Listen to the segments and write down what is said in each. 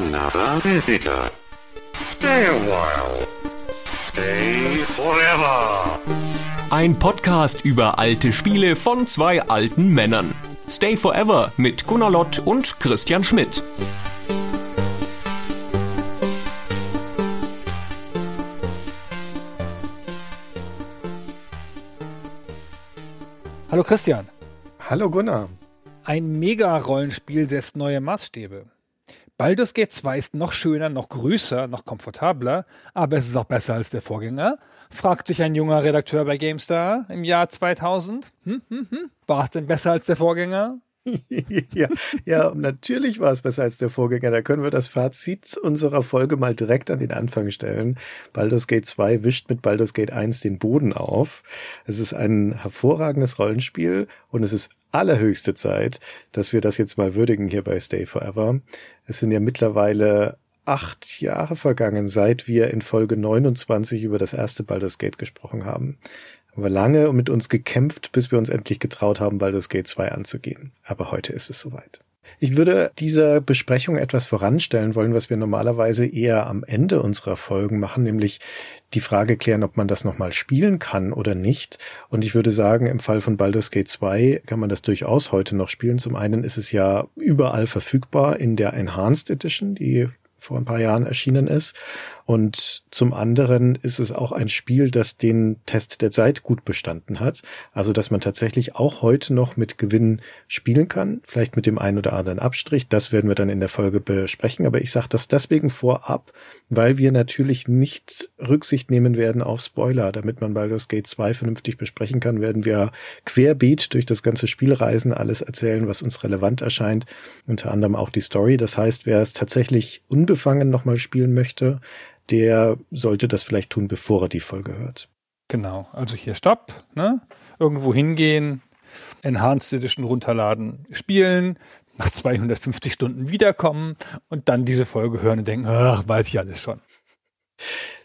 another visitor. Stay a while. Stay forever. Ein Podcast über alte Spiele von zwei alten Männern. Stay Forever mit Gunnar Lott und Christian Schmidt. Hallo Christian. Hallo Gunnar. Ein Mega-Rollenspiel setzt neue Maßstäbe. Baldur's Gate 2 ist noch schöner, noch größer, noch komfortabler, aber es ist auch besser als der Vorgänger, fragt sich ein junger Redakteur bei GameStar im Jahr 2000. Hm, hm, hm. War es denn besser als der Vorgänger? ja, ja, natürlich war es besser als der Vorgänger. Da können wir das Fazit unserer Folge mal direkt an den Anfang stellen. Baldur's Gate 2 wischt mit Baldur's Gate 1 den Boden auf. Es ist ein hervorragendes Rollenspiel und es ist allerhöchste Zeit, dass wir das jetzt mal würdigen hier bei Stay Forever. Es sind ja mittlerweile acht Jahre vergangen, seit wir in Folge 29 über das erste Baldur's Gate gesprochen haben. Haben lange mit uns gekämpft, bis wir uns endlich getraut haben, Baldur's Gate 2 anzugehen. Aber heute ist es soweit. Ich würde dieser Besprechung etwas voranstellen wollen, was wir normalerweise eher am Ende unserer Folgen machen, nämlich die Frage klären, ob man das nochmal spielen kann oder nicht. Und ich würde sagen, im Fall von Baldur's Gate 2 kann man das durchaus heute noch spielen. Zum einen ist es ja überall verfügbar in der Enhanced Edition, die vor ein paar Jahren erschienen ist. Und zum anderen ist es auch ein Spiel, das den Test der Zeit gut bestanden hat. Also, dass man tatsächlich auch heute noch mit Gewinn spielen kann. Vielleicht mit dem einen oder anderen Abstrich. Das werden wir dann in der Folge besprechen. Aber ich sage das deswegen vorab, weil wir natürlich nicht Rücksicht nehmen werden auf Spoiler. Damit man Baldur's Gate 2 vernünftig besprechen kann, werden wir querbeet durch das ganze Spiel reisen, alles erzählen, was uns relevant erscheint. Unter anderem auch die Story. Das heißt, wer es tatsächlich unbefangen nochmal spielen möchte, der sollte das vielleicht tun, bevor er die Folge hört. Genau, also hier Stopp, ne? irgendwo hingehen, Enhanced Edition runterladen, spielen, nach 250 Stunden wiederkommen und dann diese Folge hören und denken, ach, weiß ich alles schon.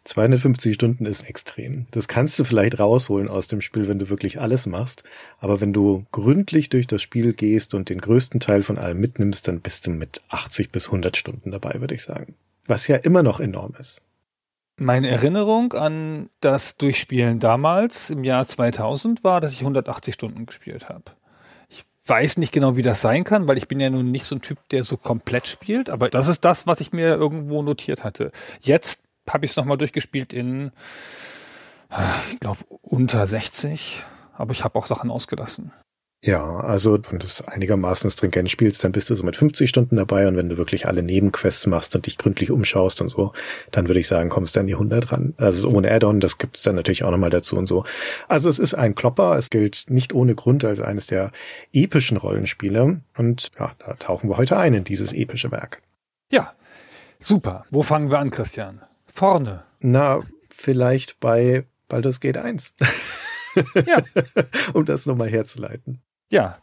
250 Stunden ist extrem. Das kannst du vielleicht rausholen aus dem Spiel, wenn du wirklich alles machst. Aber wenn du gründlich durch das Spiel gehst und den größten Teil von allem mitnimmst, dann bist du mit 80 bis 100 Stunden dabei, würde ich sagen. Was ja immer noch enorm ist. Meine Erinnerung an das Durchspielen damals im Jahr 2000 war, dass ich 180 Stunden gespielt habe. Weiß nicht genau, wie das sein kann, weil ich bin ja nun nicht so ein Typ, der so komplett spielt, aber das ist das, was ich mir irgendwo notiert hatte. Jetzt habe ich es nochmal durchgespielt in, ich glaube, unter 60, aber ich habe auch Sachen ausgelassen. Ja, also wenn du es einigermaßen stringent spielst, dann bist du so mit 50 Stunden dabei und wenn du wirklich alle Nebenquests machst und dich gründlich umschaust und so, dann würde ich sagen, kommst du an die 100 ran. Also ohne Add-on, das gibt's dann natürlich auch nochmal dazu und so. Also es ist ein Klopper, es gilt nicht ohne Grund als eines der epischen Rollenspiele und ja, da tauchen wir heute ein in dieses epische Werk. Ja, super. Wo fangen wir an, Christian? Vorne. Na, vielleicht bei Baldur's Gate 1. Ja. um das nochmal herzuleiten. Ja,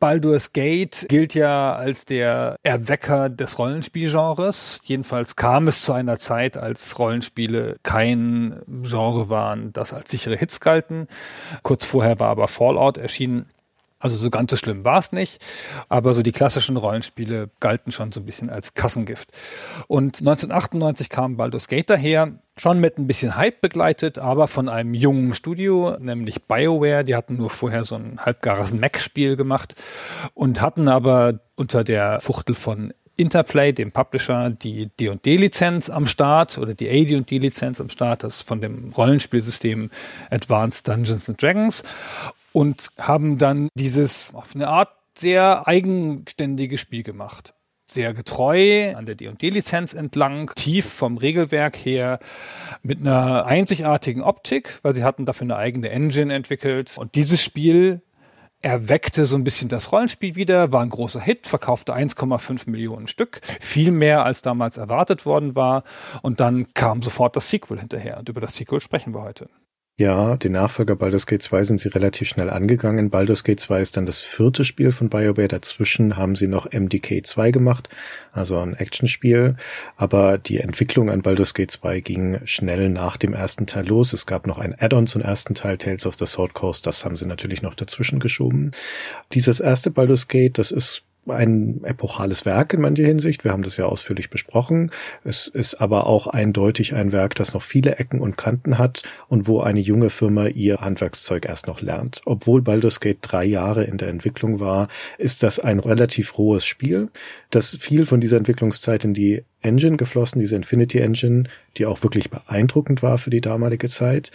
Baldur's Gate gilt ja als der Erwecker des Rollenspielgenres. Jedenfalls kam es zu einer Zeit, als Rollenspiele kein Genre waren, das als sichere Hits galten. Kurz vorher war aber Fallout erschienen. Also so ganz so schlimm war es nicht, aber so die klassischen Rollenspiele galten schon so ein bisschen als Kassengift. Und 1998 kam Baldur's Gate daher, schon mit ein bisschen Hype begleitet, aber von einem jungen Studio, nämlich BioWare. Die hatten nur vorher so ein halbgares Mac-Spiel gemacht und hatten aber unter der Fuchtel von Interplay, dem Publisher, die D&D-Lizenz am Start oder die AD&D-Lizenz am Start, das von dem Rollenspielsystem Advanced Dungeons and Dragons und haben dann dieses auf eine Art sehr eigenständige Spiel gemacht sehr getreu an der D&D-Lizenz entlang, tief vom Regelwerk her, mit einer einzigartigen Optik, weil sie hatten dafür eine eigene Engine entwickelt. Und dieses Spiel erweckte so ein bisschen das Rollenspiel wieder, war ein großer Hit, verkaufte 1,5 Millionen Stück, viel mehr als damals erwartet worden war. Und dann kam sofort das Sequel hinterher. Und über das Sequel sprechen wir heute. Ja, den Nachfolger Baldur's Gate 2 sind sie relativ schnell angegangen. Baldur's Gate 2 ist dann das vierte Spiel von BioWare. Dazwischen haben sie noch MDK 2 gemacht, also ein Actionspiel. Aber die Entwicklung an Baldur's Gate 2 ging schnell nach dem ersten Teil los. Es gab noch ein Add-on zum ersten Teil, Tales of the Sword Coast. Das haben sie natürlich noch dazwischen geschoben. Dieses erste Baldur's Gate, das ist ein epochales Werk in mancher Hinsicht. Wir haben das ja ausführlich besprochen. Es ist aber auch eindeutig ein Werk, das noch viele Ecken und Kanten hat und wo eine junge Firma ihr Handwerkszeug erst noch lernt. Obwohl Baldur's Gate drei Jahre in der Entwicklung war, ist das ein relativ rohes Spiel, das viel von dieser Entwicklungszeit in die Engine geflossen, diese Infinity Engine, die auch wirklich beeindruckend war für die damalige Zeit.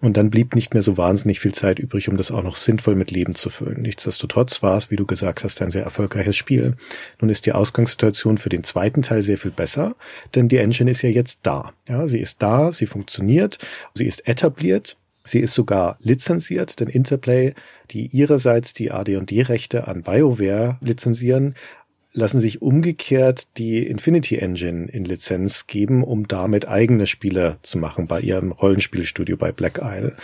Und dann blieb nicht mehr so wahnsinnig viel Zeit übrig, um das auch noch sinnvoll mit Leben zu füllen. Nichtsdestotrotz war es, wie du gesagt hast, ein sehr erfolgreiches Spiel. Nun ist die Ausgangssituation für den zweiten Teil sehr viel besser, denn die Engine ist ja jetzt da. Ja, sie ist da, sie funktioniert, sie ist etabliert. Sie ist sogar lizenziert, denn Interplay, die ihrerseits die AD&D-Rechte an BioWare lizenzieren, lassen sich umgekehrt die Infinity Engine in Lizenz geben, um damit eigene Spiele zu machen bei ihrem Rollenspielstudio bei Black Isle.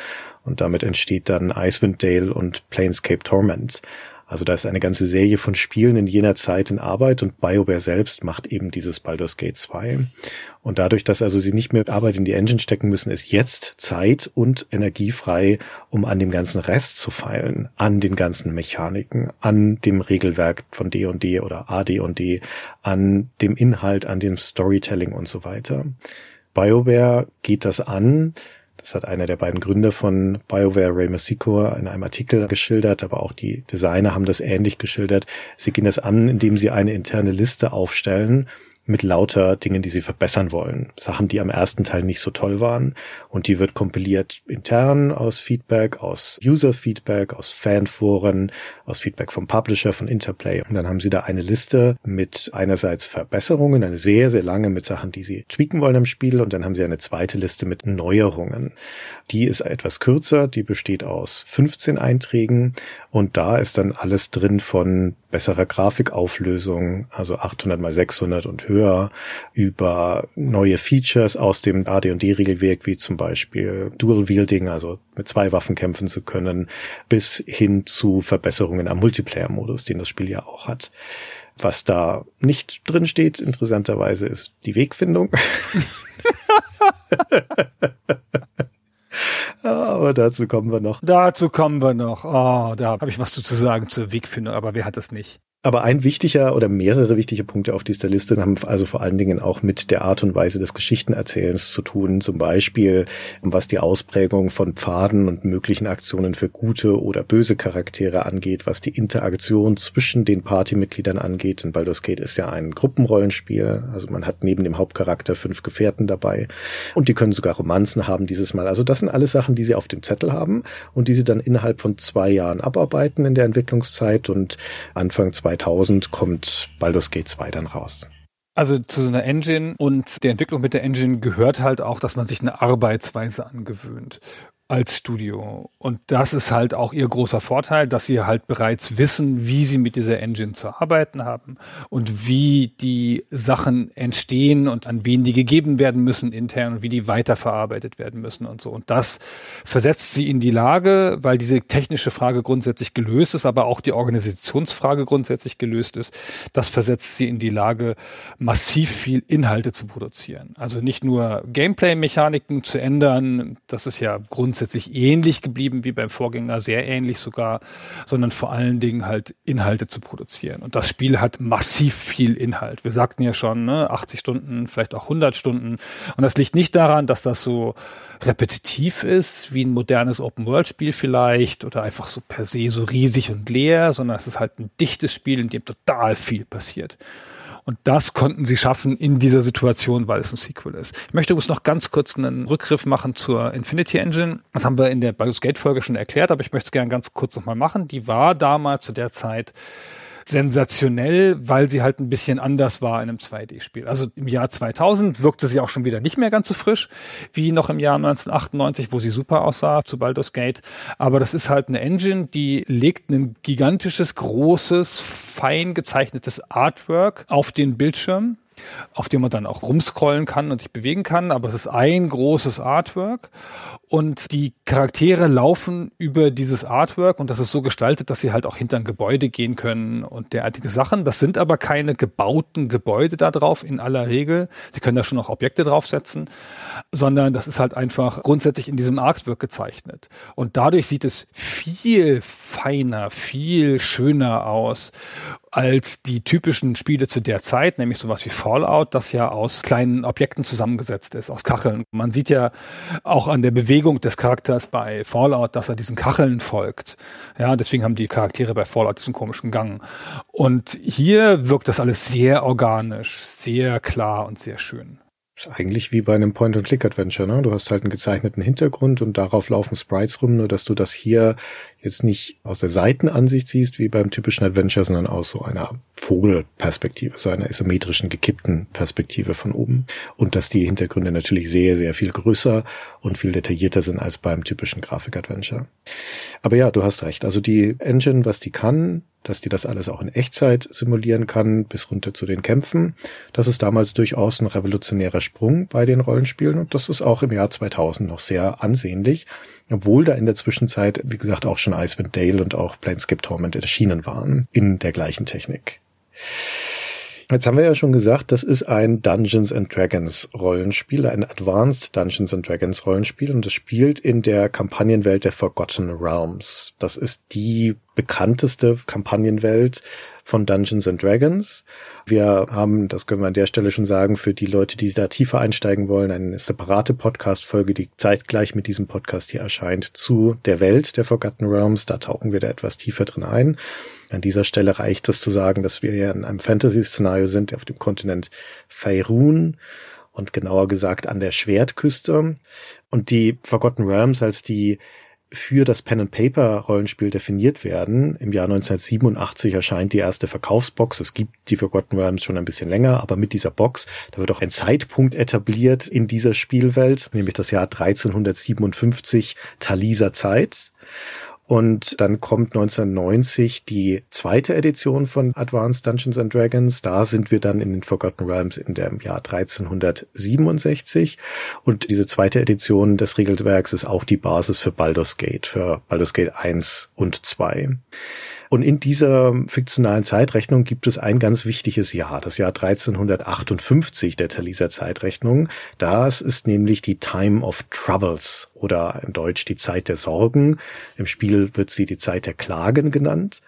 Und damit entsteht dann Icewind Dale und Planescape Torment. Also da ist eine ganze Serie von Spielen in jener Zeit in Arbeit und BioWare selbst macht eben dieses Baldur's Gate 2. Und dadurch, dass also sie nicht mehr Arbeit in die Engine stecken müssen, ist jetzt Zeit und Energie frei, um an dem ganzen Rest zu feilen, an den ganzen Mechaniken, an dem Regelwerk von D&D oder AD&D, an dem Inhalt, an dem Storytelling und so weiter. BioWare geht das an, das hat einer der beiden Gründer von BioWare, Ray Masiko, in einem Artikel geschildert, aber auch die Designer haben das ähnlich geschildert. Sie gehen das an, indem sie eine interne Liste aufstellen mit lauter Dingen, die sie verbessern wollen. Sachen, die am ersten Teil nicht so toll waren. Und die wird kompiliert intern aus Feedback, aus User-Feedback, aus Fanforen, aus Feedback vom Publisher, von Interplay. Und dann haben sie da eine Liste mit einerseits Verbesserungen, eine sehr, sehr lange mit Sachen, die sie tweaken wollen im Spiel. Und dann haben sie eine zweite Liste mit Neuerungen. Die ist etwas kürzer, die besteht aus 15 Einträgen. Und da ist dann alles drin von besserer Grafikauflösung, also 800 mal 600 und höher, über neue Features aus dem AD&D-Regelwerk, wie zum Beispiel Dual Wielding, also mit zwei Waffen kämpfen zu können, bis hin zu Verbesserungen am Multiplayer-Modus, den das Spiel ja auch hat. Was da nicht drin steht, interessanterweise, ist die Wegfindung. Aber dazu kommen wir noch. Dazu kommen wir noch. Oh, da habe ich was zu sagen zur Wegfindung, aber wer hat das nicht? Aber ein wichtiger oder mehrere wichtige Punkte auf dieser Liste haben also vor allen Dingen auch mit der Art und Weise des Geschichtenerzählens zu tun. Zum Beispiel, was die Ausprägung von Pfaden und möglichen Aktionen für gute oder böse Charaktere angeht, was die Interaktion zwischen den Partymitgliedern angeht. Denn Baldur's Gate ist ja ein Gruppenrollenspiel. Also man hat neben dem Hauptcharakter fünf Gefährten dabei. Und die können sogar Romanzen haben dieses Mal. Also das sind alles Sachen, die sie auf dem Zettel haben und die sie dann innerhalb von zwei Jahren abarbeiten in der Entwicklungszeit und Anfang 2000 kommt Baldur's Gate 2 dann raus. Also zu so einer Engine und der Entwicklung mit der Engine gehört halt auch, dass man sich eine Arbeitsweise angewöhnt als Studio. Und das ist halt auch ihr großer Vorteil, dass sie halt bereits wissen, wie sie mit dieser Engine zu arbeiten haben und wie die Sachen entstehen und an wen die gegeben werden müssen intern und wie die weiterverarbeitet werden müssen und so. Und das versetzt sie in die Lage, weil diese technische Frage grundsätzlich gelöst ist, aber auch die Organisationsfrage grundsätzlich gelöst ist. Das versetzt sie in die Lage, massiv viel Inhalte zu produzieren. Also nicht nur Gameplay-Mechaniken zu ändern, das ist ja grundsätzlich grundsätzlich ähnlich geblieben wie beim Vorgänger, sehr ähnlich sogar, sondern vor allen Dingen halt Inhalte zu produzieren. Und das Spiel hat massiv viel Inhalt. Wir sagten ja schon, ne, 80 Stunden, vielleicht auch 100 Stunden. Und das liegt nicht daran, dass das so repetitiv ist, wie ein modernes Open-World-Spiel vielleicht, oder einfach so per se so riesig und leer, sondern es ist halt ein dichtes Spiel, in dem total viel passiert. Und das konnten sie schaffen in dieser Situation, weil es ein Sequel ist. Ich möchte übrigens noch ganz kurz einen Rückgriff machen zur Infinity Engine. Das haben wir in der Baldur's Gate Folge schon erklärt, aber ich möchte es gerne ganz kurz nochmal machen. Die war damals zu der Zeit sensationell, weil sie halt ein bisschen anders war in einem 2D-Spiel. Also im Jahr 2000 wirkte sie auch schon wieder nicht mehr ganz so frisch wie noch im Jahr 1998, wo sie super aussah zu Baldur's Gate. Aber das ist halt eine Engine, die legt ein gigantisches, großes, fein gezeichnetes Artwork auf den Bildschirm auf dem man dann auch rumscrollen kann und sich bewegen kann, aber es ist ein großes Artwork und die Charaktere laufen über dieses Artwork und das ist so gestaltet, dass sie halt auch hinter ein Gebäude gehen können und derartige Sachen. Das sind aber keine gebauten Gebäude da drauf in aller Regel. Sie können da schon noch Objekte draufsetzen, sondern das ist halt einfach grundsätzlich in diesem Artwork gezeichnet. Und dadurch sieht es viel feiner, viel schöner aus als die typischen Spiele zu der Zeit, nämlich sowas wie Fallout, das ja aus kleinen Objekten zusammengesetzt ist, aus Kacheln. Man sieht ja auch an der Bewegung des Charakters bei Fallout, dass er diesen Kacheln folgt. Ja, deswegen haben die Charaktere bei Fallout diesen komischen Gang. Und hier wirkt das alles sehr organisch, sehr klar und sehr schön. Ist eigentlich wie bei einem Point-and-Click-Adventure, ne? Du hast halt einen gezeichneten Hintergrund und darauf laufen Sprites rum, nur dass du das hier jetzt nicht aus der Seitenansicht siehst, wie beim typischen Adventure, sondern aus so einer Vogelperspektive, so einer isometrischen, gekippten Perspektive von oben. Und dass die Hintergründe natürlich sehr, sehr viel größer und viel detaillierter sind als beim typischen Grafik-Adventure. Aber ja, du hast recht. Also die Engine, was die kann, dass die das alles auch in Echtzeit simulieren kann, bis runter zu den Kämpfen. Das ist damals durchaus ein revolutionärer Sprung bei den Rollenspielen und das ist auch im Jahr 2000 noch sehr ansehnlich, obwohl da in der Zwischenzeit, wie gesagt, auch schon Icewind Dale und auch Planescape Torment erschienen waren in der gleichen Technik. Jetzt haben wir ja schon gesagt, das ist ein Dungeons and Dragons Rollenspiel, ein Advanced Dungeons and Dragons Rollenspiel und es spielt in der Kampagnenwelt der Forgotten Realms. Das ist die bekannteste Kampagnenwelt von Dungeons and Dragons. Wir haben, das können wir an der Stelle schon sagen, für die Leute, die da tiefer einsteigen wollen, eine separate Podcast-Folge, die zeitgleich mit diesem Podcast hier erscheint, zu der Welt der Forgotten Realms. Da tauchen wir da etwas tiefer drin ein. An dieser Stelle reicht es zu sagen, dass wir hier in einem Fantasy-Szenario sind, auf dem Kontinent Faerun und genauer gesagt an der Schwertküste. Und die Forgotten Realms als die für das Pen and Paper Rollenspiel definiert werden. Im Jahr 1987 erscheint die erste Verkaufsbox. Es gibt die Forgotten Realms schon ein bisschen länger, aber mit dieser Box, da wird auch ein Zeitpunkt etabliert in dieser Spielwelt, nämlich das Jahr 1357 Taliser Zeit. Und dann kommt 1990 die zweite Edition von Advanced Dungeons and Dragons. Da sind wir dann in den Forgotten Realms in dem Jahr 1367. Und diese zweite Edition des Regelwerks ist auch die Basis für Baldur's Gate, für Baldur's Gate 1 und 2. Und in dieser fiktionalen Zeitrechnung gibt es ein ganz wichtiges Jahr, das Jahr 1358 der Taliser Zeitrechnung. Das ist nämlich die Time of Troubles oder in Deutsch die Zeit der Sorgen. Im Spiel wird sie die Zeit der Klagen genannt.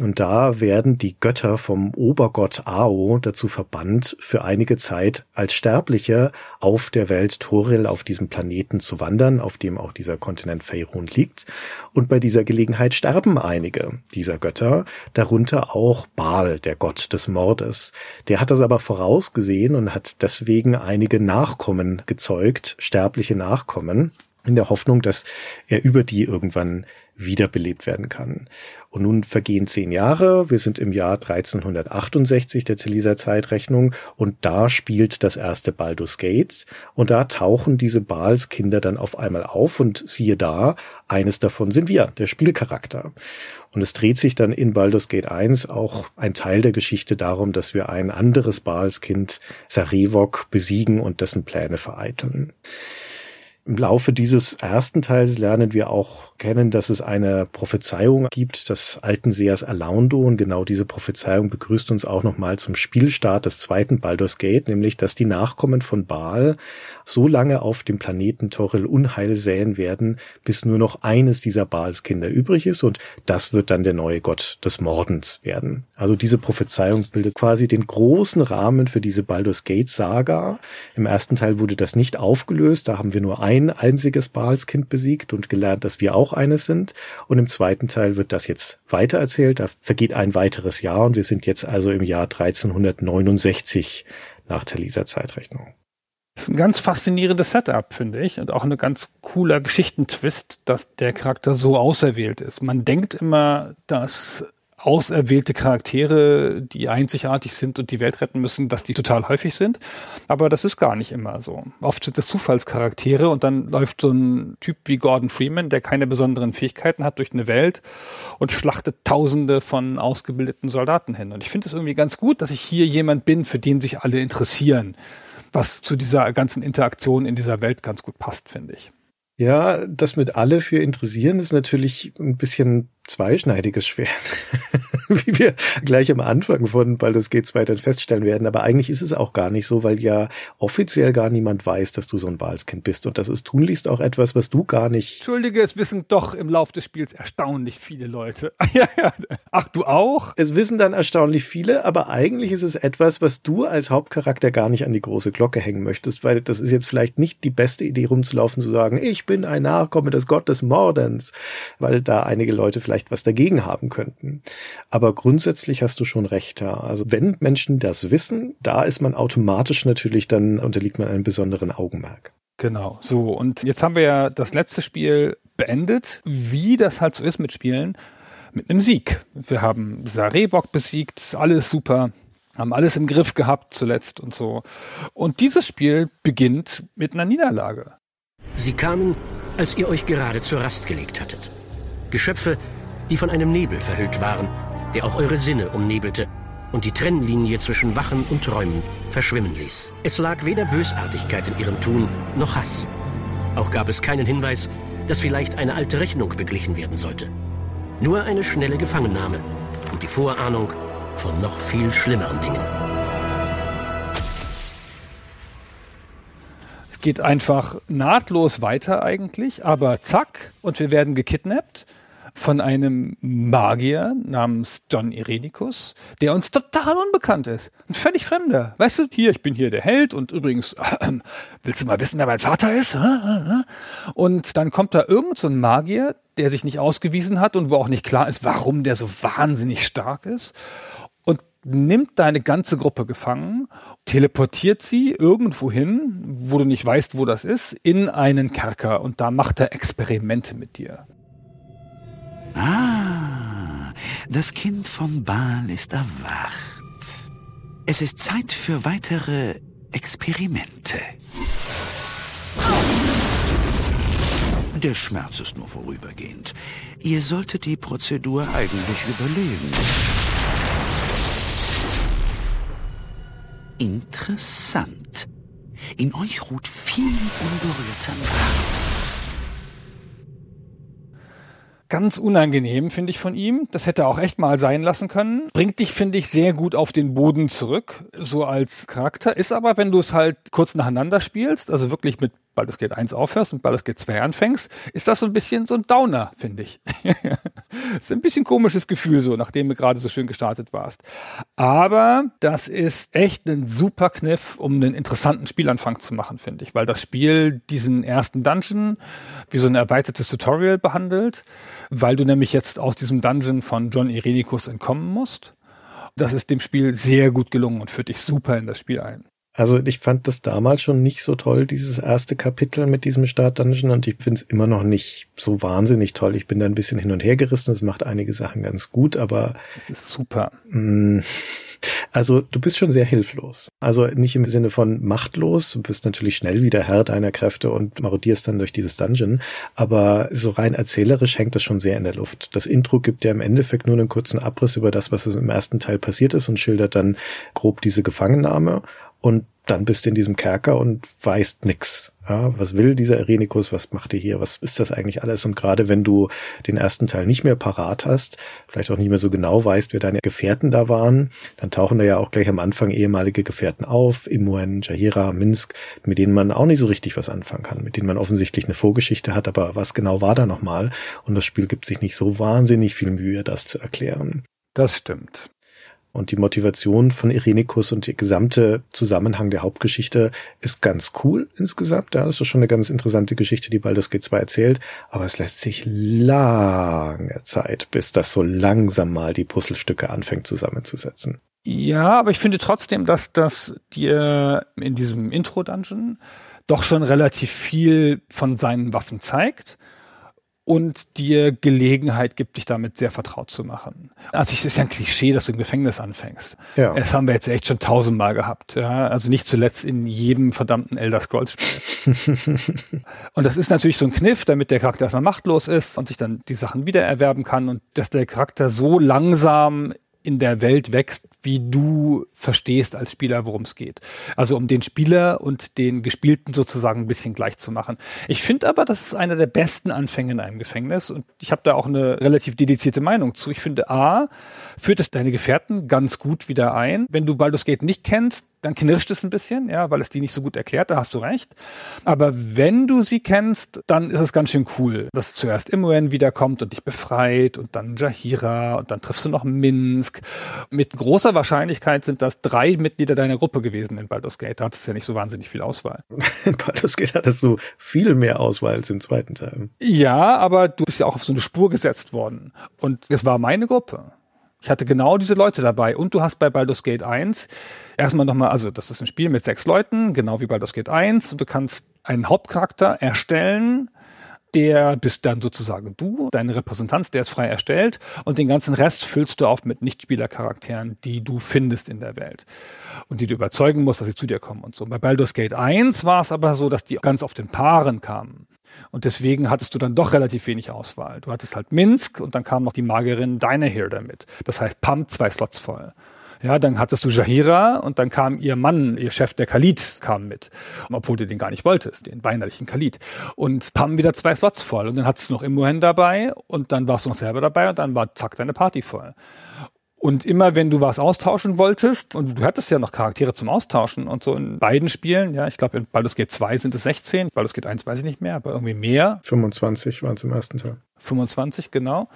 Und da werden die Götter vom Obergott Ao dazu verbannt, für einige Zeit als Sterbliche auf der Welt Toril auf diesem Planeten zu wandern, auf dem auch dieser Kontinent Faerun liegt. Und bei dieser Gelegenheit sterben einige dieser Götter, darunter auch Baal, der Gott des Mordes. Der hat das aber vorausgesehen und hat deswegen einige Nachkommen gezeugt, sterbliche Nachkommen, in der Hoffnung, dass er über die irgendwann wiederbelebt werden kann. Und nun vergehen zehn Jahre. Wir sind im Jahr 1368 der Teliser Zeitrechnung und da spielt das erste Baldur's Gate und da tauchen diese Baals Kinder dann auf einmal auf und siehe da, eines davon sind wir, der Spielcharakter. Und es dreht sich dann in Baldur's Gate 1 auch ein Teil der Geschichte darum, dass wir ein anderes Baals Kind, Sarevok, besiegen und dessen Pläne vereiteln. Im Laufe dieses ersten Teils lernen wir auch kennen, dass es eine Prophezeiung gibt des alten Sehers Alaundo und genau diese Prophezeiung begrüßt uns auch nochmal zum Spielstart des zweiten Baldur's Gate, nämlich dass die Nachkommen von Baal so lange auf dem Planeten Toril Unheil säen werden, bis nur noch eines dieser Baals Kinder übrig ist und das wird dann der neue Gott des Mordens werden. Also diese Prophezeiung bildet quasi den großen Rahmen für diese Baldur's Gate Saga. Im ersten Teil wurde das nicht aufgelöst, da haben wir nur ein einziges Baalskind besiegt und gelernt, dass wir auch eines sind. Und im zweiten Teil wird das jetzt weitererzählt. Da vergeht ein weiteres Jahr und wir sind jetzt also im Jahr 1369 nach Taliser Zeitrechnung. Das ist ein ganz faszinierendes Setup, finde ich, und auch eine ganz cooler Geschichtentwist, dass der Charakter so auserwählt ist. Man denkt immer, dass auserwählte Charaktere, die einzigartig sind und die Welt retten müssen, dass die total häufig sind. Aber das ist gar nicht immer so. Oft sind es Zufallscharaktere und dann läuft so ein Typ wie Gordon Freeman, der keine besonderen Fähigkeiten hat, durch eine Welt und schlachtet Tausende von ausgebildeten Soldaten hin. Und ich finde es irgendwie ganz gut, dass ich hier jemand bin, für den sich alle interessieren, was zu dieser ganzen Interaktion in dieser Welt ganz gut passt, finde ich. Ja, das mit alle für interessieren ist natürlich ein bisschen zweischneidiges Schwert, wie wir gleich am Anfang von Baldur's Gate 2 dann feststellen werden. Aber eigentlich ist es auch gar nicht so, weil ja offiziell gar niemand weiß, dass du so ein Wahlskind bist. Und das ist tunlichst auch etwas, was du gar nicht. Entschuldige, es wissen doch im Lauf des Spiels erstaunlich viele Leute. Ach, du auch? Es wissen dann erstaunlich viele, aber eigentlich ist es etwas, was du als Hauptcharakter gar nicht an die große Glocke hängen möchtest, weil das ist jetzt vielleicht nicht die beste Idee rumzulaufen, zu sagen, ich bin ein Nachkomme des Gottes Mordens, weil da einige Leute vielleicht vielleicht was dagegen haben könnten. Aber grundsätzlich hast du schon recht da. Also wenn Menschen das wissen, da ist man automatisch natürlich, dann unterliegt man einem besonderen Augenmerk. Genau, so. Und jetzt haben wir ja das letzte Spiel beendet, wie das halt so ist mit Spielen, mit einem Sieg. Wir haben Sarebok besiegt, alles super, haben alles im Griff gehabt zuletzt und so. Und dieses Spiel beginnt mit einer Niederlage. Sie kamen, als ihr euch gerade zur Rast gelegt hattet. Geschöpfe, die von einem Nebel verhüllt waren, der auch eure Sinne umnebelte und die Trennlinie zwischen Wachen und Träumen verschwimmen ließ. Es lag weder Bösartigkeit in ihrem Tun noch Hass. Auch gab es keinen Hinweis, dass vielleicht eine alte Rechnung beglichen werden sollte. Nur eine schnelle Gefangennahme und die Vorahnung von noch viel schlimmeren Dingen. Es geht einfach nahtlos weiter eigentlich, aber zack, und wir werden gekidnappt von einem Magier namens John Irenicus, der uns total unbekannt ist. Ein völlig Fremder. Weißt du, hier, ich bin hier der Held und übrigens, äh, willst du mal wissen, wer mein Vater ist? Und dann kommt da irgend so ein Magier, der sich nicht ausgewiesen hat und wo auch nicht klar ist, warum der so wahnsinnig stark ist und nimmt deine ganze Gruppe gefangen, teleportiert sie irgendwo hin, wo du nicht weißt, wo das ist, in einen Kerker und da macht er Experimente mit dir. Ah, das Kind von Baal ist erwacht. Es ist Zeit für weitere Experimente. Der Schmerz ist nur vorübergehend. Ihr solltet die Prozedur eigentlich überleben. Interessant. In euch ruht viel unberührter Macht. Ganz unangenehm, finde ich von ihm. Das hätte er auch echt mal sein lassen können. Bringt dich, finde ich, sehr gut auf den Boden zurück, so als Charakter. Ist aber, wenn du es halt kurz nacheinander spielst, also wirklich mit Baldur's Gate 1 aufhörst und Baldur's Gate 2 anfängst, ist das so ein bisschen so ein Downer, finde ich. ist ein bisschen komisches Gefühl so, nachdem du gerade so schön gestartet warst. Aber das ist echt ein super Kniff, um einen interessanten Spielanfang zu machen, finde ich, weil das Spiel diesen ersten Dungeon wie so ein erweitertes Tutorial behandelt, weil du nämlich jetzt aus diesem Dungeon von John Irenicus entkommen musst. Das ist dem Spiel sehr gut gelungen und führt dich super in das Spiel ein. Also ich fand das damals schon nicht so toll, dieses erste Kapitel mit diesem Start-Dungeon und ich finde es immer noch nicht so wahnsinnig toll. Ich bin da ein bisschen hin und her gerissen, es macht einige Sachen ganz gut, aber... Es ist super. Mh, mm, also du bist schon sehr hilflos. Also nicht im Sinne von machtlos, du bist natürlich schnell wieder Herr deiner Kräfte und marodierst dann durch dieses Dungeon, aber so rein erzählerisch hängt das schon sehr in der Luft. Das Intro gibt ja im Endeffekt nur einen kurzen Abriss über das, was im ersten Teil passiert ist und schildert dann grob diese Gefangennahme und dann bist du in diesem Kerker und weißt nix. Ja, was will dieser Erenikus? Was macht er hier? Was ist das eigentlich alles? Und gerade wenn du den ersten Teil nicht mehr parat hast, vielleicht auch nicht mehr so genau weißt, wer deine Gefährten da waren, dann tauchen da ja auch gleich am Anfang ehemalige Gefährten auf, Imuen, Jahira, Minsk, mit denen man auch nicht so richtig was anfangen kann, mit denen man offensichtlich eine Vorgeschichte hat, aber was genau war da nochmal? Und das Spiel gibt sich nicht so wahnsinnig viel Mühe, das zu erklären. Das stimmt. Und die Motivation von Irenicus und der gesamte Zusammenhang der Hauptgeschichte ist ganz cool insgesamt. Ja, das ist schon eine ganz interessante Geschichte, die Baldur's Gate 2 erzählt. Aber es lässt sich lange Zeit, bis das so langsam mal die Puzzlestücke anfängt zusammenzusetzen. Ja, aber ich finde trotzdem, dass das dir in diesem Intro-Dungeon doch schon relativ viel von seinen Waffen zeigt und dir Gelegenheit gibt, dich damit sehr vertraut zu machen. Also es ist ja ein Klischee, dass du im Gefängnis anfängst. Ja. Das haben wir jetzt echt schon tausendmal gehabt. Ja? Also nicht zuletzt in jedem verdammten Elder Scrolls Spiel. und das ist natürlich so ein Kniff, damit der Charakter erstmal machtlos ist und sich dann die Sachen wiedererwerben kann und dass der Charakter so langsam in der Welt wächst, wie du verstehst als Spieler, worum es geht. Also um den Spieler und den Gespielten sozusagen ein bisschen gleich zu machen. Ich finde aber, das ist einer der besten Anfänge in einem Gefängnis und ich habe da auch eine relativ dedizierte Meinung zu. Ich finde, A, führt es deine Gefährten ganz gut wieder ein. Wenn du Baldur's Gate nicht kennst, dann knirscht es ein bisschen, ja, weil es die nicht so gut erklärt, da hast du recht. Aber wenn du sie kennst, dann ist es ganz schön cool, dass zuerst Imoen wiederkommt und dich befreit und dann Jahira und dann triffst du noch Minsk. Mit großer Wahrscheinlichkeit sind das drei Mitglieder deiner Gruppe gewesen in Baldur's Gate. Da hattest du ja nicht so wahnsinnig viel Auswahl. In Baldur's Gate hattest du viel mehr Auswahl als im zweiten Teil. Ja, aber du bist ja auch auf so eine Spur gesetzt worden. Und es war meine Gruppe. Ich hatte genau diese Leute dabei. Und du hast bei Baldur's Gate 1 erstmal nochmal, also das ist ein Spiel mit sechs Leuten, genau wie Baldur's Gate 1. Und du kannst einen Hauptcharakter erstellen, der bist dann sozusagen du, deine Repräsentanz, der ist frei erstellt und den ganzen Rest füllst du auf mit Nichtspielercharakteren, die du findest in der Welt und die du überzeugen musst, dass sie zu dir kommen und so. Bei Baldur's Gate 1 war es aber so, dass die ganz auf den Paaren kamen. Und deswegen hattest du dann doch relativ wenig Auswahl. Du hattest halt Minsk und dann kam noch die Magierin Dynahir damit. Das heißt, Pam zwei Slots voll. Ja, dann hattest du Jahira und dann kam ihr Mann, ihr Chef, der Khalid, kam mit. Obwohl du den gar nicht wolltest, den weinerlichen Khalid. Und Pam wieder zwei Slots voll. Und dann hattest du noch Imohen dabei und dann warst du noch selber dabei und dann war zack deine Party voll. Und immer wenn du was austauschen wolltest, und du hattest ja noch Charaktere zum Austauschen und so in beiden Spielen, ja, ich glaube in Baldur's Gate 2 sind es 16, Baldur's Gate 1 weiß ich nicht mehr, aber irgendwie mehr. 25 waren es im ersten Teil. 25, genau.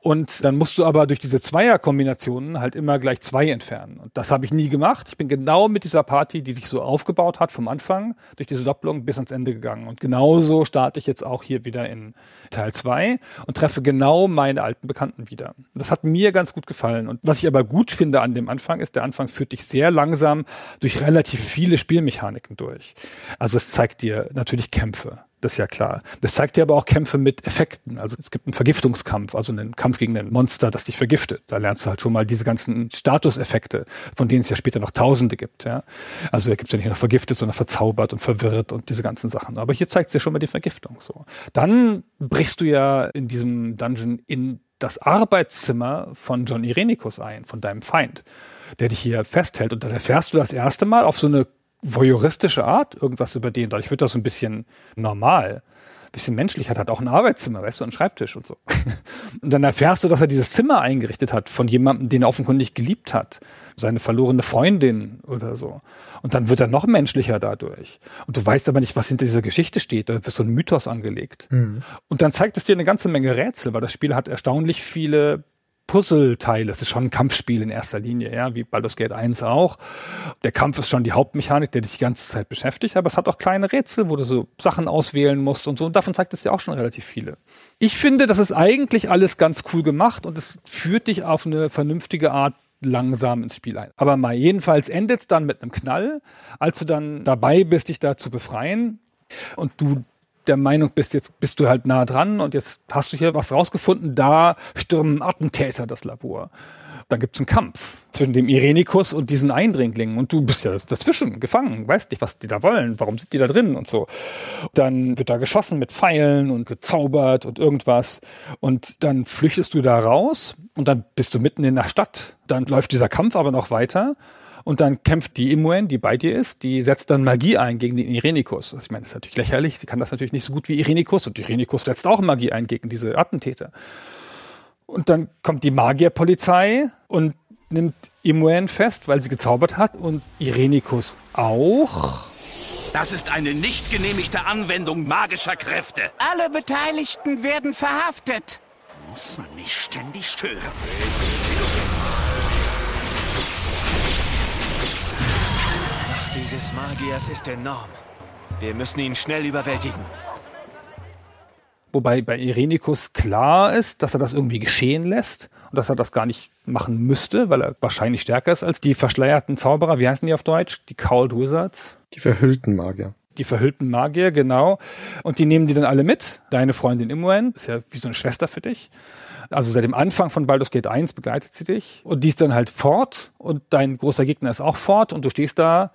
Und dann musst du aber durch diese Zweierkombinationen halt immer gleich zwei entfernen. Und das habe ich nie gemacht. Ich bin genau mit dieser Party, die sich so aufgebaut hat vom Anfang, durch diese Doppelung bis ans Ende gegangen. Und genauso starte ich jetzt auch hier wieder in Teil zwei und treffe genau meine alten Bekannten wieder. Das hat mir ganz gut gefallen. Und was ich aber gut finde an dem Anfang ist, der Anfang führt dich sehr langsam durch relativ viele Spielmechaniken durch. Also es zeigt dir natürlich Kämpfe. Das ist ja klar. Das zeigt dir aber auch Kämpfe mit Effekten. Also es gibt einen Vergiftungskampf, also einen Kampf gegen ein Monster, das dich vergiftet. Da lernst du halt schon mal diese ganzen Statuseffekte, von denen es ja später noch Tausende gibt. Ja? Also da gibt es ja nicht nur vergiftet, sondern verzaubert und verwirrt und diese ganzen Sachen. Aber hier zeigt es dir schon mal die Vergiftung. So. Dann brichst du ja in diesem Dungeon in das Arbeitszimmer von John Irenicus ein, von deinem Feind, der dich hier festhält. Und dann erfährst du das erste Mal auf so eine voyeuristische Art irgendwas über den. Dadurch wird das so ein bisschen normal. Ein bisschen menschlich hat, hat auch ein Arbeitszimmer, weißt du, einen Schreibtisch und so. Und dann erfährst du, dass er dieses Zimmer eingerichtet hat von jemandem, den er offenkundig geliebt hat. Seine verlorene Freundin oder so. Und dann wird er noch menschlicher dadurch. Und du weißt aber nicht, was hinter dieser Geschichte steht. Da wird so ein Mythos angelegt. Mhm. Und dann zeigt es dir eine ganze Menge Rätsel, weil das Spiel hat erstaunlich viele Puzzleteil. Es ist schon ein Kampfspiel in erster Linie, ja, wie Baldur's Gate 1 auch. Der Kampf ist schon die Hauptmechanik, der dich die ganze Zeit beschäftigt, aber es hat auch kleine Rätsel, wo du so Sachen auswählen musst und so. Und davon zeigt es ja auch schon relativ viele. Ich finde, das ist eigentlich alles ganz cool gemacht und es führt dich auf eine vernünftige Art langsam ins Spiel ein. Aber mal jedenfalls endet es dann mit einem Knall, als du dann dabei bist, dich da zu befreien und du der Meinung bist, jetzt bist du halt nah dran und jetzt hast du hier was rausgefunden, da stürmen Attentäter das Labor. Dann gibt's einen Kampf zwischen dem Irenikus und diesen Eindringlingen und du bist ja dazwischen gefangen, weißt nicht, was die da wollen, warum sind die da drin und so. Dann wird da geschossen mit Pfeilen und gezaubert und irgendwas und dann flüchtest du da raus und dann bist du mitten in der Stadt. Dann läuft dieser Kampf aber noch weiter und dann kämpft die Imuen, die bei dir ist, die setzt dann Magie ein gegen den Irenikus. Also ich meine, das ist natürlich lächerlich, sie kann das natürlich nicht so gut wie Irenikus und Irenikus setzt auch Magie ein gegen diese Attentäter. Und dann kommt die Magierpolizei und nimmt Imuen fest, weil sie gezaubert hat und Irenikus auch. Das ist eine nicht genehmigte Anwendung magischer Kräfte. Alle Beteiligten werden verhaftet. Muss man nicht ständig stören. Des Magiers ist enorm. Wir müssen ihn schnell überwältigen. Wobei bei Irenikus klar ist, dass er das irgendwie geschehen lässt und dass er das gar nicht machen müsste, weil er wahrscheinlich stärker ist als die verschleierten Zauberer. Wie heißen die auf Deutsch? Die Cowled Wizards? Die verhüllten Magier. Die verhüllten Magier, genau. Und die nehmen die dann alle mit. Deine Freundin Imoen ist ja wie so eine Schwester für dich. Also seit dem Anfang von Baldur's Gate 1 begleitet sie dich. Und die ist dann halt fort und dein großer Gegner ist auch fort und du stehst da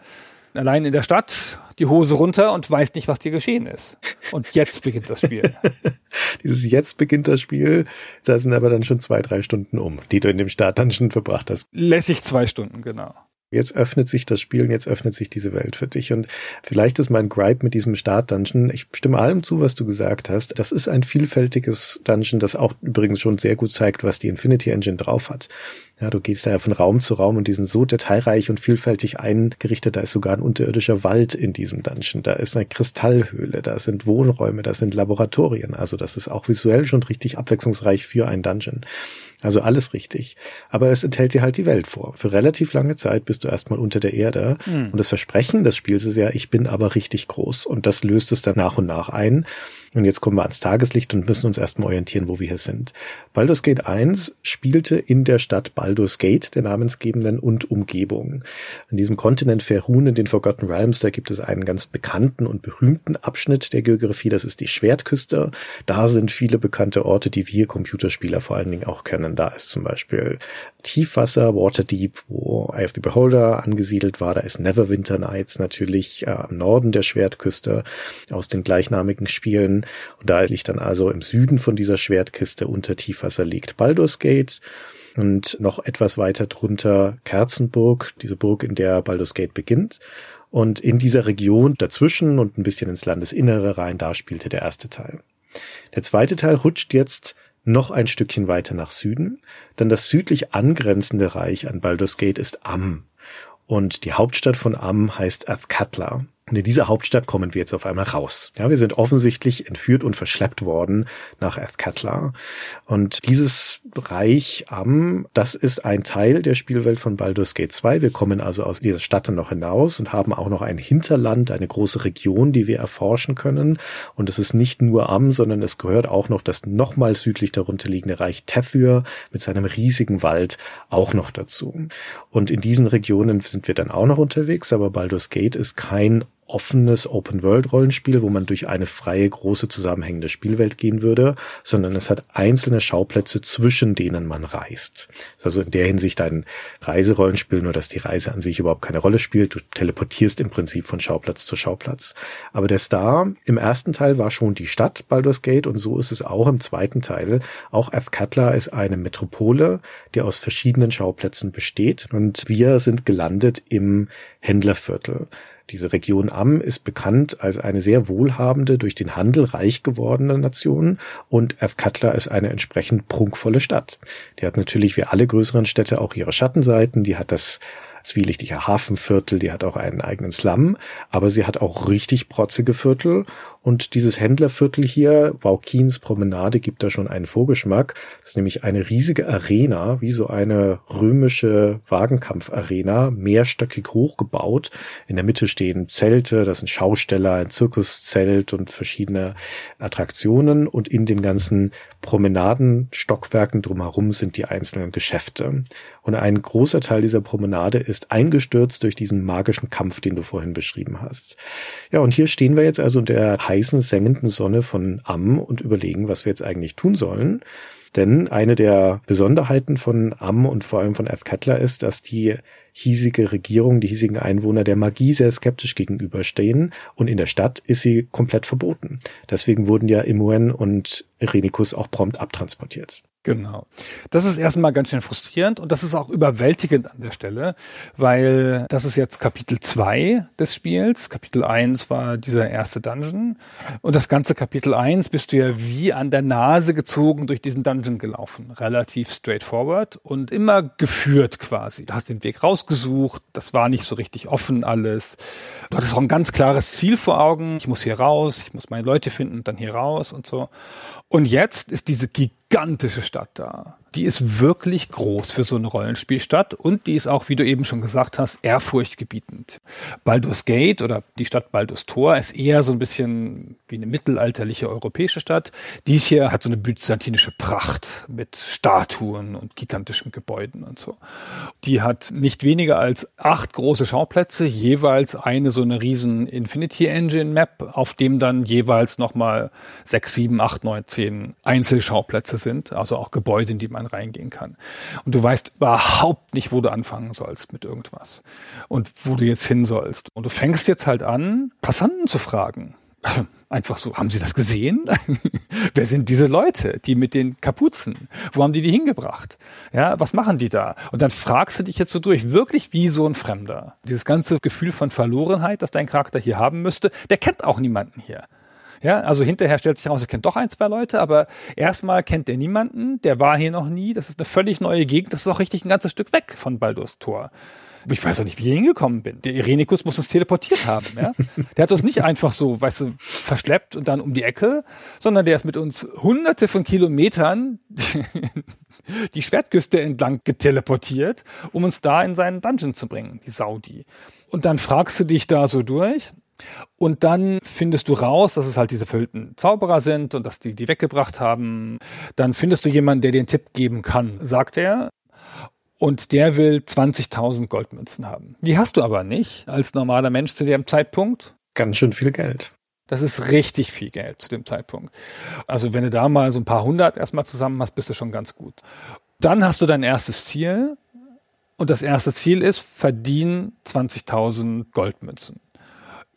allein in der Stadt, die Hose runter und weißt nicht, was dir geschehen ist. Und jetzt beginnt das Spiel. Dieses jetzt beginnt das Spiel, da sind aber dann schon zwei, drei Stunden um, die du in dem Start-Dungeon verbracht hast. Lässig zwei Stunden, genau. Jetzt öffnet sich das Spiel und jetzt öffnet sich diese Welt für dich. Und vielleicht ist mein Gripe mit diesem Start-Dungeon, ich stimme allem zu, was du gesagt hast. Das ist ein vielfältiges Dungeon, das auch übrigens schon sehr gut zeigt, was die Infinity Engine drauf hat. Ja, du gehst da ja von Raum zu Raum und die sind so detailreich und vielfältig eingerichtet. Da ist sogar ein unterirdischer Wald in diesem Dungeon. Da ist eine Kristallhöhle, da sind Wohnräume, da sind Laboratorien. Also das ist auch visuell schon richtig abwechslungsreich für ein Dungeon. Also alles richtig. Aber es enthält dir halt die Welt vor. Für relativ lange Zeit bist du erstmal unter der Erde. Mhm. Und das Versprechen des Spiels ist ja, ich bin aber richtig groß. Und das löst es dann nach und nach ein. Und jetzt kommen wir ans Tageslicht und müssen uns erstmal orientieren, wo wir hier sind. Baldur's Gate 1 spielte in der Stadt Baldur's Gate, der namensgebenden, und Umgebung. In diesem Kontinent Ferun in den Forgotten Realms, da gibt es einen ganz bekannten und berühmten Abschnitt der Geografie, das ist die Schwertküste. Da sind viele bekannte Orte, die wir Computerspieler vor allen Dingen auch kennen. Da ist zum Beispiel Tiefwasser, Waterdeep, wo Eye of the Beholder angesiedelt war. Da ist Neverwinter Nights natürlich äh, am Norden der Schwertküste aus den gleichnamigen Spielen. Und da liegt dann also im Süden von dieser Schwertkiste unter Tiefwasser liegt Baldur's Gate und noch etwas weiter drunter Kerzenburg, diese Burg, in der Baldur's Gate beginnt. Und in dieser Region dazwischen und ein bisschen ins Landesinnere rein, da spielte der erste Teil. Der zweite Teil rutscht jetzt noch ein Stückchen weiter nach Süden, denn das südlich angrenzende Reich an Baldur's Gate ist Am. Und die Hauptstadt von Am heißt Athkatla. Und in dieser Hauptstadt kommen wir jetzt auf einmal raus. Ja, wir sind offensichtlich entführt und verschleppt worden nach Athkatla. Und dieses Reich Am, das ist ein Teil der Spielwelt von Baldur's Gate 2. Wir kommen also aus dieser Stadt noch hinaus und haben auch noch ein Hinterland, eine große Region, die wir erforschen können. Und es ist nicht nur Am, sondern es gehört auch noch das nochmal südlich darunter liegende Reich Tethyr mit seinem riesigen Wald auch noch dazu. Und in diesen Regionen sind wir dann auch noch unterwegs, aber Baldur's Gate ist kein offenes Open-World-Rollenspiel, wo man durch eine freie, große, zusammenhängende Spielwelt gehen würde, sondern es hat einzelne Schauplätze, zwischen denen man reist. Also in der Hinsicht ein Reiserollenspiel, nur dass die Reise an sich überhaupt keine Rolle spielt. Du teleportierst im Prinzip von Schauplatz zu Schauplatz. Aber der Star im ersten Teil war schon die Stadt Baldur's Gate und so ist es auch im zweiten Teil. Auch Athkatla ist eine Metropole, die aus verschiedenen Schauplätzen besteht und wir sind gelandet im Händlerviertel. Diese Region Am ist bekannt als eine sehr wohlhabende, durch den Handel reich gewordene Nation und Athkatla ist eine entsprechend prunkvolle Stadt. Die hat natürlich wie alle größeren Städte auch ihre Schattenseiten, die hat das zwielichtige Hafenviertel, die hat auch einen eigenen Slum, aber sie hat auch richtig protzige Viertel und dieses Händlerviertel hier, Waukins Promenade, gibt da schon einen Vorgeschmack. Das ist nämlich eine riesige Arena, wie so eine römische Wagenkampfarena, mehrstöckig hochgebaut. In der Mitte stehen Zelte, das sind Schausteller, ein Zirkuszelt und verschiedene Attraktionen. Und in den ganzen Promenadenstockwerken drumherum sind die einzelnen Geschäfte. Und ein großer Teil dieser Promenade ist eingestürzt durch diesen magischen Kampf, den du vorhin beschrieben hast. Ja, und hier stehen wir jetzt also in der heißen, sengenden Sonne von Am und überlegen, was wir jetzt eigentlich tun sollen. Denn eine der Besonderheiten von Am und vor allem von Athkatla ist, dass die hiesige Regierung, die hiesigen Einwohner der Magie sehr skeptisch gegenüberstehen und in der Stadt ist sie komplett verboten. Deswegen wurden ja Imuen und Renikus auch prompt abtransportiert. Genau. Das ist erstmal ganz schön frustrierend und das ist auch überwältigend an der Stelle, weil das ist jetzt Kapitel 2 des Spiels. Kapitel 1 war dieser erste Dungeon und das ganze Kapitel 1 bist du ja wie an der Nase gezogen durch diesen Dungeon gelaufen. Relativ straightforward und immer geführt quasi. Du hast den Weg rausgesucht, das war nicht so richtig offen alles. Du hattest auch ein ganz klares Ziel vor Augen. Ich muss hier raus, ich muss meine Leute finden, dann hier raus und so. Und jetzt ist diese gigantische Stadt da die ist wirklich groß für so eine Rollenspielstadt und die ist auch, wie du eben schon gesagt hast, ehrfurchtgebietend. Baldur's Gate oder die Stadt Baldur's Tor ist eher so ein bisschen wie eine mittelalterliche europäische Stadt. Dies hier hat so eine byzantinische Pracht mit Statuen und gigantischen Gebäuden und so. Die hat nicht weniger als acht große Schauplätze, jeweils eine so eine riesen Infinity Engine Map, auf dem dann jeweils nochmal sechs, sieben, acht, neun, zehn Einzelschauplätze sind, also auch Gebäude, in die man reingehen kann. Und du weißt überhaupt nicht, wo du anfangen sollst mit irgendwas und wo du jetzt hin sollst. Und du fängst jetzt halt an, Passanten zu fragen Einfach so, haben Sie das gesehen? Wer sind diese Leute, die mit den Kapuzen? Wo haben die die hingebracht? Ja, was machen die da? Und dann fragst du dich jetzt so durch, wirklich wie so ein Fremder. Dieses ganze Gefühl von Verlorenheit, das dein Charakter hier haben müsste, der kennt auch niemanden hier. Ja, also hinterher stellt sich heraus, er kennt doch ein, zwei Leute, aber erstmal kennt er niemanden, der war hier noch nie, das ist eine völlig neue Gegend, das ist auch richtig ein ganzes Stück weg von Baldur's Tor. Ich weiß auch nicht, wie ich hingekommen bin. Der Irenikus muss uns teleportiert haben. Ja? Der hat uns nicht einfach so, weißt du, verschleppt und dann um die Ecke, sondern der ist mit uns hunderte von Kilometern die Schwertküste entlang geteleportiert, um uns da in seinen Dungeon zu bringen, die Saudi. Und dann fragst du dich da so durch. Und dann findest du raus, dass es halt diese verhüllten Zauberer sind und dass die die weggebracht haben. Dann findest du jemanden, der dir einen Tipp geben kann, sagt er und der will 20.000 Goldmünzen haben. Die hast du aber nicht als normaler Mensch zu dem Zeitpunkt. Ganz schön viel Geld. Das ist richtig viel Geld zu dem Zeitpunkt. Also wenn du da mal so ein paar hundert erstmal zusammen hast, bist du schon ganz gut. Dann hast du dein erstes Ziel und das erste Ziel ist, verdien 20.000 Goldmünzen.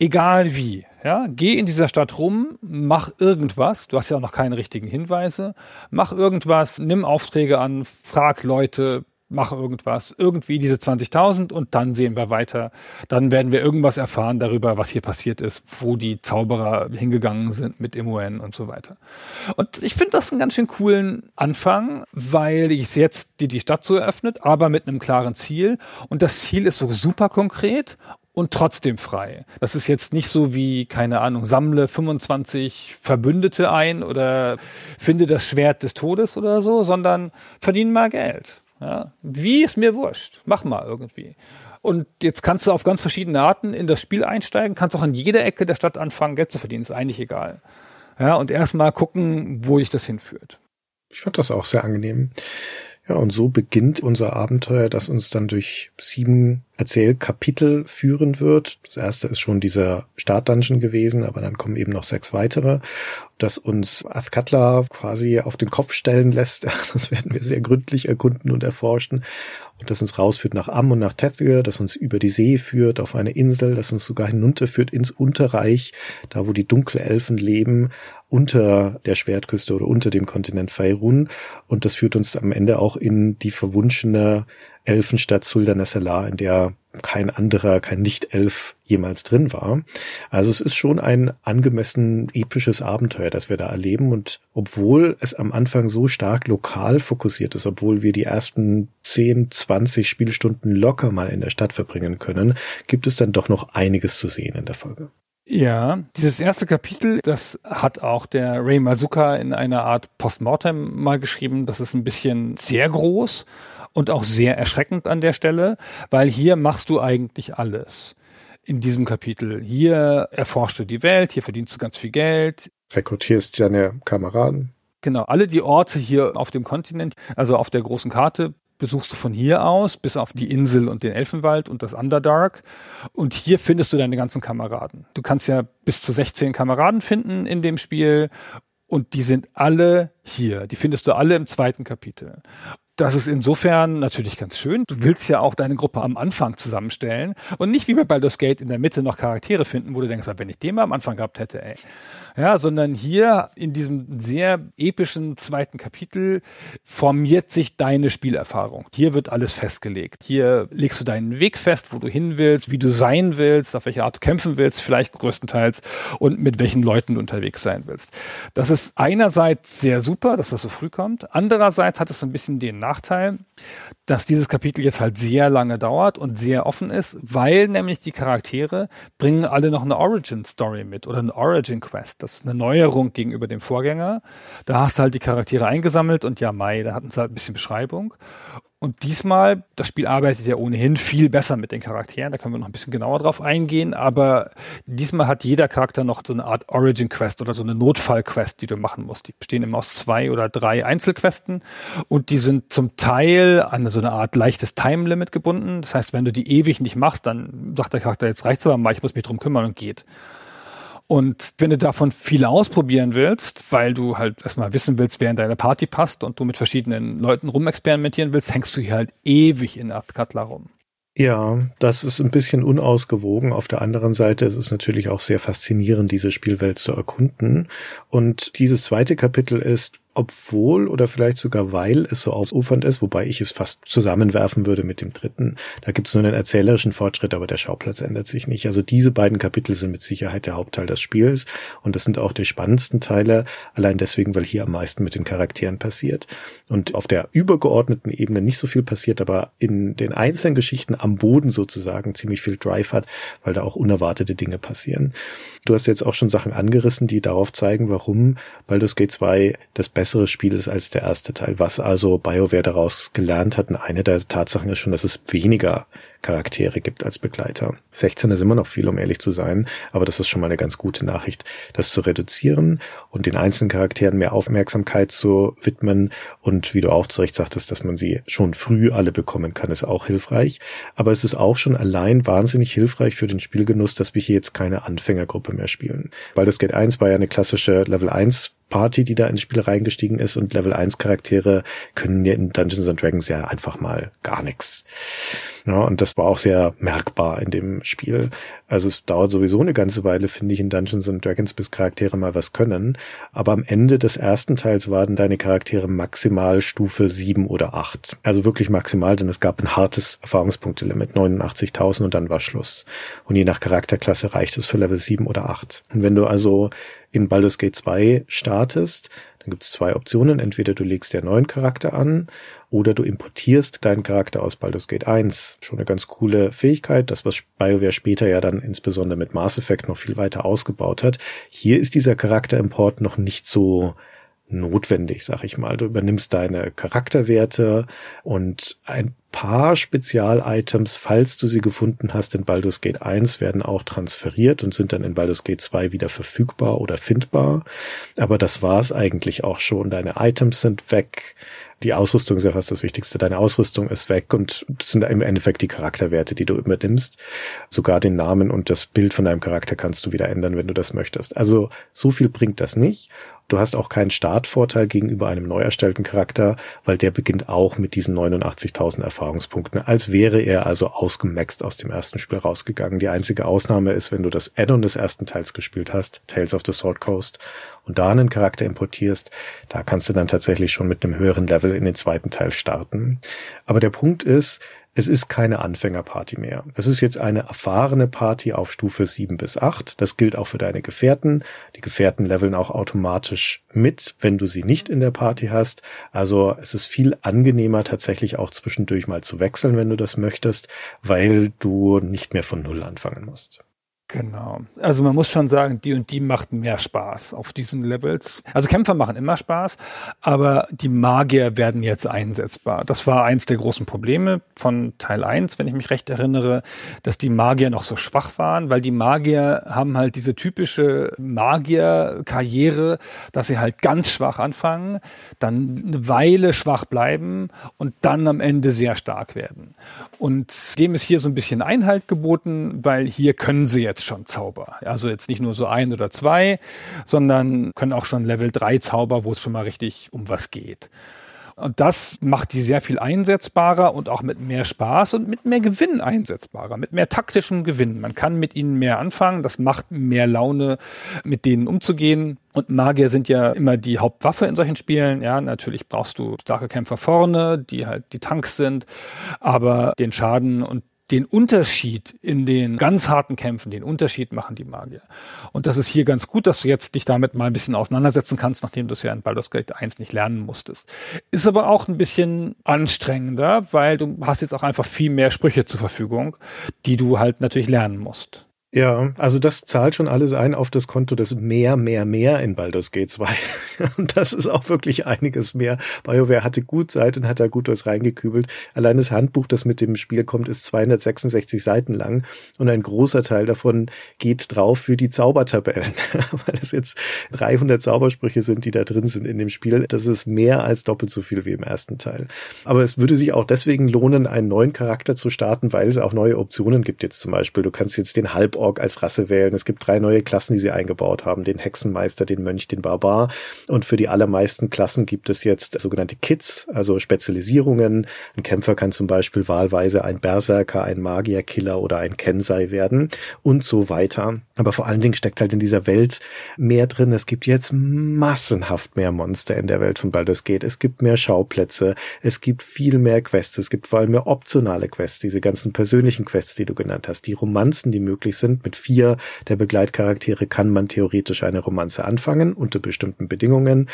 Egal wie, ja, geh in dieser Stadt rum, mach irgendwas. Du hast ja auch noch keine richtigen Hinweise. Mach irgendwas, nimm Aufträge an, frag Leute, mach irgendwas, irgendwie diese 20.000 und dann sehen wir weiter. Dann werden wir irgendwas erfahren darüber, was hier passiert ist, wo die Zauberer hingegangen sind mit Imuen und so weiter. Und ich finde das einen ganz schön coolen Anfang, weil ich jetzt die, die Stadt so eröffnet, aber mit einem klaren Ziel. Und das Ziel ist so super konkret und trotzdem frei. Das ist jetzt nicht so wie, keine Ahnung, sammle 25 Verbündete ein oder finde das Schwert des Todes oder so, sondern verdiene mal Geld. Ja, wie ist mir wurscht. Mach mal irgendwie. Und jetzt kannst du auf ganz verschiedene Arten in das Spiel einsteigen, kannst auch an jeder Ecke der Stadt anfangen, Geld zu verdienen, ist eigentlich egal. Ja, und erstmal gucken, wo dich das hinführt. Ich fand das auch sehr angenehm. Ja, und so beginnt unser Abenteuer, das uns dann durch sieben Erzählkapitel führen wird. Das erste ist schon dieser Startdungeon gewesen, aber dann kommen eben noch sechs weitere, das uns Azkatla quasi auf den Kopf stellen lässt. Das werden wir sehr gründlich erkunden und erforschen. Und das uns rausführt nach Am und nach Tettige, das uns über die See führt, auf eine Insel, das uns sogar hinunterführt ins Unterreich, da wo die dunkle Elfen leben, unter der Schwertküste oder unter dem Kontinent Faerun. Und das führt uns am Ende auch in die verwunschene Elfenstadt Suldanesselar, in der kein anderer, kein Nicht-Elf jemals drin war. Also es ist schon ein angemessen episches Abenteuer, das wir da erleben. Und obwohl es am Anfang so stark lokal fokussiert ist, obwohl wir die ersten 10, 20 Spielstunden locker mal in der Stadt verbringen können, gibt es dann doch noch einiges zu sehen in der Folge. Ja, dieses erste Kapitel, das hat auch der Ray Mazuka in einer Art Postmortem mal geschrieben. Das ist ein bisschen sehr groß und auch sehr erschreckend an der Stelle, weil hier machst du eigentlich alles in diesem Kapitel. Hier erforschst du die Welt, hier verdienst du ganz viel Geld. Rekrutierst deine Kameraden. Genau, alle die Orte hier auf dem Kontinent, also auf der großen Karte, besuchst du von hier aus bis auf die Insel und den Elfenwald und das Underdark. Und hier findest du deine ganzen Kameraden. Du kannst ja bis zu 16 Kameraden finden in dem Spiel. Und die sind alle hier. Die findest du alle im zweiten Kapitel. Das ist insofern natürlich ganz schön. Du willst ja auch deine Gruppe am Anfang zusammenstellen und nicht wie bei Baldur's Gate in der Mitte noch Charaktere finden, wo du denkst, wenn ich den mal am Anfang gehabt hätte, ey. Ja, sondern hier in diesem sehr epischen zweiten Kapitel formiert sich deine Spielerfahrung. Hier wird alles festgelegt. Hier legst du deinen Weg fest, wo du hin willst, wie du sein willst, auf welche Art du kämpfen willst, vielleicht größtenteils und mit welchen Leuten du unterwegs sein willst. Das ist einerseits sehr super, dass das so früh kommt. Andererseits hat es so ein bisschen den Nachteil, dass dieses Kapitel jetzt halt sehr lange dauert und sehr offen ist, weil nämlich die Charaktere bringen alle noch eine Origin Story mit oder eine Origin Quest. Das ist eine Neuerung gegenüber dem Vorgänger. Da hast du halt die Charaktere eingesammelt und ja, Mai, da hatten sie halt ein bisschen Beschreibung. Und diesmal, das Spiel arbeitet ja ohnehin viel besser mit den Charakteren, da können wir noch ein bisschen genauer drauf eingehen, aber diesmal hat jeder Charakter noch so eine Art Origin Quest oder so eine Notfall Quest, die du machen musst. Die bestehen immer aus zwei oder drei Einzelquesten und die sind zum Teil an so eine Art leichtes Time Limit gebunden. Das heißt, wenn du die ewig nicht machst, dann sagt der Charakter, jetzt reicht's aber mal, ich muss mich drum kümmern und geht. Und wenn du davon viele ausprobieren willst, weil du halt erstmal wissen willst, wer in deine Party passt und du mit verschiedenen Leuten rumexperimentieren willst, hängst du hier halt ewig in Azkatla rum. Ja, das ist ein bisschen unausgewogen. Auf der anderen Seite ist es natürlich auch sehr faszinierend, diese Spielwelt zu erkunden. Und dieses zweite Kapitel ist obwohl oder vielleicht sogar weil es so ausufernd ist, wobei ich es fast zusammenwerfen würde mit dem dritten. Da gibt es nur einen erzählerischen Fortschritt, aber der Schauplatz ändert sich nicht. Also diese beiden Kapitel sind mit Sicherheit der Hauptteil des Spiels und das sind auch die spannendsten Teile, allein deswegen, weil hier am meisten mit den Charakteren passiert. Und auf der übergeordneten Ebene nicht so viel passiert, aber in den einzelnen Geschichten am Boden sozusagen ziemlich viel Drive hat, weil da auch unerwartete Dinge passieren. Du hast jetzt auch schon Sachen angerissen, die darauf zeigen, warum Baldur's Gate 2 das bessere Spiel ist als der erste Teil. Was also BioWare daraus gelernt hat, und eine der Tatsachen ist schon, dass es weniger Charaktere gibt als Begleiter. 16 ist immer noch viel, um ehrlich zu sein, aber das ist schon mal eine ganz gute Nachricht, das zu reduzieren und den einzelnen Charakteren mehr Aufmerksamkeit zu widmen und wie du auch zu Recht sagtest, dass man sie schon früh alle bekommen kann, ist auch hilfreich. Aber es ist auch schon allein wahnsinnig hilfreich für den Spielgenuss, dass wir hier jetzt keine Anfängergruppe mehr spielen. Baldur's Gate 1 war ja eine klassische Level 1 Party, die da ins Spiel reingestiegen ist und Level 1 Charaktere können ja in Dungeons and Dragons ja einfach mal gar nichts. Ja, und das war auch sehr merkbar in dem Spiel. Also es dauert sowieso eine ganze Weile, finde ich, in Dungeons and Dragons, bis Charaktere mal was können. Aber am Ende des ersten Teils waren deine Charaktere maximal Stufe 7 oder 8. Also wirklich maximal, denn es gab ein hartes Erfahrungspunktelimit, 89.000 und dann war Schluss. Und je nach Charakterklasse reicht es für Level 7 oder 8. Und wenn du also in Baldur's Gate 2 startest, dann gibt es zwei Optionen. Entweder du legst dir neuen Charakter an oder du importierst deinen Charakter aus Baldur's Gate 1. Schon eine ganz coole Fähigkeit, das was BioWare später ja dann insbesondere mit Mass Effect noch viel weiter ausgebaut hat. Hier ist dieser Charakterimport noch nicht so notwendig, sag ich mal. Du übernimmst deine Charakterwerte und ein paar Spezial-Items, falls du sie gefunden hast in Baldur's Gate 1, werden auch transferiert und sind dann in Baldur's Gate 2 wieder verfügbar oder findbar. Aber das war's eigentlich auch schon. Deine Items sind weg. Die Ausrüstung ist ja fast das Wichtigste. Deine Ausrüstung ist weg und das sind im Endeffekt die Charakterwerte, die du übernimmst. Sogar den Namen und das Bild von deinem Charakter kannst du wieder ändern, wenn du das möchtest. Also so viel bringt das nicht. Du hast auch keinen Startvorteil gegenüber einem neu erstellten Charakter, weil der beginnt auch mit diesen 89.000 Erfahrungspunkten, als wäre er also ausgemaxt aus dem ersten Spiel rausgegangen. Die einzige Ausnahme ist, wenn du das Add-on des ersten Teils gespielt hast, Tales of the Sword Coast, und da einen Charakter importierst, da kannst du dann tatsächlich schon mit einem höheren Level in den zweiten Teil starten. Aber der Punkt ist, es ist keine Anfängerparty mehr. Es ist jetzt eine erfahrene Party auf Stufe 7 bis 8. Das gilt auch für deine Gefährten. Die Gefährten leveln auch automatisch mit, wenn du sie nicht in der Party hast. Also es ist viel angenehmer tatsächlich auch zwischendurch mal zu wechseln, wenn du das möchtest, weil du nicht mehr von Null anfangen musst. Genau. Also man muss schon sagen, die und die macht mehr Spaß auf diesen Levels. Also Kämpfer machen immer Spaß, aber die Magier werden jetzt einsetzbar. Das war eins der großen Probleme von Teil 1, wenn ich mich recht erinnere, dass die Magier noch so schwach waren, weil die Magier haben halt diese typische Magierkarriere, dass sie halt ganz schwach anfangen, dann eine Weile schwach bleiben und dann am Ende sehr stark werden. Und dem ist hier so ein bisschen Einhalt geboten, weil hier können sie jetzt jetzt schon Zauber. Also jetzt nicht nur so ein oder zwei, sondern können auch schon Level 3 Zauber, wo es schon mal richtig um was geht. Und das macht die sehr viel einsetzbarer und auch mit mehr Spaß und mit mehr Gewinn einsetzbarer, mit mehr taktischem Gewinn. Man kann mit ihnen mehr anfangen, das macht mehr Laune, mit denen umzugehen. Und Magier sind ja immer die Hauptwaffe in solchen Spielen. Ja, natürlich brauchst du starke Kämpfer vorne, die halt die Tanks sind, aber den Schaden und den Unterschied in den ganz harten Kämpfen, den Unterschied machen die Magier. Und das ist hier ganz gut, dass du jetzt dich damit mal ein bisschen auseinandersetzen kannst, nachdem du es ja in Baldur's Gate 1 nicht lernen musstest. Ist aber auch ein bisschen anstrengender, weil du hast jetzt auch einfach viel mehr Sprüche zur Verfügung, die du halt natürlich lernen musst. Ja, also das zahlt schon alles ein auf das Konto des mehr, mehr, mehr in Baldur's Gate 2. und das ist auch wirklich einiges mehr. BioWare hatte gut Zeit und hat da gut was reingekübelt. Allein das Handbuch, das mit dem Spiel kommt, ist 266 Seiten lang und ein großer Teil davon geht drauf für die Zaubertabellen, weil es jetzt 300 Zaubersprüche sind, die da drin sind in dem Spiel. Das ist mehr als doppelt so viel wie im ersten Teil. Aber es würde sich auch deswegen lohnen, einen neuen Charakter zu starten, weil es auch neue Optionen gibt. Jetzt zum Beispiel, du kannst jetzt den Halb Halborg als Rasse wählen. Es gibt drei neue Klassen, die sie eingebaut haben. Den Hexenmeister, den Mönch, den Barbar. Und für die allermeisten Klassen gibt es jetzt sogenannte Kits, also Spezialisierungen. Ein Kämpfer kann zum Beispiel wahlweise ein Berserker, ein Magierkiller oder ein Kensei werden und so weiter. Aber vor allen Dingen steckt halt in dieser Welt mehr drin. Es gibt jetzt massenhaft mehr Monster in der Welt von Baldur's Gate. Es gibt mehr Schauplätze. Es gibt viel mehr Quests. Es gibt vor allem mehr optionale Quests, diese ganzen persönlichen Quests, die du genannt hast. Die Romanzen, die möglich sind. Mit vier der Begleitcharaktere kann man theoretisch eine Romanze anfangen unter bestimmten Bedingungen.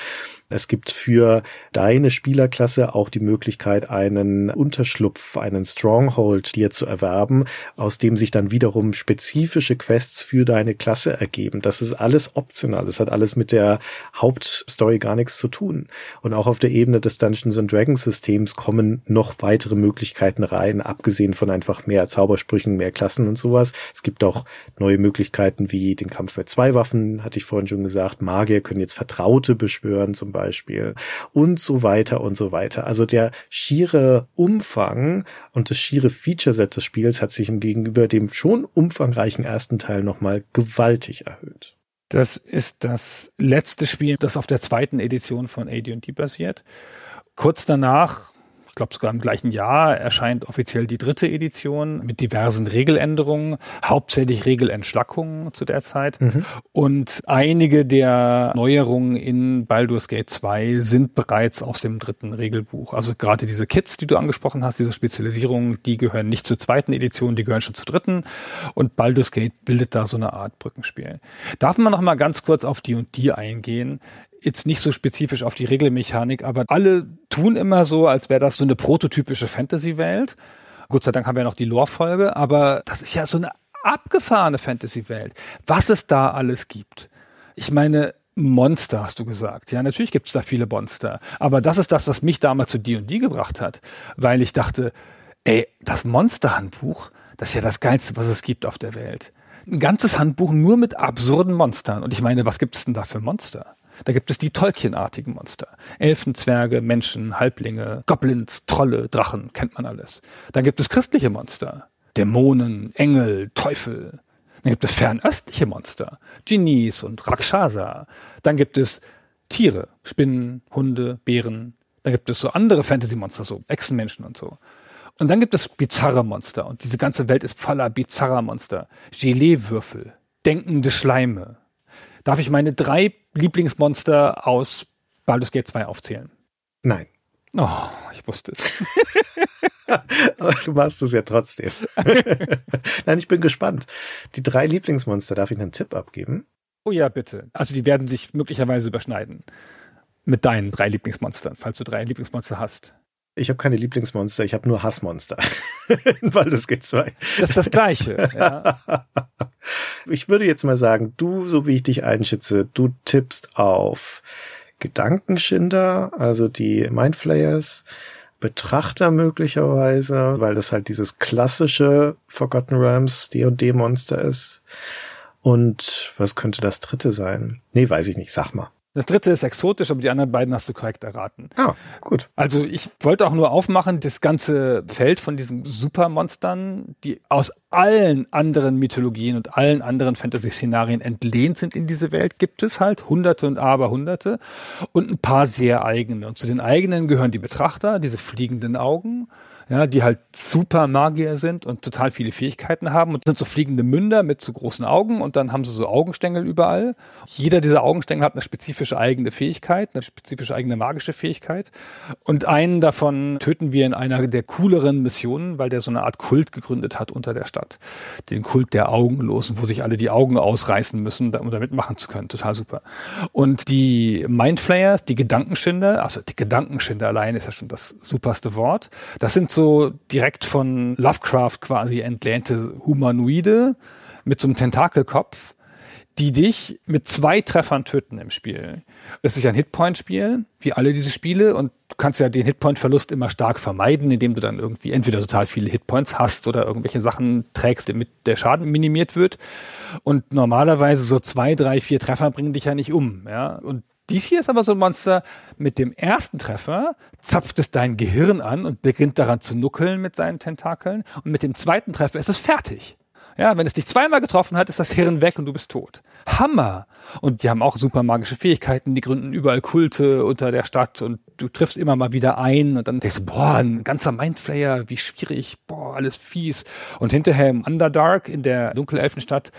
Es gibt für deine Spielerklasse auch die Möglichkeit, einen Unterschlupf, einen Stronghold dir zu erwerben, aus dem sich dann wiederum spezifische Quests für deine Klasse ergeben. Das ist alles optional. Das hat alles mit der Hauptstory gar nichts zu tun. Und auch auf der Ebene des Dungeons and Dragons Systems kommen noch weitere Möglichkeiten rein, abgesehen von einfach mehr Zaubersprüchen, mehr Klassen und sowas. Es gibt auch neue Möglichkeiten wie den Kampf mit zwei Waffen, hatte ich vorhin schon gesagt. Magier können jetzt Vertraute beschwören zum Beispiel und so weiter und so weiter. Also der schiere Umfang und das schiere Feature-Set des Spiels hat sich im Gegenüber dem schon umfangreichen ersten Teil nochmal gewaltig erhöht. Das ist das letzte Spiel, das auf der zweiten Edition von AD&D basiert. Kurz danach ich glaube sogar im gleichen Jahr erscheint offiziell die dritte Edition mit diversen Regeländerungen, hauptsächlich Regelentschlackungen zu der Zeit. Mhm. Und einige der Neuerungen in Baldur's Gate 2 sind bereits aus dem dritten Regelbuch. Also gerade diese Kits, die du angesprochen hast, diese Spezialisierungen, die gehören nicht zur zweiten Edition, die gehören schon zur dritten. Und Baldur's Gate bildet da so eine Art Brückenspiel. Darf man noch mal ganz kurz auf die und die eingehen? Jetzt nicht so spezifisch auf die Regelmechanik, aber alle tun immer so, als wäre das so eine prototypische Fantasy-Welt. Gott sei Dank haben wir ja noch die Lore-Folge, aber das ist ja so eine abgefahrene Fantasy-Welt. Was es da alles gibt. Ich meine, Monster hast du gesagt. Ja, natürlich gibt es da viele Monster. Aber das ist das, was mich damals zu D&D gebracht hat. Weil ich dachte, ey, das Monsterhandbuch, das ist ja das Geilste, was es gibt auf der Welt. Ein ganzes Handbuch nur mit absurden Monstern. Und ich meine, was gibt es denn da für Monster? Da gibt es die Tolkien-artigen Monster. Elfen, Zwerge, Menschen, Halblinge, Goblins, Trolle, Drachen, kennt man alles. Dann gibt es christliche Monster. Dämonen, Engel, Teufel. Dann gibt es fernöstliche Monster. Genies und Rakshasa. Dann gibt es Tiere, Spinnen, Hunde, Bären. Dann gibt es so andere Fantasy-Monster, so Echsenmenschen und so. Und dann gibt es bizarre Monster. Und diese ganze Welt ist voller bizarrer Monster. Geleewürfel, denkende Schleime, Darf ich meine drei Lieblingsmonster aus Baldur's Gate 2 aufzählen? Nein. Oh, ich wusste es. Aber du machst es ja trotzdem. Nein, ich bin gespannt. Die drei Lieblingsmonster, darf ich einen Tipp abgeben? Oh ja, bitte. Also die werden sich möglicherweise überschneiden. Mit deinen drei Lieblingsmonstern, falls du drei Lieblingsmonster hast. Ich habe keine Lieblingsmonster, ich habe nur Hassmonster. In Baldur's Gate 2. Das ist das Gleiche. ja. Ich würde jetzt mal sagen, du, so wie ich dich einschätze, du tippst auf Gedankenschinder, also die Mindflayers, Betrachter möglicherweise, weil das halt dieses klassische Forgotten Realms D&D Monster ist. Und was könnte das dritte sein? Nee, weiß ich nicht, sag mal. Das dritte ist exotisch, aber die anderen beiden hast du korrekt erraten. Ah, gut. Also ich wollte auch nur aufmachen, das ganze Feld von diesen Supermonstern, die aus allen anderen Mythologien und allen anderen Fantasy-Szenarien entlehnt sind in diese Welt, gibt es halt Hunderte und Aberhunderte und ein paar sehr eigene. Und zu den eigenen gehören die Betrachter, diese fliegenden Augen, ja, die halt super Magier sind und total viele Fähigkeiten haben und sind so fliegende Münder mit so großen Augen und dann haben sie so Augenstängel überall. Jeder dieser Augenstängel hat eine spezifische eigene Fähigkeit, eine spezifische eigene magische Fähigkeit und einen davon töten wir in einer der cooleren Missionen, weil der so eine Art Kult gegründet hat unter der Stadt. Den Kult der Augenlosen, wo sich alle die Augen ausreißen müssen, um damit machen zu können. Total super. Und die Mindflayers, die Gedankenschinder, also die Gedankenschinder allein ist ja schon das superste Wort. Das sind so direkt von Lovecraft quasi entlehnte Humanoide mit so einem Tentakelkopf, die dich mit zwei Treffern töten im Spiel. Es ist ein Hitpoint-Spiel, wie alle diese Spiele, und du kannst ja den Hitpoint-Verlust immer stark vermeiden, indem du dann irgendwie entweder total viele Hitpoints hast oder irgendwelche Sachen trägst, damit der Schaden minimiert wird. Und normalerweise so zwei, drei, vier Treffer bringen dich ja nicht um, ja. Und dies hier ist aber so ein Monster, mit dem ersten Treffer zapft es dein Gehirn an und beginnt daran zu nuckeln mit seinen Tentakeln. Und mit dem zweiten Treffer ist es fertig. Ja, wenn es dich zweimal getroffen hat, ist das Hirn weg und du bist tot. Hammer! Und die haben auch super magische Fähigkeiten, die gründen überall Kulte unter der Stadt und du triffst immer mal wieder ein und dann denkst du, boah, ein ganzer Mindflayer, wie schwierig, boah, alles fies. Und hinterher im Underdark in der Dunkelelfenstadt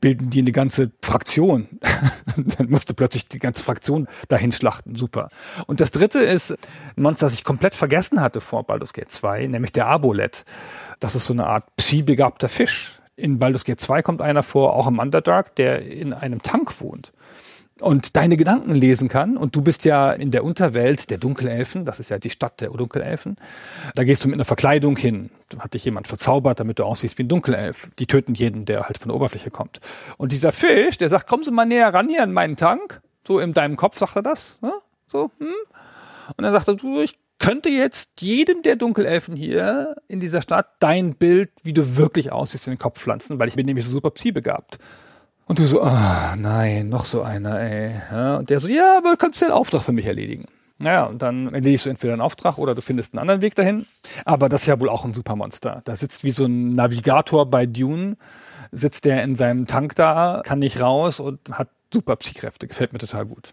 bilden die eine ganze Fraktion. dann musst du plötzlich die ganze Fraktion dahin schlachten. Super. Und das dritte ist ein Monster, das ich komplett vergessen hatte vor Baldur's Gate 2, nämlich der Abolet. Das ist so eine Art psi-begabter Fisch. In Baldur's Gate 2 kommt einer vor, auch im Underdark, der in einem Tank wohnt und deine Gedanken lesen kann. Und du bist ja in der Unterwelt der Dunkelelfen, das ist ja die Stadt der Dunkelelfen. Da gehst du mit einer Verkleidung hin. Da hat dich jemand verzaubert, damit du aussiehst wie ein Dunkelelf. Die töten jeden, der halt von der Oberfläche kommt. Und dieser Fisch, der sagt, kommen Sie mal näher ran hier in meinen Tank. So in deinem Kopf sagt er das. Ne? So, hm? Und dann sagt er, du, ich könnte jetzt jedem der Dunkelelfen hier in dieser Stadt dein Bild, wie du wirklich aussiehst, in den Kopf pflanzen, weil ich bin nämlich so super psi-begabt. Und du so, ah, nein, noch so einer, ey. Ja, und der so, ja, aber kannst du den Auftrag für mich erledigen. Naja, und dann erledigst du entweder einen Auftrag oder du findest einen anderen Weg dahin. Aber das ist ja wohl auch ein Supermonster. Da sitzt wie so ein Navigator bei Dune, sitzt der in seinem Tank da, kann nicht raus und hat super Psykräfte. Gefällt mir total gut.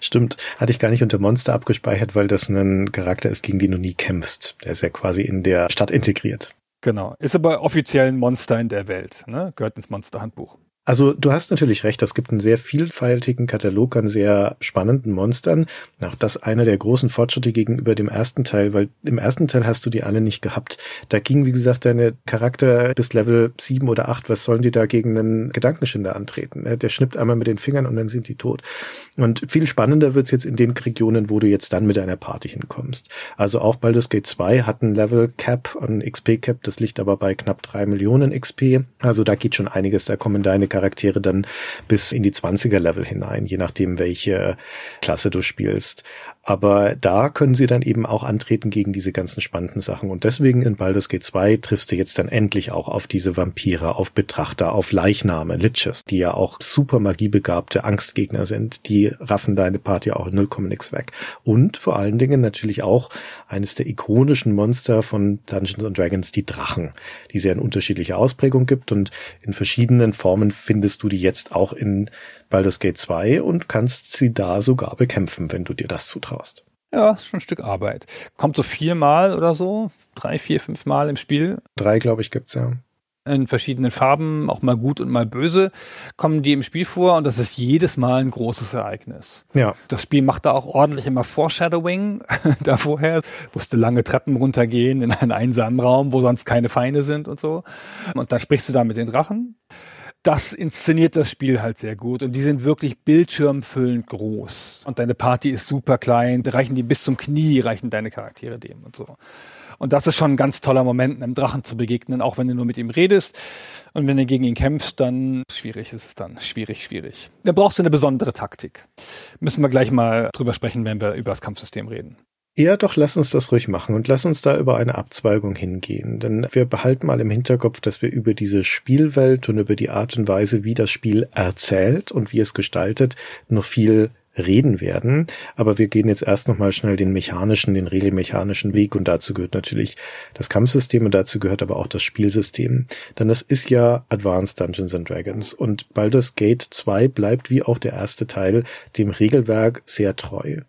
Stimmt, hatte ich gar nicht unter Monster abgespeichert, weil das ein Charakter ist, gegen den du nie kämpfst. Der ist ja quasi in der Stadt integriert. Genau. Ist aber offiziell ein Monster in der Welt. Ne? Gehört ins Monsterhandbuch. Also du hast natürlich recht, es gibt einen sehr vielfältigen Katalog an sehr spannenden Monstern. Auch das einer der großen Fortschritte gegenüber dem ersten Teil, weil im ersten Teil hast du die alle nicht gehabt. Da ging, wie gesagt, deine Charakter bis Level 7 oder 8, was sollen die da gegen einen Gedankenschinder antreten? Der schnippt einmal mit den Fingern und dann sind die tot. Und viel spannender wird's jetzt in den Regionen, wo du jetzt dann mit einer Party hinkommst. Also auch Baldur's Gate 2 hat ein Level Cap, ein XP Cap, das liegt aber bei knapp drei Millionen XP. Also da geht schon einiges, da kommen deine Charaktere dann bis in die 20er Level hinein, je nachdem, welche Klasse du spielst. Aber da können sie dann eben auch antreten gegen diese ganzen spannenden Sachen. Und deswegen in Baldur's Gate 2 triffst du jetzt dann endlich auch auf diese Vampire, auf Betrachter, auf Leichname, Liches, die ja auch super magiebegabte Angstgegner sind. Die raffen deine Party auch in 0, nix weg. Und vor allen Dingen natürlich auch eines der ikonischen Monster von Dungeons and Dragons, die Drachen, die ja in unterschiedlicher Ausprägung gibt und in verschiedenen Formen findest du die jetzt auch in Baldur's Gate 2 und kannst sie da sogar bekämpfen, wenn du dir das zutraust. Ja, ist schon ein Stück Arbeit. Kommt so viermal oder so, drei, vier, fünf Mal im Spiel. Drei, glaube ich, gibt's ja in verschiedenen Farben, auch mal gut und mal böse, kommen die im Spiel vor und das ist jedes Mal ein großes Ereignis. Ja. Das Spiel macht da auch ordentlich immer Foreshadowing da vorher, musste lange Treppen runtergehen in einen einsamen Raum, wo sonst keine Feinde sind und so. Und dann sprichst du da mit den Drachen das inszeniert das Spiel halt sehr gut und die sind wirklich bildschirmfüllend groß und deine Party ist super klein, reichen die bis zum Knie, reichen deine Charaktere dem und so. Und das ist schon ein ganz toller Moment, einem Drachen zu begegnen, auch wenn du nur mit ihm redest. Und wenn du gegen ihn kämpfst, dann schwierig ist es dann. Schwierig, schwierig. Da brauchst du eine besondere Taktik. Müssen wir gleich mal drüber sprechen, wenn wir über das Kampfsystem reden. Ja, doch, lass uns das ruhig machen und lass uns da über eine Abzweigung hingehen. Denn wir behalten mal im Hinterkopf, dass wir über diese Spielwelt und über die Art und Weise, wie das Spiel erzählt und wie es gestaltet, noch viel reden werden. Aber wir gehen jetzt erst nochmal schnell den mechanischen, den regelmechanischen Weg und dazu gehört natürlich das Kampfsystem und dazu gehört aber auch das Spielsystem. Denn das ist ja Advanced Dungeons and Dragons und Baldur's Gate 2 bleibt wie auch der erste Teil dem Regelwerk sehr treu.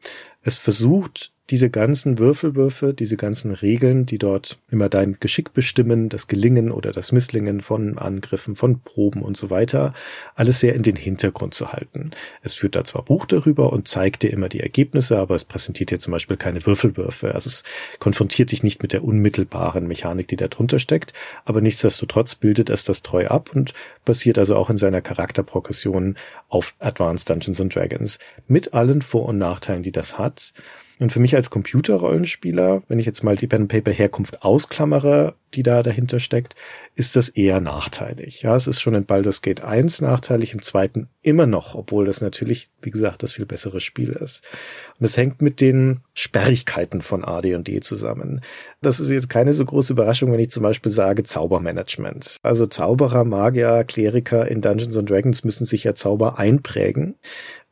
Es versucht diese ganzen Würfelwürfe, diese ganzen Regeln, die dort immer dein Geschick bestimmen, das Gelingen oder das Misslingen von Angriffen, von Proben und so weiter, alles sehr in den Hintergrund zu halten. Es führt da zwar Buch darüber und zeigt dir immer die Ergebnisse, aber es präsentiert dir zum Beispiel keine Würfelwürfe. Also es konfrontiert dich nicht mit der unmittelbaren Mechanik, die da drunter steckt, aber nichtsdestotrotz bildet es das treu ab und basiert also auch in seiner Charakterprogression auf Advanced Dungeons and Dragons. Mit allen Vor- und Nachteilen, die das hat. Und für mich als Computerrollenspieler, wenn ich jetzt mal die Pen and Paper Herkunft ausklammere, die da dahinter steckt, ist das eher nachteilig. Ja, es ist schon in Baldur's Gate 1 nachteilig, im zweiten immer noch, obwohl das natürlich, wie gesagt, das viel bessere Spiel ist. Und es hängt mit den Sperrigkeiten von AD&D zusammen. Das ist jetzt keine so große Überraschung, wenn ich zum Beispiel sage Zaubermanagement. Also Zauberer, Magier, Kleriker in Dungeons and Dragons müssen sich ja Zauber einprägen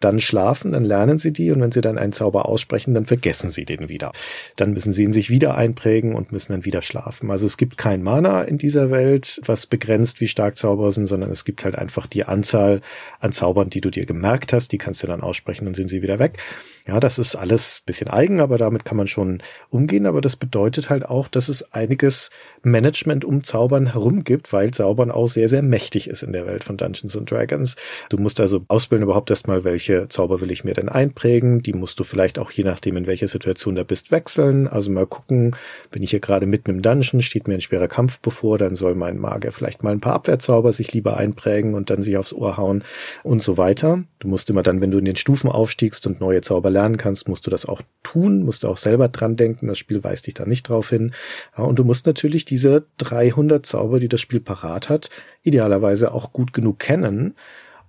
dann schlafen, dann lernen sie die und wenn sie dann einen Zauber aussprechen, dann vergessen sie den wieder. Dann müssen sie ihn sich wieder einprägen und müssen dann wieder schlafen. Also es gibt gibt kein Mana in dieser Welt, was begrenzt, wie stark Zauberer sind, sondern es gibt halt einfach die Anzahl an Zaubern, die du dir gemerkt hast, die kannst du dann aussprechen und sind sie wieder weg. Ja, das ist alles bisschen eigen, aber damit kann man schon umgehen. Aber das bedeutet halt auch, dass es einiges Management um Zaubern herum gibt, weil Zaubern auch sehr, sehr mächtig ist in der Welt von Dungeons and Dragons. Du musst also ausbilden überhaupt erstmal, welche Zauber will ich mir denn einprägen. Die musst du vielleicht auch je nachdem, in welcher Situation da bist, wechseln. Also mal gucken, bin ich hier gerade mitten im Dungeon, steht mir ein schwerer Kampf bevor, dann soll mein Magier vielleicht mal ein paar Abwehrzauber sich lieber einprägen und dann sich aufs Ohr hauen und so weiter. Du musst immer dann, wenn du in den Stufen aufstiegst und neue Zauber lernen kannst, musst du das auch tun, musst du auch selber dran denken. Das Spiel weist dich da nicht drauf hin. und du musst natürlich diese 300 Zauber, die das Spiel parat hat, idealerweise auch gut genug kennen,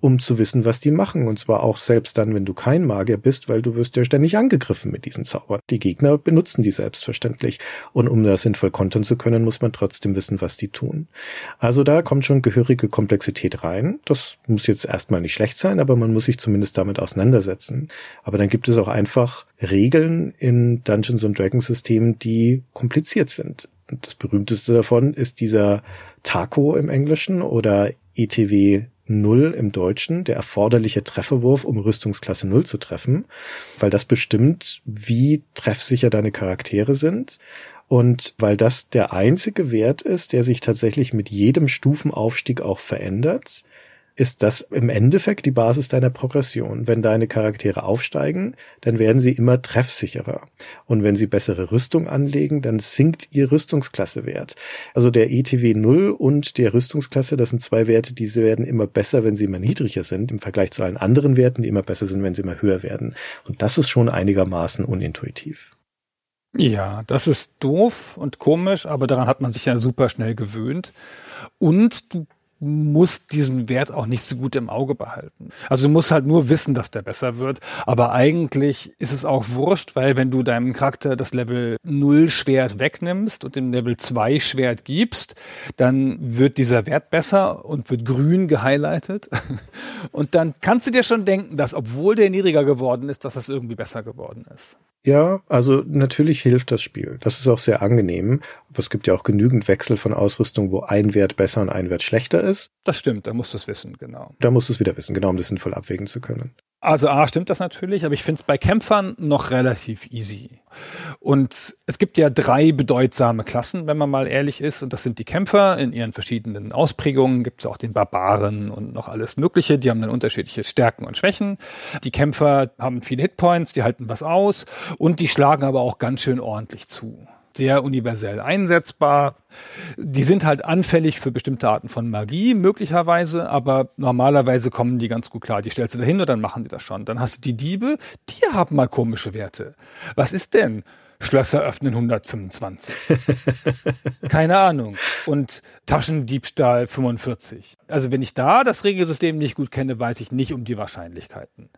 um zu wissen, was die machen. Und zwar auch selbst dann, wenn du kein Magier bist, weil du wirst ja ständig angegriffen mit diesen Zaubern. Die Gegner benutzen die selbstverständlich. Und um das sinnvoll kontern zu können, muss man trotzdem wissen, was die tun. Also da kommt schon gehörige Komplexität rein. Das muss jetzt erstmal nicht schlecht sein, aber man muss sich zumindest damit auseinandersetzen. Aber dann gibt es auch einfach Regeln in Dungeons and Dragons Systemen, die kompliziert sind. Das berühmteste davon ist dieser Taco im Englischen oder ETW Null im Deutschen, der erforderliche Trefferwurf, um Rüstungsklasse Null zu treffen, weil das bestimmt, wie treffsicher deine Charaktere sind und weil das der einzige Wert ist, der sich tatsächlich mit jedem Stufenaufstieg auch verändert ist das im Endeffekt die Basis deiner Progression. Wenn deine Charaktere aufsteigen, dann werden sie immer treffsicherer. Und wenn sie bessere Rüstung anlegen, dann sinkt ihr Rüstungsklassewert. Also der ETW 0 und der Rüstungsklasse, das sind zwei Werte, die werden immer besser, wenn sie immer niedriger sind, im Vergleich zu allen anderen Werten, die immer besser sind, wenn sie immer höher werden. Und das ist schon einigermaßen unintuitiv. Ja, das ist doof und komisch, aber daran hat man sich ja super schnell gewöhnt. Und du muss diesen Wert auch nicht so gut im Auge behalten. Also du musst halt nur wissen, dass der besser wird. Aber eigentlich ist es auch wurscht, weil wenn du deinem Charakter das Level 0 Schwert wegnimmst und dem Level 2 Schwert gibst, dann wird dieser Wert besser und wird grün gehighlightet. Und dann kannst du dir schon denken, dass obwohl der niedriger geworden ist, dass das irgendwie besser geworden ist. Ja, also natürlich hilft das Spiel. Das ist auch sehr angenehm. Aber es gibt ja auch genügend Wechsel von Ausrüstung, wo ein Wert besser und ein Wert schlechter ist. Das stimmt, da musst du es wissen, genau. Da musst du es wieder wissen, genau, um das sinnvoll abwägen zu können. Also A stimmt das natürlich, aber ich finde es bei Kämpfern noch relativ easy. Und es gibt ja drei bedeutsame Klassen, wenn man mal ehrlich ist. Und das sind die Kämpfer in ihren verschiedenen Ausprägungen. Gibt es auch den Barbaren und noch alles Mögliche. Die haben dann unterschiedliche Stärken und Schwächen. Die Kämpfer haben viele Hitpoints, die halten was aus und die schlagen aber auch ganz schön ordentlich zu sehr universell einsetzbar. Die sind halt anfällig für bestimmte Arten von Magie, möglicherweise, aber normalerweise kommen die ganz gut klar. Die stellst du da hin und dann machen die das schon. Dann hast du die Diebe, die haben mal komische Werte. Was ist denn? Schlösser öffnen 125. Keine Ahnung. Und Taschendiebstahl 45. Also wenn ich da das Regelsystem nicht gut kenne, weiß ich nicht um die Wahrscheinlichkeiten.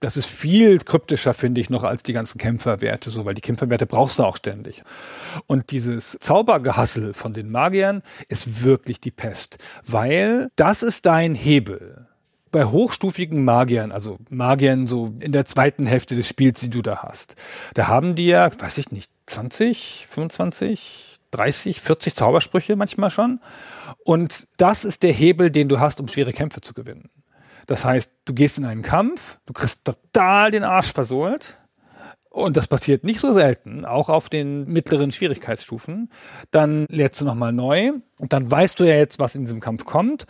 Das ist viel kryptischer, finde ich, noch als die ganzen Kämpferwerte, so, weil die Kämpferwerte brauchst du auch ständig. Und dieses Zaubergehassel von den Magiern ist wirklich die Pest, weil das ist dein Hebel bei hochstufigen Magiern, also Magiern so in der zweiten Hälfte des Spiels, die du da hast, da haben die ja, weiß ich nicht, 20, 25, 30, 40 Zaubersprüche manchmal schon. Und das ist der Hebel, den du hast, um schwere Kämpfe zu gewinnen. Das heißt, du gehst in einen Kampf, du kriegst total den Arsch versohlt. Und das passiert nicht so selten, auch auf den mittleren Schwierigkeitsstufen. Dann lädst du nochmal neu und dann weißt du ja jetzt, was in diesem Kampf kommt.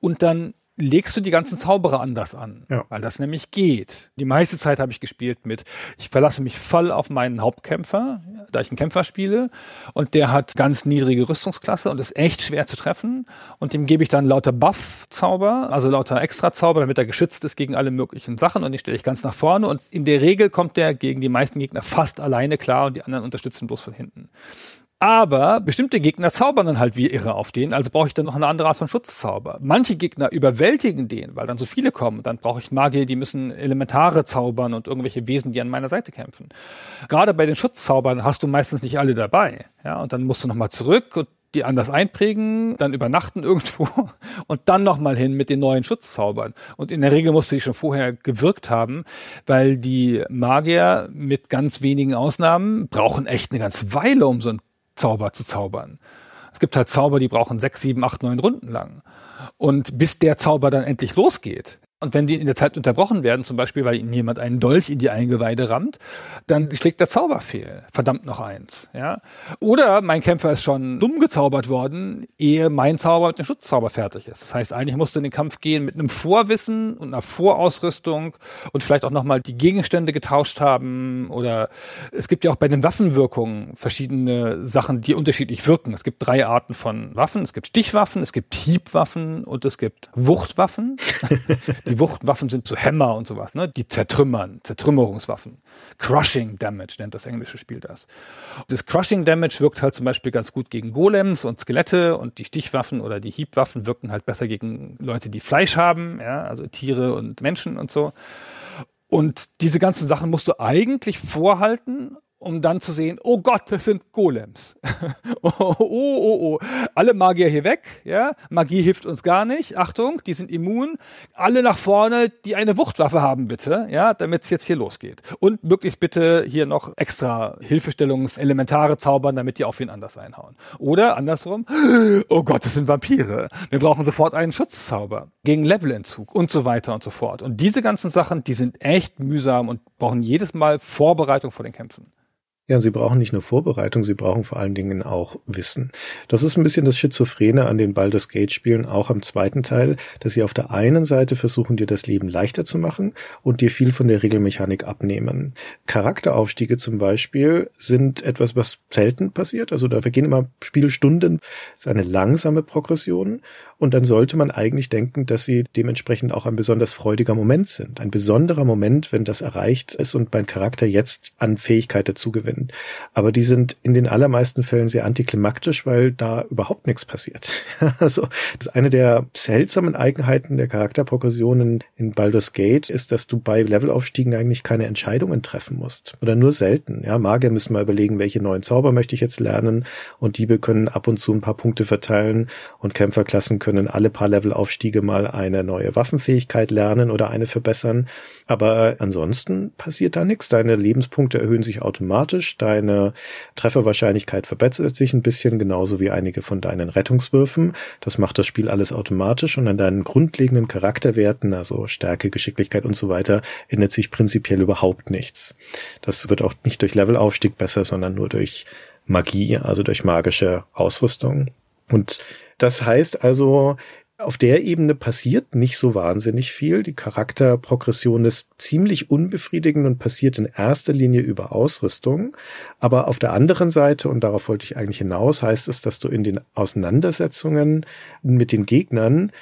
Und dann legst du die ganzen Zauberer anders an, ja. weil das nämlich geht. Die meiste Zeit habe ich gespielt mit, ich verlasse mich voll auf meinen Hauptkämpfer, da ich einen Kämpfer spiele und der hat ganz niedrige Rüstungsklasse und ist echt schwer zu treffen und dem gebe ich dann lauter Buff-Zauber, also lauter Extra-Zauber, damit er geschützt ist gegen alle möglichen Sachen und den stelle ich ganz nach vorne und in der Regel kommt der gegen die meisten Gegner fast alleine klar und die anderen unterstützen bloß von hinten. Aber bestimmte Gegner zaubern dann halt wie irre auf den, also brauche ich dann noch eine andere Art von Schutzzauber. Manche Gegner überwältigen den, weil dann so viele kommen. Dann brauche ich Magier, die müssen Elementare zaubern und irgendwelche Wesen, die an meiner Seite kämpfen. Gerade bei den Schutzzaubern hast du meistens nicht alle dabei. Ja, und dann musst du nochmal zurück und die anders einprägen, dann übernachten irgendwo und dann nochmal hin mit den neuen Schutzzaubern. Und in der Regel musst du die schon vorher gewirkt haben, weil die Magier mit ganz wenigen Ausnahmen brauchen echt eine ganze Weile, um so ein Zauber zu zaubern. Es gibt halt Zauber, die brauchen sechs, sieben, acht, neun Runden lang. Und bis der Zauber dann endlich losgeht, und wenn die in der Zeit unterbrochen werden, zum Beispiel, weil ihnen jemand einen Dolch in die Eingeweide rammt, dann schlägt der Zauber fehl. Verdammt noch eins. Ja? Oder mein Kämpfer ist schon dumm gezaubert worden, ehe mein Zauber mit dem Schutzzauber fertig ist. Das heißt, eigentlich musst du in den Kampf gehen mit einem Vorwissen und einer Vorausrüstung und vielleicht auch nochmal die Gegenstände getauscht haben. Oder es gibt ja auch bei den Waffenwirkungen verschiedene Sachen, die unterschiedlich wirken. Es gibt drei Arten von Waffen. Es gibt Stichwaffen, es gibt Hiebwaffen und es gibt Wuchtwaffen. Die Wuchtwaffen sind so Hämmer und sowas, ne? Die zertrümmern, Zertrümmerungswaffen. Crushing Damage nennt das englische Spiel das. Das Crushing Damage wirkt halt zum Beispiel ganz gut gegen Golems und Skelette und die Stichwaffen oder die Hiebwaffen wirken halt besser gegen Leute, die Fleisch haben, ja, also Tiere und Menschen und so. Und diese ganzen Sachen musst du eigentlich vorhalten um dann zu sehen, oh Gott, das sind Golems. oh, oh, oh, oh. Alle Magier hier weg, ja. Magie hilft uns gar nicht. Achtung, die sind immun. Alle nach vorne, die eine Wuchtwaffe haben, bitte, ja, damit es jetzt hier losgeht. Und möglichst bitte hier noch extra Hilfestellungselementare zaubern, damit die auf wen anders einhauen. Oder andersrum, oh Gott, das sind Vampire. Wir brauchen sofort einen Schutzzauber gegen Levelentzug und so weiter und so fort. Und diese ganzen Sachen, die sind echt mühsam und brauchen jedes Mal Vorbereitung vor den Kämpfen. Ja, sie brauchen nicht nur Vorbereitung, sie brauchen vor allen Dingen auch Wissen. Das ist ein bisschen das Schizophrene an den Baldur's Gate Spielen, auch am zweiten Teil, dass sie auf der einen Seite versuchen, dir das Leben leichter zu machen und dir viel von der Regelmechanik abnehmen. Charakteraufstiege zum Beispiel sind etwas, was selten passiert. Also da vergehen immer Spielstunden. Das ist eine langsame Progression und dann sollte man eigentlich denken, dass sie dementsprechend auch ein besonders freudiger Moment sind. Ein besonderer Moment, wenn das erreicht ist und mein Charakter jetzt an Fähigkeit dazu gewinnt. Aber die sind in den allermeisten Fällen sehr antiklimaktisch, weil da überhaupt nichts passiert. also, das ist eine der seltsamen Eigenheiten der Charakterprogressionen in Baldur's Gate ist, dass du bei Levelaufstiegen eigentlich keine Entscheidungen treffen musst. Oder nur selten. Ja, Magier müssen mal überlegen, welche neuen Zauber möchte ich jetzt lernen und Diebe können ab und zu ein paar Punkte verteilen und Kämpferklassen können können alle paar Levelaufstiege mal eine neue Waffenfähigkeit lernen oder eine verbessern. Aber ansonsten passiert da nichts. Deine Lebenspunkte erhöhen sich automatisch, deine Trefferwahrscheinlichkeit verbessert sich ein bisschen, genauso wie einige von deinen Rettungswürfen. Das macht das Spiel alles automatisch und an deinen grundlegenden Charakterwerten, also Stärke, Geschicklichkeit und so weiter, ändert sich prinzipiell überhaupt nichts. Das wird auch nicht durch Levelaufstieg besser, sondern nur durch Magie, also durch magische Ausrüstung. Und das heißt also, auf der Ebene passiert nicht so wahnsinnig viel. Die Charakterprogression ist ziemlich unbefriedigend und passiert in erster Linie über Ausrüstung. Aber auf der anderen Seite, und darauf wollte ich eigentlich hinaus, heißt es, dass du in den Auseinandersetzungen mit den Gegnern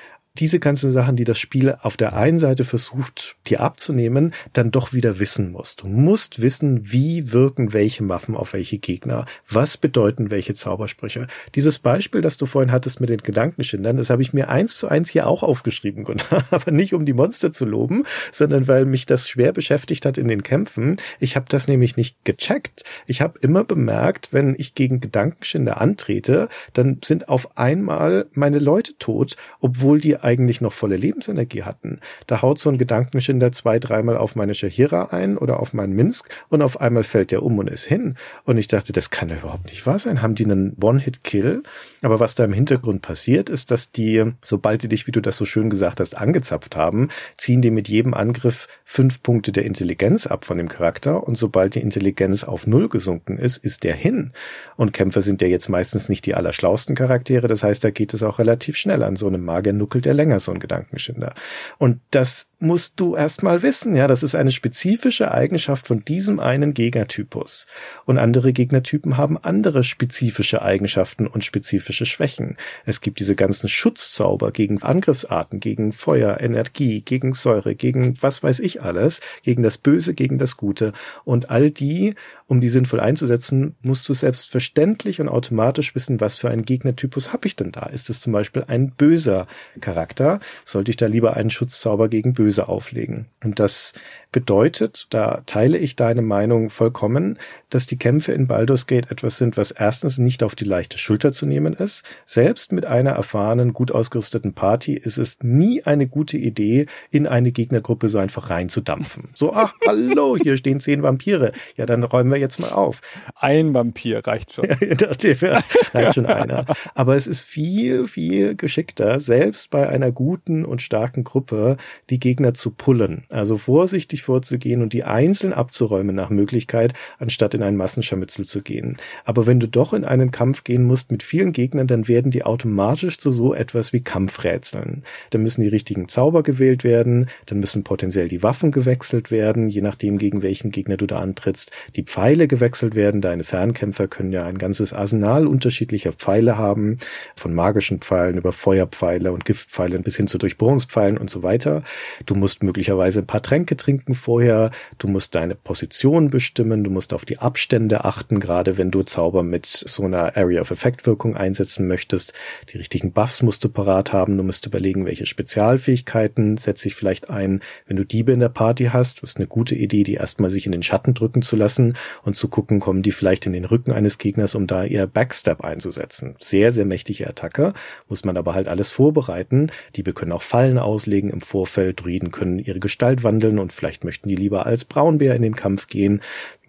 diese ganzen Sachen, die das Spiel auf der einen Seite versucht, dir abzunehmen, dann doch wieder wissen musst. Du musst wissen, wie wirken welche Waffen auf welche Gegner, was bedeuten welche Zaubersprüche. Dieses Beispiel, das du vorhin hattest mit den Gedankenschindern, das habe ich mir eins zu eins hier auch aufgeschrieben, aber nicht um die Monster zu loben, sondern weil mich das schwer beschäftigt hat in den Kämpfen. Ich habe das nämlich nicht gecheckt. Ich habe immer bemerkt, wenn ich gegen Gedankenschinder antrete, dann sind auf einmal meine Leute tot, obwohl die eigentlich noch volle Lebensenergie hatten. Da haut so ein Gedankenschinder zwei, dreimal auf meine Shahira ein oder auf meinen Minsk und auf einmal fällt der um und ist hin. Und ich dachte, das kann ja überhaupt nicht wahr sein. Haben die einen One-Hit-Kill? Aber was da im Hintergrund passiert, ist, dass die, sobald die dich, wie du das so schön gesagt hast, angezapft haben, ziehen die mit jedem Angriff fünf Punkte der Intelligenz ab von dem Charakter und sobald die Intelligenz auf null gesunken ist, ist der hin. Und Kämpfer sind ja jetzt meistens nicht die allerschlausten Charaktere, das heißt, da geht es auch relativ schnell an so einem Magier er länger, so ein Gedankenschinder. Und das musst du erstmal wissen, ja, das ist eine spezifische Eigenschaft von diesem einen Gegnertypus. Und andere Gegnertypen haben andere spezifische Eigenschaften und spezifische Schwächen. Es gibt diese ganzen Schutzzauber gegen Angriffsarten, gegen Feuer, Energie, gegen Säure, gegen was weiß ich alles, gegen das Böse, gegen das Gute. Und all die um die sinnvoll einzusetzen, musst du selbstverständlich und automatisch wissen, was für einen Gegnertypus habe ich denn da? Ist es zum Beispiel ein böser Charakter? Sollte ich da lieber einen Schutzzauber gegen Böse böse auflegen. Und das bedeutet, da teile ich deine Meinung vollkommen, dass die Kämpfe in Baldur's Gate etwas sind, was erstens nicht auf die leichte Schulter zu nehmen ist. Selbst mit einer erfahrenen, gut ausgerüsteten Party ist es nie eine gute Idee, in eine Gegnergruppe so einfach reinzudampfen. So, ach, hallo, hier stehen zehn Vampire. Ja, dann räumen wir jetzt mal auf. Ein Vampir reicht schon. ja, reicht schon einer. Aber es ist viel, viel geschickter, selbst bei einer guten und starken Gruppe, die Gegner zu pullen. Also vorsichtig vorzugehen und die einzeln abzuräumen nach Möglichkeit, anstatt in einen Massenscharmützel zu gehen. Aber wenn du doch in einen Kampf gehen musst mit vielen Gegnern, dann werden die automatisch zu so etwas wie Kampfrätseln. Dann müssen die richtigen Zauber gewählt werden, dann müssen potenziell die Waffen gewechselt werden, je nachdem gegen welchen Gegner du da antrittst, die Pfeile gewechselt werden. Deine Fernkämpfer können ja ein ganzes Arsenal unterschiedlicher Pfeile haben, von magischen Pfeilen über Feuerpfeile und Giftpfeile bis hin zu Durchbohrungspfeilen und so weiter. Du musst möglicherweise ein paar Tränke trinken vorher, du musst deine Position bestimmen, du musst auf die Abstände achten, gerade wenn du Zauber mit so einer Area of Effect Wirkung einsetzen möchtest. Die richtigen Buffs musst du parat haben. Du musst überlegen, welche Spezialfähigkeiten setze ich vielleicht ein. Wenn du Diebe in der Party hast, ist eine gute Idee, die erstmal sich in den Schatten drücken zu lassen und zu gucken, kommen die vielleicht in den Rücken eines Gegners, um da ihr Backstab einzusetzen. Sehr, sehr mächtige Attacke. Muss man aber halt alles vorbereiten. Diebe können auch Fallen auslegen im Vorfeld. Druiden können ihre Gestalt wandeln und vielleicht möchten die lieber als Braunbär in den Kampf gehen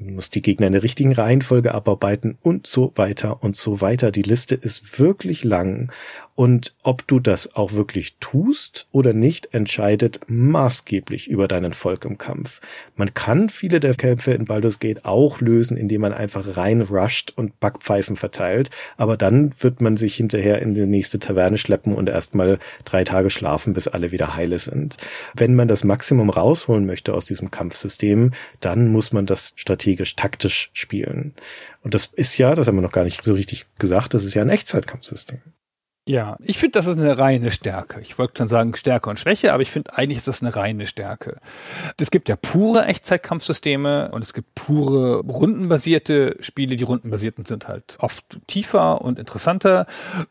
muss die Gegner in der richtigen Reihenfolge abarbeiten und so weiter und so weiter. Die Liste ist wirklich lang und ob du das auch wirklich tust oder nicht, entscheidet maßgeblich über deinen Volk im Kampf. Man kann viele der Kämpfe in Baldur's Gate auch lösen, indem man einfach rein rusht und Backpfeifen verteilt, aber dann wird man sich hinterher in die nächste Taverne schleppen und erstmal drei Tage schlafen, bis alle wieder heile sind. Wenn man das Maximum rausholen möchte aus diesem Kampfsystem, dann muss man das strategisch taktisch spielen. Und das ist ja, das haben wir noch gar nicht so richtig gesagt, das ist ja ein Echtzeitkampfsystem. Ja, ich finde, das ist eine reine Stärke. Ich wollte schon sagen Stärke und Schwäche, aber ich finde, eigentlich ist das eine reine Stärke. Es gibt ja pure Echtzeitkampfsysteme und es gibt pure rundenbasierte Spiele. Die rundenbasierten sind halt oft tiefer und interessanter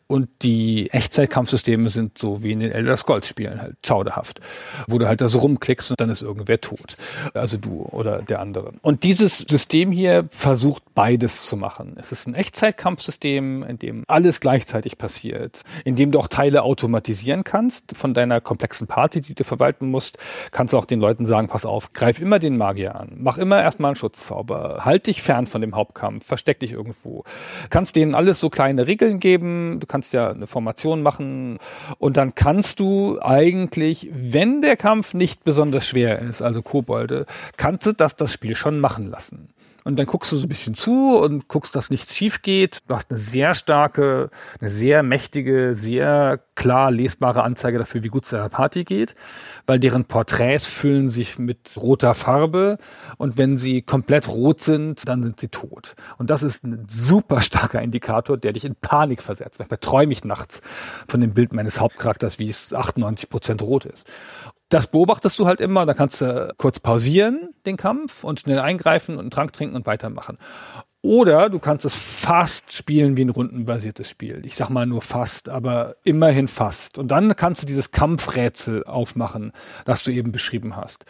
und die Echtzeitkampfsysteme sind so wie in den Elder Scrolls Spielen halt schauderhaft, wo du halt da so rumklickst und dann ist irgendwer tot. Also du oder der andere. Und dieses System hier versucht beides zu machen. Es ist ein Echtzeitkampfsystem, in dem alles gleichzeitig passiert indem du auch Teile automatisieren kannst von deiner komplexen Party, die du verwalten musst, kannst du auch den Leuten sagen, pass auf, greif immer den Magier an, mach immer erstmal einen Schutzzauber, halt dich fern von dem Hauptkampf, versteck dich irgendwo. Kannst denen alles so kleine Regeln geben, du kannst ja eine Formation machen. Und dann kannst du eigentlich, wenn der Kampf nicht besonders schwer ist, also Kobolde, kannst du das das Spiel schon machen lassen. Und dann guckst du so ein bisschen zu und guckst, dass nichts schief geht. Du hast eine sehr starke, eine sehr mächtige, sehr klar lesbare Anzeige dafür, wie gut es der Party geht, weil deren Porträts füllen sich mit roter Farbe und wenn sie komplett rot sind, dann sind sie tot. Und das ist ein super starker Indikator, der dich in Panik versetzt. Manchmal träume ich nachts von dem Bild meines Hauptcharakters, wie es 98 Prozent rot ist. Das beobachtest du halt immer, da kannst du kurz pausieren, den Kampf, und schnell eingreifen und einen Trank trinken und weitermachen. Oder du kannst es fast spielen wie ein rundenbasiertes Spiel. Ich sag mal nur fast, aber immerhin fast. Und dann kannst du dieses Kampfrätsel aufmachen, das du eben beschrieben hast.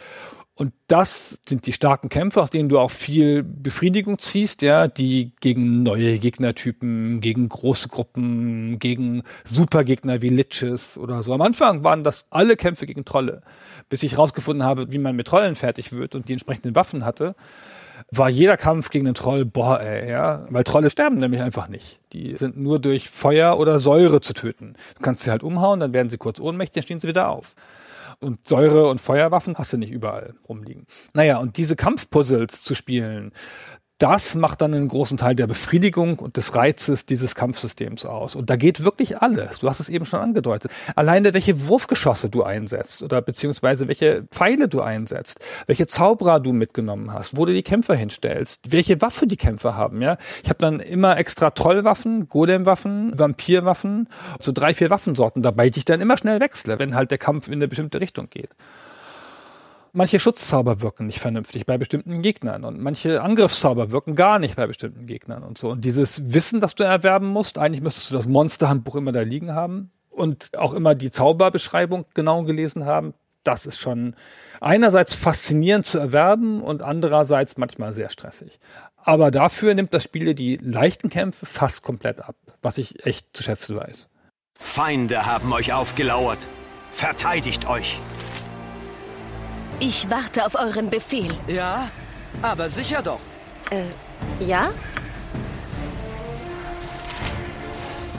Und das sind die starken Kämpfe, aus denen du auch viel Befriedigung ziehst, ja, die gegen neue Gegnertypen, gegen große Gruppen, gegen Supergegner wie Liches oder so. Am Anfang waren das alle Kämpfe gegen Trolle. Bis ich rausgefunden habe, wie man mit Trollen fertig wird und die entsprechenden Waffen hatte, war jeder Kampf gegen den Troll, boah, ey, ja, weil Trolle sterben nämlich einfach nicht. Die sind nur durch Feuer oder Säure zu töten. Du kannst sie halt umhauen, dann werden sie kurz ohnmächtig, dann stehen sie wieder auf und Säure- und Feuerwaffen hast du nicht überall rumliegen. Naja, und diese Kampfpuzzles zu spielen, das macht dann einen großen Teil der Befriedigung und des Reizes dieses Kampfsystems aus. Und da geht wirklich alles. Du hast es eben schon angedeutet. Alleine welche Wurfgeschosse du einsetzt oder beziehungsweise welche Pfeile du einsetzt, welche Zauberer du mitgenommen hast, wo du die Kämpfer hinstellst, welche Waffe die Kämpfer haben. Ja, ich habe dann immer extra Trollwaffen, Golemwaffen, Vampirwaffen, so drei vier Waffensorten dabei, die ich dann immer schnell wechsle, wenn halt der Kampf in eine bestimmte Richtung geht. Manche Schutzzauber wirken nicht vernünftig bei bestimmten Gegnern und manche Angriffszauber wirken gar nicht bei bestimmten Gegnern und so. Und dieses Wissen, das du erwerben musst, eigentlich müsstest du das Monsterhandbuch immer da liegen haben und auch immer die Zauberbeschreibung genau gelesen haben. das ist schon einerseits faszinierend zu erwerben und andererseits manchmal sehr stressig. Aber dafür nimmt das Spiel die leichten Kämpfe fast komplett ab, was ich echt zu schätzen weiß. Feinde haben euch aufgelauert. Verteidigt euch. Ich warte auf euren Befehl. Ja, aber sicher doch. Äh, ja?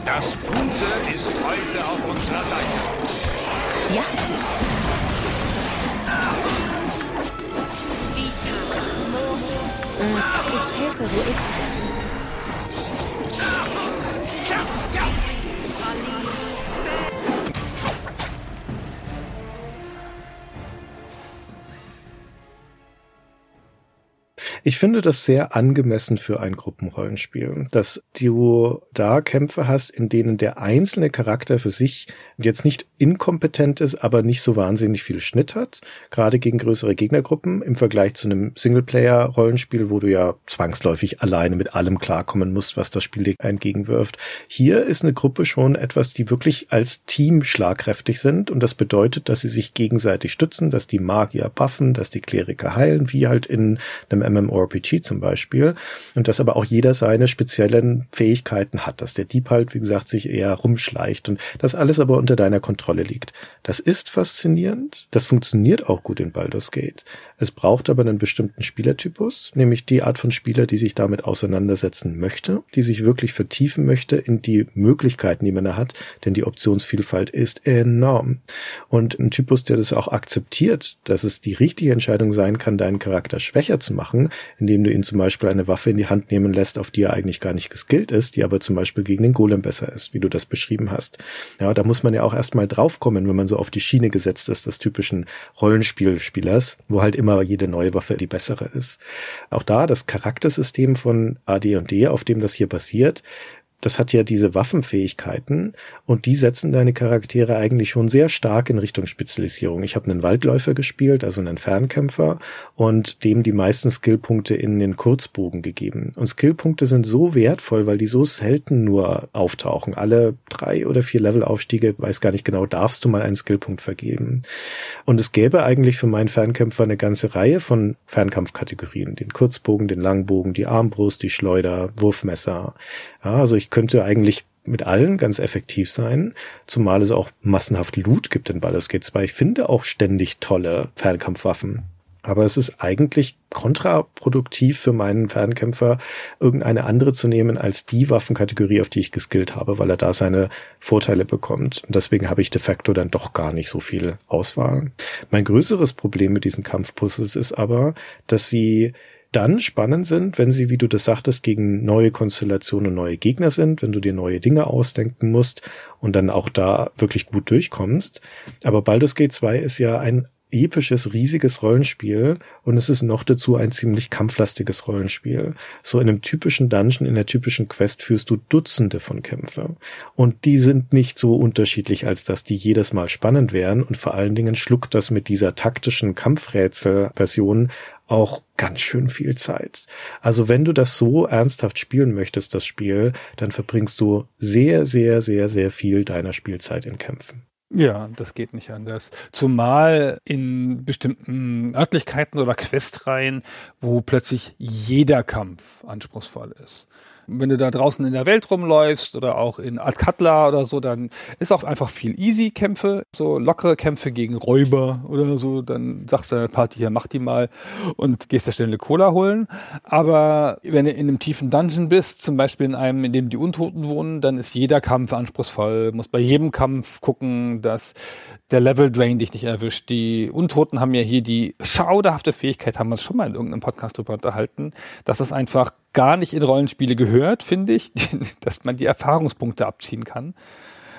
Das Gute ist heute auf unserer Seite. Ja. Ich helfe, wo ist Ich finde das sehr angemessen für ein Gruppenrollenspiel, dass du da Kämpfe hast, in denen der einzelne Charakter für sich jetzt nicht inkompetent ist, aber nicht so wahnsinnig viel Schnitt hat, gerade gegen größere Gegnergruppen im Vergleich zu einem Singleplayer-Rollenspiel, wo du ja zwangsläufig alleine mit allem klarkommen musst, was das Spiel dir entgegenwirft. Hier ist eine Gruppe schon etwas, die wirklich als Team schlagkräftig sind und das bedeutet, dass sie sich gegenseitig stützen, dass die Magier buffen, dass die Kleriker heilen, wie halt in einem MMORPG zum Beispiel und dass aber auch jeder seine speziellen Fähigkeiten hat, dass der Dieb halt, wie gesagt, sich eher rumschleicht und das alles aber unter deiner Kontrolle liegt. Das ist faszinierend. Das funktioniert auch gut in Baldur's Gate. Es braucht aber einen bestimmten Spielertypus, nämlich die Art von Spieler, die sich damit auseinandersetzen möchte, die sich wirklich vertiefen möchte in die Möglichkeiten, die man da hat, denn die Optionsvielfalt ist enorm. Und ein Typus, der das auch akzeptiert, dass es die richtige Entscheidung sein kann, deinen Charakter schwächer zu machen, indem du ihn zum Beispiel eine Waffe in die Hand nehmen lässt, auf die er eigentlich gar nicht geskillt ist, die aber zum Beispiel gegen den Golem besser ist, wie du das beschrieben hast. Ja, da muss man ja auch erstmal draufkommen, wenn man so auf die Schiene gesetzt ist des typischen Rollenspielspielers, wo halt immer immer jede neue Waffe die bessere ist. Auch da das Charaktersystem von AD&D, auf dem das hier basiert, das hat ja diese Waffenfähigkeiten und die setzen deine Charaktere eigentlich schon sehr stark in Richtung Spezialisierung. Ich habe einen Waldläufer gespielt, also einen Fernkämpfer und dem die meisten Skillpunkte in den Kurzbogen gegeben. Und Skillpunkte sind so wertvoll, weil die so selten nur auftauchen. Alle drei oder vier Levelaufstiege, weiß gar nicht genau, darfst du mal einen Skillpunkt vergeben. Und es gäbe eigentlich für meinen Fernkämpfer eine ganze Reihe von Fernkampfkategorien. Den Kurzbogen, den Langbogen, die Armbrust, die Schleuder, Wurfmesser. Ja, also ich könnte eigentlich mit allen ganz effektiv sein, zumal es auch massenhaft Loot gibt in Baldur's Gate 2. Ich finde auch ständig tolle Fernkampfwaffen. Aber es ist eigentlich kontraproduktiv für meinen Fernkämpfer, irgendeine andere zu nehmen als die Waffenkategorie, auf die ich geskillt habe, weil er da seine Vorteile bekommt. Und deswegen habe ich de facto dann doch gar nicht so viel Auswahl. Mein größeres Problem mit diesen Kampfpuzzles ist aber, dass sie dann spannend sind, wenn sie, wie du das sagtest, gegen neue Konstellationen, neue Gegner sind, wenn du dir neue Dinge ausdenken musst und dann auch da wirklich gut durchkommst. Aber Baldur's Gate 2 ist ja ein episches, riesiges Rollenspiel und es ist noch dazu ein ziemlich kampflastiges Rollenspiel. So in einem typischen Dungeon, in der typischen Quest führst du Dutzende von Kämpfe und die sind nicht so unterschiedlich, als dass die jedes Mal spannend wären und vor allen Dingen schluckt das mit dieser taktischen Kampfrätsel-Version auch ganz schön viel Zeit. Also wenn du das so ernsthaft spielen möchtest, das Spiel, dann verbringst du sehr, sehr, sehr, sehr viel deiner Spielzeit in Kämpfen. Ja, das geht nicht anders. Zumal in bestimmten Örtlichkeiten oder Questreihen, wo plötzlich jeder Kampf anspruchsvoll ist wenn du da draußen in der Welt rumläufst oder auch in Alcatla oder so, dann ist auch einfach viel Easy-Kämpfe, so lockere Kämpfe gegen Räuber oder so. Dann sagst du der Party, hier mach die mal und gehst der Stelle Cola holen. Aber wenn du in einem tiefen Dungeon bist, zum Beispiel in einem, in dem die Untoten wohnen, dann ist jeder Kampf anspruchsvoll. Du musst bei jedem Kampf gucken, dass der Level Drain dich nicht erwischt. Die Untoten haben ja hier die schauderhafte Fähigkeit, haben wir uns schon mal in irgendeinem Podcast drüber unterhalten, dass es einfach gar nicht in Rollenspiele gehört, finde ich, dass man die Erfahrungspunkte abziehen kann.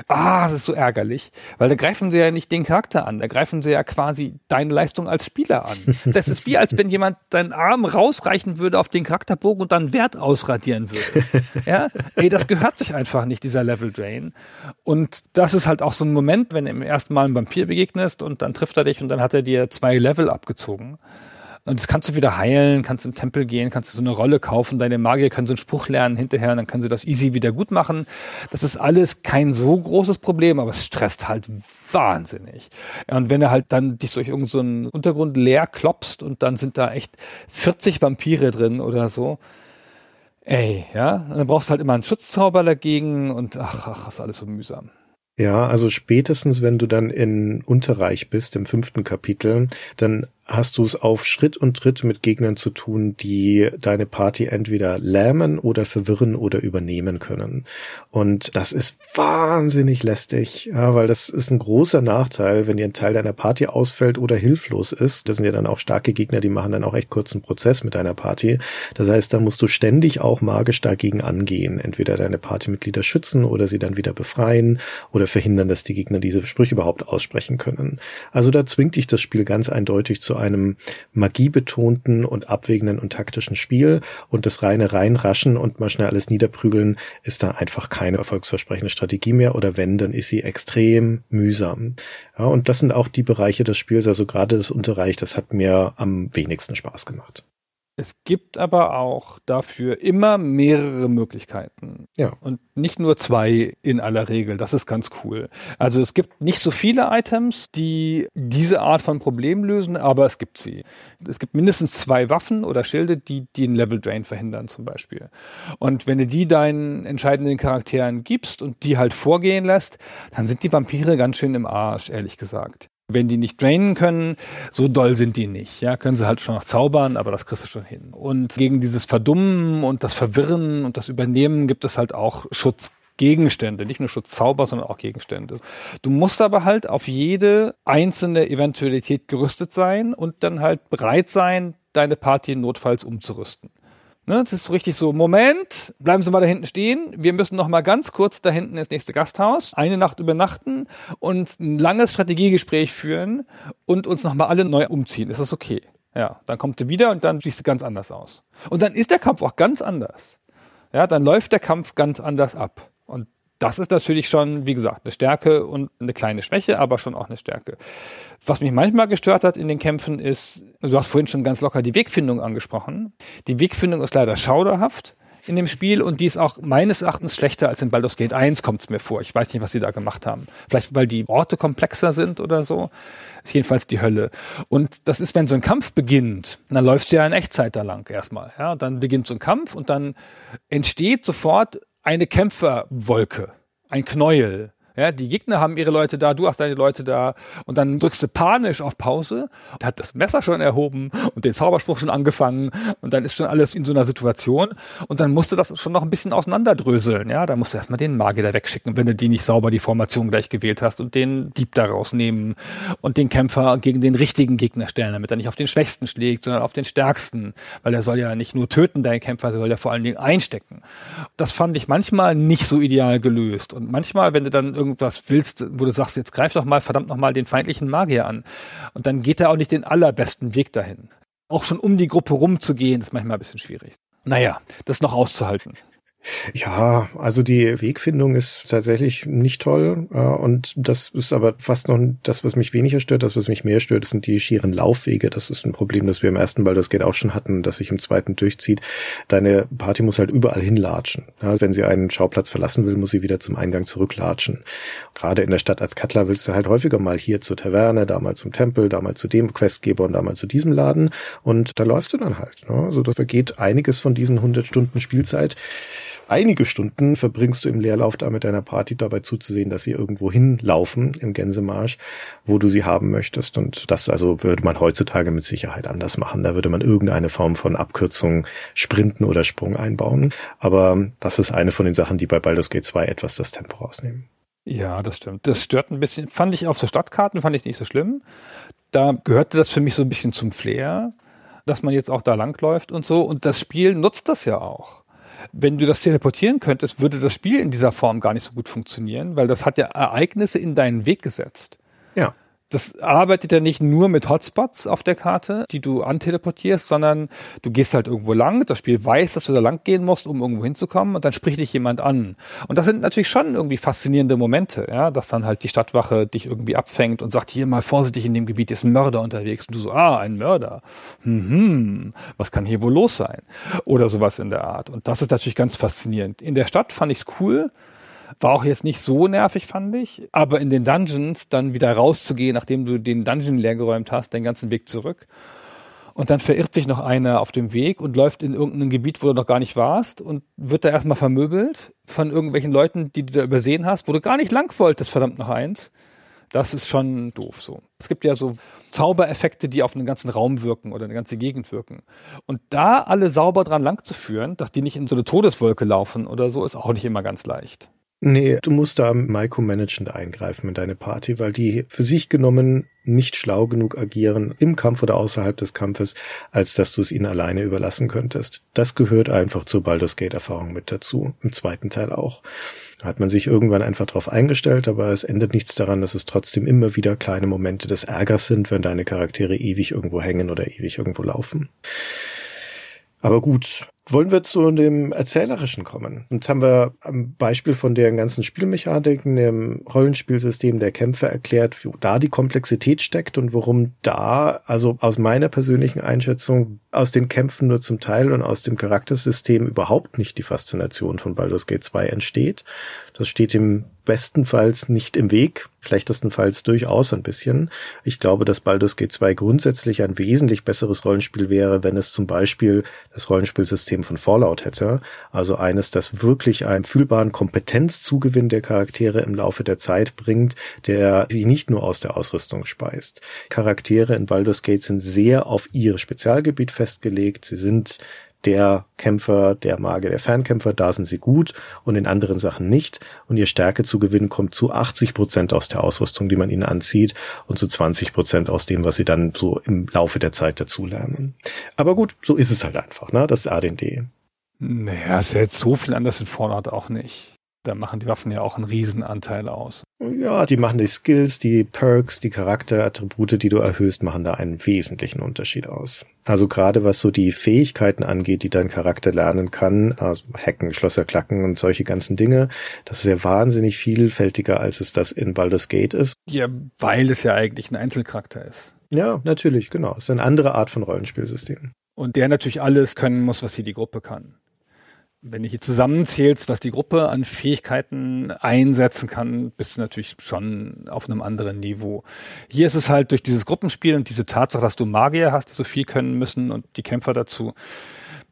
Ah, das ist so ärgerlich, weil da greifen sie ja nicht den Charakter an, da greifen sie ja quasi deine Leistung als Spieler an. Das ist wie, als wenn jemand deinen Arm rausreichen würde auf den Charakterbogen und dann Wert ausradieren würde. Ja, ey, das gehört sich einfach nicht, dieser Level Drain. Und das ist halt auch so ein Moment, wenn du im ersten Mal einem Vampir begegnest und dann trifft er dich und dann hat er dir zwei Level abgezogen. Und das kannst du wieder heilen, kannst den Tempel gehen, kannst du so eine Rolle kaufen, deine Magier können so einen Spruch lernen hinterher und dann können sie das easy wieder gut machen. Das ist alles kein so großes Problem, aber es stresst halt wahnsinnig. Und wenn du halt dann dich durch irgendeinen so Untergrund leer klopst und dann sind da echt 40 Vampire drin oder so, ey, ja, und dann brauchst du halt immer einen Schutzzauber dagegen und ach, ach, ist alles so mühsam. Ja, also spätestens, wenn du dann in Unterreich bist, im fünften Kapitel, dann hast du es auf Schritt und Tritt mit Gegnern zu tun, die deine Party entweder lähmen oder verwirren oder übernehmen können. Und das ist wahnsinnig lästig, ja, weil das ist ein großer Nachteil, wenn dir ein Teil deiner Party ausfällt oder hilflos ist. Das sind ja dann auch starke Gegner, die machen dann auch echt kurzen Prozess mit deiner Party. Das heißt, dann musst du ständig auch magisch dagegen angehen. Entweder deine Partymitglieder schützen oder sie dann wieder befreien oder verhindern, dass die Gegner diese Sprüche überhaupt aussprechen können. Also da zwingt dich das Spiel ganz eindeutig zu einem magiebetonten und abwägenden und taktischen Spiel und das reine reinraschen und mal schnell alles niederprügeln ist da einfach keine erfolgsversprechende Strategie mehr oder wenn, dann ist sie extrem mühsam. Ja, und das sind auch die Bereiche des Spiels, also gerade das Unterreich, das hat mir am wenigsten Spaß gemacht. Es gibt aber auch dafür immer mehrere Möglichkeiten. Ja. Und nicht nur zwei in aller Regel. Das ist ganz cool. Also es gibt nicht so viele Items, die diese Art von Problem lösen, aber es gibt sie. Es gibt mindestens zwei Waffen oder Schilde, die den Level Drain verhindern zum Beispiel. Und wenn du die deinen entscheidenden Charakteren gibst und die halt vorgehen lässt, dann sind die Vampire ganz schön im Arsch, ehrlich gesagt. Wenn die nicht drainen können, so doll sind die nicht. Ja, können sie halt schon noch zaubern, aber das kriegst du schon hin. Und gegen dieses Verdummen und das Verwirren und das Übernehmen gibt es halt auch Schutzgegenstände, nicht nur Schutzzauber, sondern auch Gegenstände. Du musst aber halt auf jede einzelne Eventualität gerüstet sein und dann halt bereit sein, deine Party notfalls umzurüsten. Ne, das ist so richtig so, Moment, bleiben Sie mal da hinten stehen. Wir müssen noch mal ganz kurz da hinten ins nächste Gasthaus, eine Nacht übernachten und ein langes Strategiegespräch führen und uns noch mal alle neu umziehen. Ist das okay? Ja, dann kommt du wieder und dann siehst du ganz anders aus. Und dann ist der Kampf auch ganz anders. Ja, dann läuft der Kampf ganz anders ab. Das ist natürlich schon, wie gesagt, eine Stärke und eine kleine Schwäche, aber schon auch eine Stärke. Was mich manchmal gestört hat in den Kämpfen ist, du hast vorhin schon ganz locker die Wegfindung angesprochen. Die Wegfindung ist leider schauderhaft in dem Spiel und die ist auch meines Erachtens schlechter als in Baldur's Gate 1 kommt es mir vor. Ich weiß nicht, was sie da gemacht haben. Vielleicht, weil die Orte komplexer sind oder so. Ist jedenfalls die Hölle. Und das ist, wenn so ein Kampf beginnt, dann läuft es ja in Echtzeit da lang erstmal. Ja, dann beginnt so ein Kampf und dann entsteht sofort eine Kämpferwolke, ein Knäuel. Ja, die Gegner haben ihre Leute da, du hast deine Leute da. Und dann drückst du panisch auf Pause, hat das Messer schon erhoben und den Zauberspruch schon angefangen. Und dann ist schon alles in so einer Situation. Und dann musst du das schon noch ein bisschen auseinanderdröseln, ja, da musst du erstmal den Magier da wegschicken, wenn du die nicht sauber die Formation gleich gewählt hast und den Dieb da rausnehmen und den Kämpfer gegen den richtigen Gegner stellen, damit er nicht auf den Schwächsten schlägt, sondern auf den Stärksten, weil er soll ja nicht nur töten, dein Kämpfer, soll ja vor allen Dingen einstecken. Das fand ich manchmal nicht so ideal gelöst. Und manchmal, wenn du dann irgendwas willst, wo du sagst, jetzt greif doch mal verdammt noch mal den feindlichen Magier an. Und dann geht er auch nicht den allerbesten Weg dahin. Auch schon um die Gruppe rumzugehen, ist manchmal ein bisschen schwierig. Naja, das noch auszuhalten. Ja, also die Wegfindung ist tatsächlich nicht toll äh, und das ist aber fast noch das, was mich weniger stört. Das, was mich mehr stört, sind die schieren Laufwege. Das ist ein Problem, das wir im ersten Baldur's Gate auch schon hatten, das sich im zweiten durchzieht. Deine Party muss halt überall hinlatschen. Ja, wenn sie einen Schauplatz verlassen will, muss sie wieder zum Eingang zurücklatschen. Gerade in der Stadt als Cutler willst du halt häufiger mal hier zur Taverne, da mal zum Tempel, da mal zu dem Questgeber und da mal zu diesem Laden und da läufst du dann halt. Ne? Also da vergeht einiges von diesen 100 Stunden Spielzeit einige Stunden verbringst du im Leerlauf da mit deiner Party dabei zuzusehen, dass sie irgendwo hinlaufen im Gänsemarsch, wo du sie haben möchtest. Und das also würde man heutzutage mit Sicherheit anders machen. Da würde man irgendeine Form von Abkürzung, Sprinten oder Sprung einbauen. Aber das ist eine von den Sachen, die bei Baldur's Gate 2 etwas das Tempo rausnehmen. Ja, das stimmt. Das stört ein bisschen. Fand ich auf so Stadtkarten, fand ich nicht so schlimm. Da gehörte das für mich so ein bisschen zum Flair, dass man jetzt auch da langläuft und so. Und das Spiel nutzt das ja auch wenn du das teleportieren könntest, würde das Spiel in dieser Form gar nicht so gut funktionieren, weil das hat ja Ereignisse in deinen Weg gesetzt. Das arbeitet ja nicht nur mit Hotspots auf der Karte, die du anteleportierst, sondern du gehst halt irgendwo lang, das Spiel weiß, dass du da lang gehen musst, um irgendwo hinzukommen und dann spricht dich jemand an. Und das sind natürlich schon irgendwie faszinierende Momente, ja, dass dann halt die Stadtwache dich irgendwie abfängt und sagt, hier mal vorsichtig in dem Gebiet ist ein Mörder unterwegs und du so, ah, ein Mörder. Hm, was kann hier wohl los sein? Oder sowas in der Art. Und das ist natürlich ganz faszinierend. In der Stadt fand ich's cool, war auch jetzt nicht so nervig, fand ich. Aber in den Dungeons dann wieder rauszugehen, nachdem du den Dungeon leergeräumt hast, den ganzen Weg zurück. Und dann verirrt sich noch einer auf dem Weg und läuft in irgendein Gebiet, wo du noch gar nicht warst und wird da erstmal vermöbelt von irgendwelchen Leuten, die du da übersehen hast, wo du gar nicht lang wolltest, verdammt noch eins. Das ist schon doof so. Es gibt ja so Zaubereffekte, die auf einen ganzen Raum wirken oder eine ganze Gegend wirken. Und da alle sauber dran lang zu führen, dass die nicht in so eine Todeswolke laufen oder so, ist auch nicht immer ganz leicht. Nee, du musst da micromanagend eingreifen in deine Party, weil die für sich genommen nicht schlau genug agieren im Kampf oder außerhalb des Kampfes, als dass du es ihnen alleine überlassen könntest. Das gehört einfach zur Baldur's Gate Erfahrung mit dazu. Im zweiten Teil auch. Da hat man sich irgendwann einfach drauf eingestellt, aber es ändert nichts daran, dass es trotzdem immer wieder kleine Momente des Ärgers sind, wenn deine Charaktere ewig irgendwo hängen oder ewig irgendwo laufen. Aber gut, wollen wir zu dem Erzählerischen kommen. Und haben wir am Beispiel von den ganzen Spielmechaniken, dem Rollenspielsystem der Kämpfe erklärt, wo da die Komplexität steckt und worum da, also aus meiner persönlichen Einschätzung, aus den Kämpfen nur zum Teil und aus dem Charaktersystem überhaupt nicht die Faszination von Baldur's Gate 2 entsteht. Das steht im bestenfalls nicht im Weg, schlechtestenfalls durchaus ein bisschen. Ich glaube, dass Baldur's Gate 2 grundsätzlich ein wesentlich besseres Rollenspiel wäre, wenn es zum Beispiel das Rollenspielsystem von Fallout hätte. Also eines, das wirklich einen fühlbaren Kompetenzzugewinn der Charaktere im Laufe der Zeit bringt, der sie nicht nur aus der Ausrüstung speist. Charaktere in Baldur's Gate sind sehr auf ihr Spezialgebiet festgelegt. Sie sind der Kämpfer, der Magier, der Fernkämpfer, da sind sie gut und in anderen Sachen nicht. Und ihr Stärke zu gewinnen kommt zu 80 Prozent aus der Ausrüstung, die man ihnen anzieht und zu 20 Prozent aus dem, was sie dann so im Laufe der Zeit dazulernen. Aber gut, so ist es halt einfach, ne? Das ist AD&D. Naja, ja jetzt so viel anders in Fallout auch nicht. Da machen die Waffen ja auch einen Riesenanteil aus. Ja, die machen die Skills, die Perks, die Charakterattribute, die du erhöhst, machen da einen wesentlichen Unterschied aus. Also gerade was so die Fähigkeiten angeht, die dein Charakter lernen kann, also Hacken, Schlösser klacken und solche ganzen Dinge, das ist ja wahnsinnig vielfältiger, als es das in Baldur's Gate ist. Ja, weil es ja eigentlich ein Einzelcharakter ist. Ja, natürlich, genau. Es ist eine andere Art von Rollenspielsystem. Und der natürlich alles können muss, was hier die Gruppe kann wenn du hier zusammenzählst, was die Gruppe an Fähigkeiten einsetzen kann, bist du natürlich schon auf einem anderen Niveau. Hier ist es halt durch dieses Gruppenspiel und diese Tatsache, dass du Magier hast, die so viel können müssen und die Kämpfer dazu,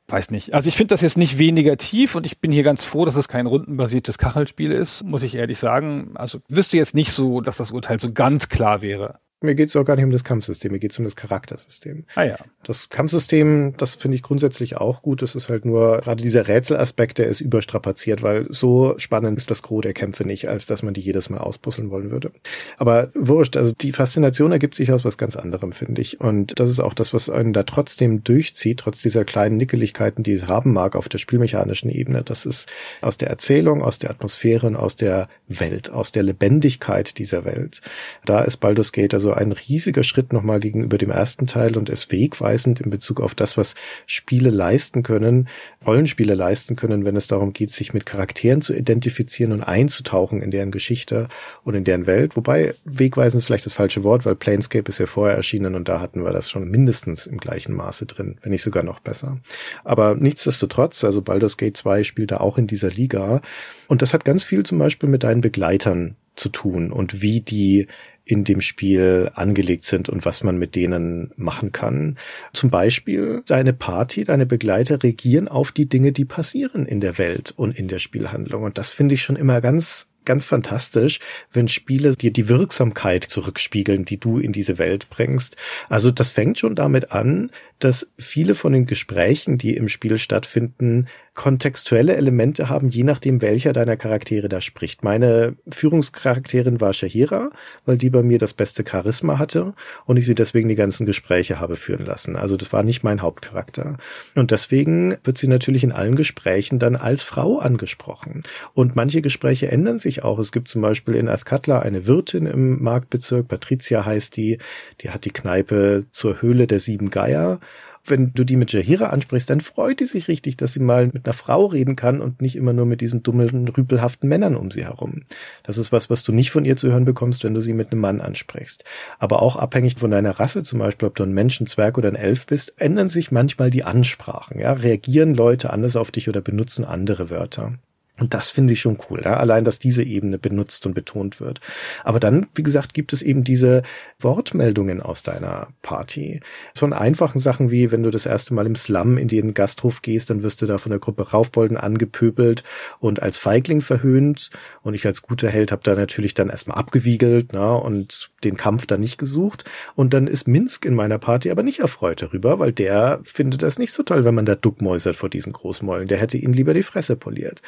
weiß nicht. Also ich finde das jetzt nicht weniger tief und ich bin hier ganz froh, dass es kein rundenbasiertes Kachelspiel ist, muss ich ehrlich sagen. Also wüsste jetzt nicht so, dass das Urteil so ganz klar wäre. Mir geht es auch gar nicht um das Kampfsystem, mir geht es um das Charaktersystem. Ah ja. Das Kampfsystem, das finde ich grundsätzlich auch gut. Das ist halt nur, gerade dieser Rätselaspekt, der ist überstrapaziert, weil so spannend ist das Gros der Kämpfe nicht, als dass man die jedes Mal auspuzzeln wollen würde. Aber wurscht, also die Faszination ergibt sich aus was ganz anderem, finde ich. Und das ist auch das, was einen da trotzdem durchzieht, trotz dieser kleinen Nickeligkeiten, die es haben mag auf der spielmechanischen Ebene. Das ist aus der Erzählung, aus der Atmosphäre und aus der Welt, aus der Lebendigkeit dieser Welt. Da ist Baldur's Gate also ein riesiger Schritt nochmal gegenüber dem ersten Teil und ist wegweisend in Bezug auf das, was Spiele leisten können, Rollenspiele leisten können, wenn es darum geht, sich mit Charakteren zu identifizieren und einzutauchen in deren Geschichte und in deren Welt. Wobei wegweisend ist vielleicht das falsche Wort, weil Planescape ist ja vorher erschienen und da hatten wir das schon mindestens im gleichen Maße drin, wenn nicht sogar noch besser. Aber nichtsdestotrotz, also Baldur's Gate 2 spielt da auch in dieser Liga und das hat ganz viel zum Beispiel mit deinen Begleitern zu tun und wie die in dem Spiel angelegt sind und was man mit denen machen kann. Zum Beispiel deine Party, deine Begleiter regieren auf die Dinge, die passieren in der Welt und in der Spielhandlung. Und das finde ich schon immer ganz ganz fantastisch, wenn Spiele dir die Wirksamkeit zurückspiegeln, die du in diese Welt bringst. Also das fängt schon damit an, dass viele von den Gesprächen, die im Spiel stattfinden, kontextuelle Elemente haben, je nachdem, welcher deiner Charaktere da spricht. Meine Führungscharakterin war Shahira, weil die bei mir das beste Charisma hatte und ich sie deswegen die ganzen Gespräche habe führen lassen. Also das war nicht mein Hauptcharakter. Und deswegen wird sie natürlich in allen Gesprächen dann als Frau angesprochen. Und manche Gespräche ändern sich auch. Es gibt zum Beispiel in Azkatla eine Wirtin im Marktbezirk, Patricia heißt die, die hat die Kneipe zur Höhle der sieben Geier wenn du die mit Jahira ansprichst, dann freut die sich richtig, dass sie mal mit einer Frau reden kann und nicht immer nur mit diesen dummen, rüpelhaften Männern um sie herum. Das ist was, was du nicht von ihr zu hören bekommst, wenn du sie mit einem Mann ansprichst. Aber auch abhängig von deiner Rasse, zum Beispiel, ob du ein Mensch, ein Zwerg oder ein Elf bist, ändern sich manchmal die Ansprachen. Ja, reagieren Leute anders auf dich oder benutzen andere Wörter. Und das finde ich schon cool, ja? allein, dass diese Ebene benutzt und betont wird. Aber dann, wie gesagt, gibt es eben diese Wortmeldungen aus deiner Party. Von einfachen Sachen wie, wenn du das erste Mal im Slum in den Gasthof gehst, dann wirst du da von der Gruppe Raufbolden angepöbelt und als Feigling verhöhnt. Und ich als guter Held habe da natürlich dann erstmal abgewiegelt na, und den Kampf dann nicht gesucht. Und dann ist Minsk in meiner Party aber nicht erfreut darüber, weil der findet das nicht so toll, wenn man da duckmäusert vor diesen Großmäulen. Der hätte ihnen lieber die Fresse poliert.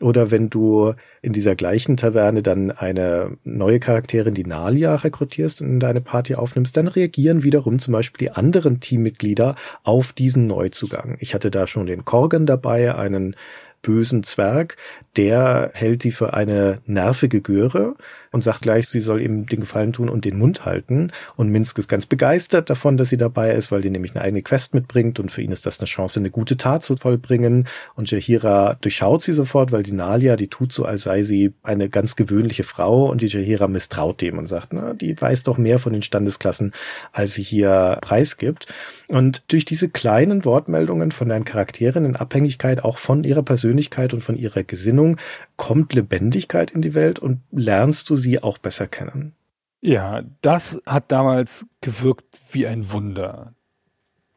Oder wenn du in dieser gleichen Taverne dann eine neue Charakterin, die Nalia, rekrutierst und in deine Party aufnimmst, dann reagieren wiederum zum Beispiel die anderen Teammitglieder auf diesen Neuzugang. Ich hatte da schon den Korgan dabei, einen bösen Zwerg, der hält sie für eine nervige Göre und sagt gleich, sie soll ihm den Gefallen tun und den Mund halten. Und Minsk ist ganz begeistert davon, dass sie dabei ist, weil die nämlich eine eigene Quest mitbringt und für ihn ist das eine Chance, eine gute Tat zu vollbringen. Und Jahira durchschaut sie sofort, weil die Nalia, die tut so, als sei sie eine ganz gewöhnliche Frau und die Jahira misstraut dem und sagt, na, die weiß doch mehr von den Standesklassen, als sie hier preisgibt. Und durch diese kleinen Wortmeldungen von deinen Charakteren in Abhängigkeit auch von ihrer Persönlichkeit und von ihrer Gesinnung kommt Lebendigkeit in die Welt und lernst du sie auch besser kennen. Ja, das hat damals gewirkt wie ein Wunder.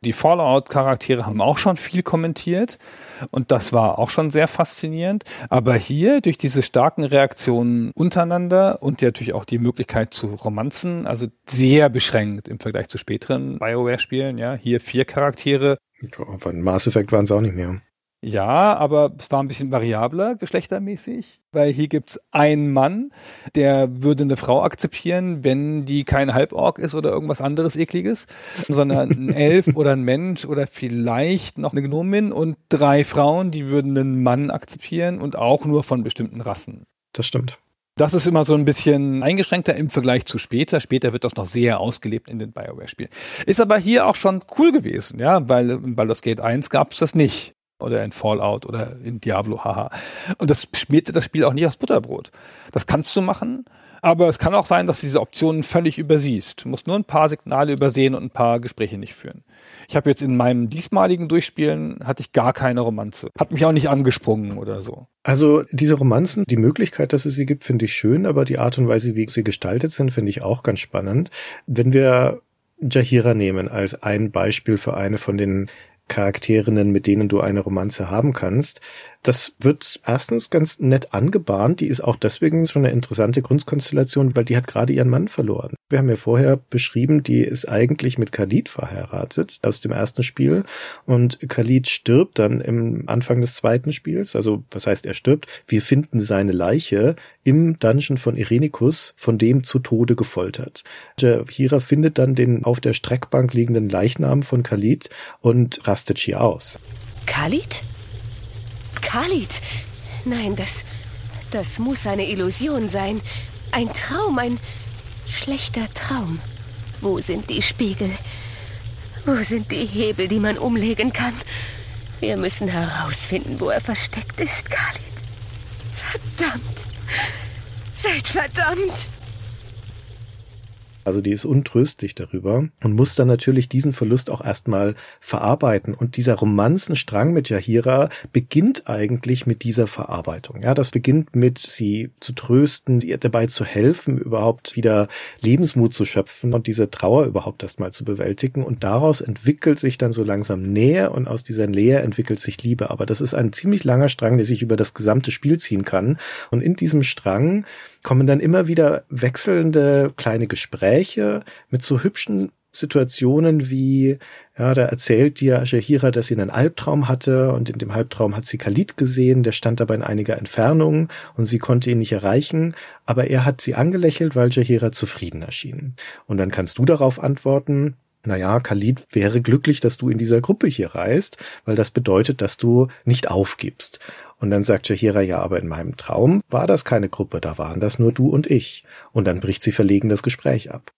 Die Fallout-Charaktere haben auch schon viel kommentiert und das war auch schon sehr faszinierend. Aber hier durch diese starken Reaktionen untereinander und natürlich auch die Möglichkeit zu Romanzen, also sehr beschränkt im Vergleich zu späteren BioWare-Spielen. Ja, hier vier Charaktere. Von Mass Effect waren es auch nicht mehr. Ja, aber es war ein bisschen variabler, geschlechtermäßig, weil hier gibt's einen Mann, der würde eine Frau akzeptieren, wenn die kein Halborg ist oder irgendwas anderes ekliges, sondern ein Elf oder ein Mensch oder vielleicht noch eine Gnomin und drei Frauen, die würden einen Mann akzeptieren und auch nur von bestimmten Rassen. Das stimmt. Das ist immer so ein bisschen eingeschränkter im Vergleich zu später. Später wird das noch sehr ausgelebt in den BioWare-Spielen. Ist aber hier auch schon cool gewesen, ja, weil in Baldur's Gate 1 gab's das nicht oder in Fallout oder in Diablo, haha. Und das schmierte das Spiel auch nicht aufs Butterbrot. Das kannst du machen, aber es kann auch sein, dass du diese Optionen völlig übersiehst. Du musst nur ein paar Signale übersehen und ein paar Gespräche nicht führen. Ich habe jetzt in meinem diesmaligen Durchspielen hatte ich gar keine Romanze. Hat mich auch nicht angesprungen oder so. Also diese Romanzen, die Möglichkeit, dass es sie gibt, finde ich schön, aber die Art und Weise, wie sie gestaltet sind, finde ich auch ganz spannend. Wenn wir Jahira nehmen als ein Beispiel für eine von den Charakterinnen, mit denen du eine Romanze haben kannst. Das wird erstens ganz nett angebahnt. Die ist auch deswegen schon eine interessante Grundkonstellation, weil die hat gerade ihren Mann verloren. Wir haben ja vorher beschrieben, die ist eigentlich mit Khalid verheiratet aus dem ersten Spiel und Khalid stirbt dann im Anfang des zweiten Spiels. Also was heißt er stirbt? Wir finden seine Leiche im Dungeon von Irenicus, von dem zu Tode gefoltert. Hira findet dann den auf der Streckbank liegenden Leichnam von Khalid und rastet hier aus. Khalid? Khalid? Nein, das. Das muss eine Illusion sein. Ein Traum, ein schlechter Traum. Wo sind die Spiegel? Wo sind die Hebel, die man umlegen kann? Wir müssen herausfinden, wo er versteckt ist, Khalid. Verdammt! Seid verdammt! Also die ist untröstlich darüber und muss dann natürlich diesen Verlust auch erstmal verarbeiten. Und dieser Romanzenstrang mit Yahira beginnt eigentlich mit dieser Verarbeitung. Ja, das beginnt mit sie zu trösten, ihr dabei zu helfen, überhaupt wieder Lebensmut zu schöpfen und diese Trauer überhaupt erstmal zu bewältigen. Und daraus entwickelt sich dann so langsam Nähe und aus dieser Nähe entwickelt sich Liebe. Aber das ist ein ziemlich langer Strang, der sich über das gesamte Spiel ziehen kann. Und in diesem Strang kommen dann immer wieder wechselnde kleine Gespräche mit so hübschen Situationen wie, ja, da erzählt dir Shahira, dass sie einen Albtraum hatte und in dem Albtraum hat sie Khalid gesehen, der stand aber in einiger Entfernung und sie konnte ihn nicht erreichen, aber er hat sie angelächelt, weil Shahira zufrieden erschien. Und dann kannst du darauf antworten, naja, Khalid wäre glücklich, dass du in dieser Gruppe hier reist, weil das bedeutet, dass du nicht aufgibst. Und dann sagt Shahira, ja, aber in meinem Traum war das keine Gruppe, da waren das nur du und ich. Und dann bricht sie verlegen das Gespräch ab.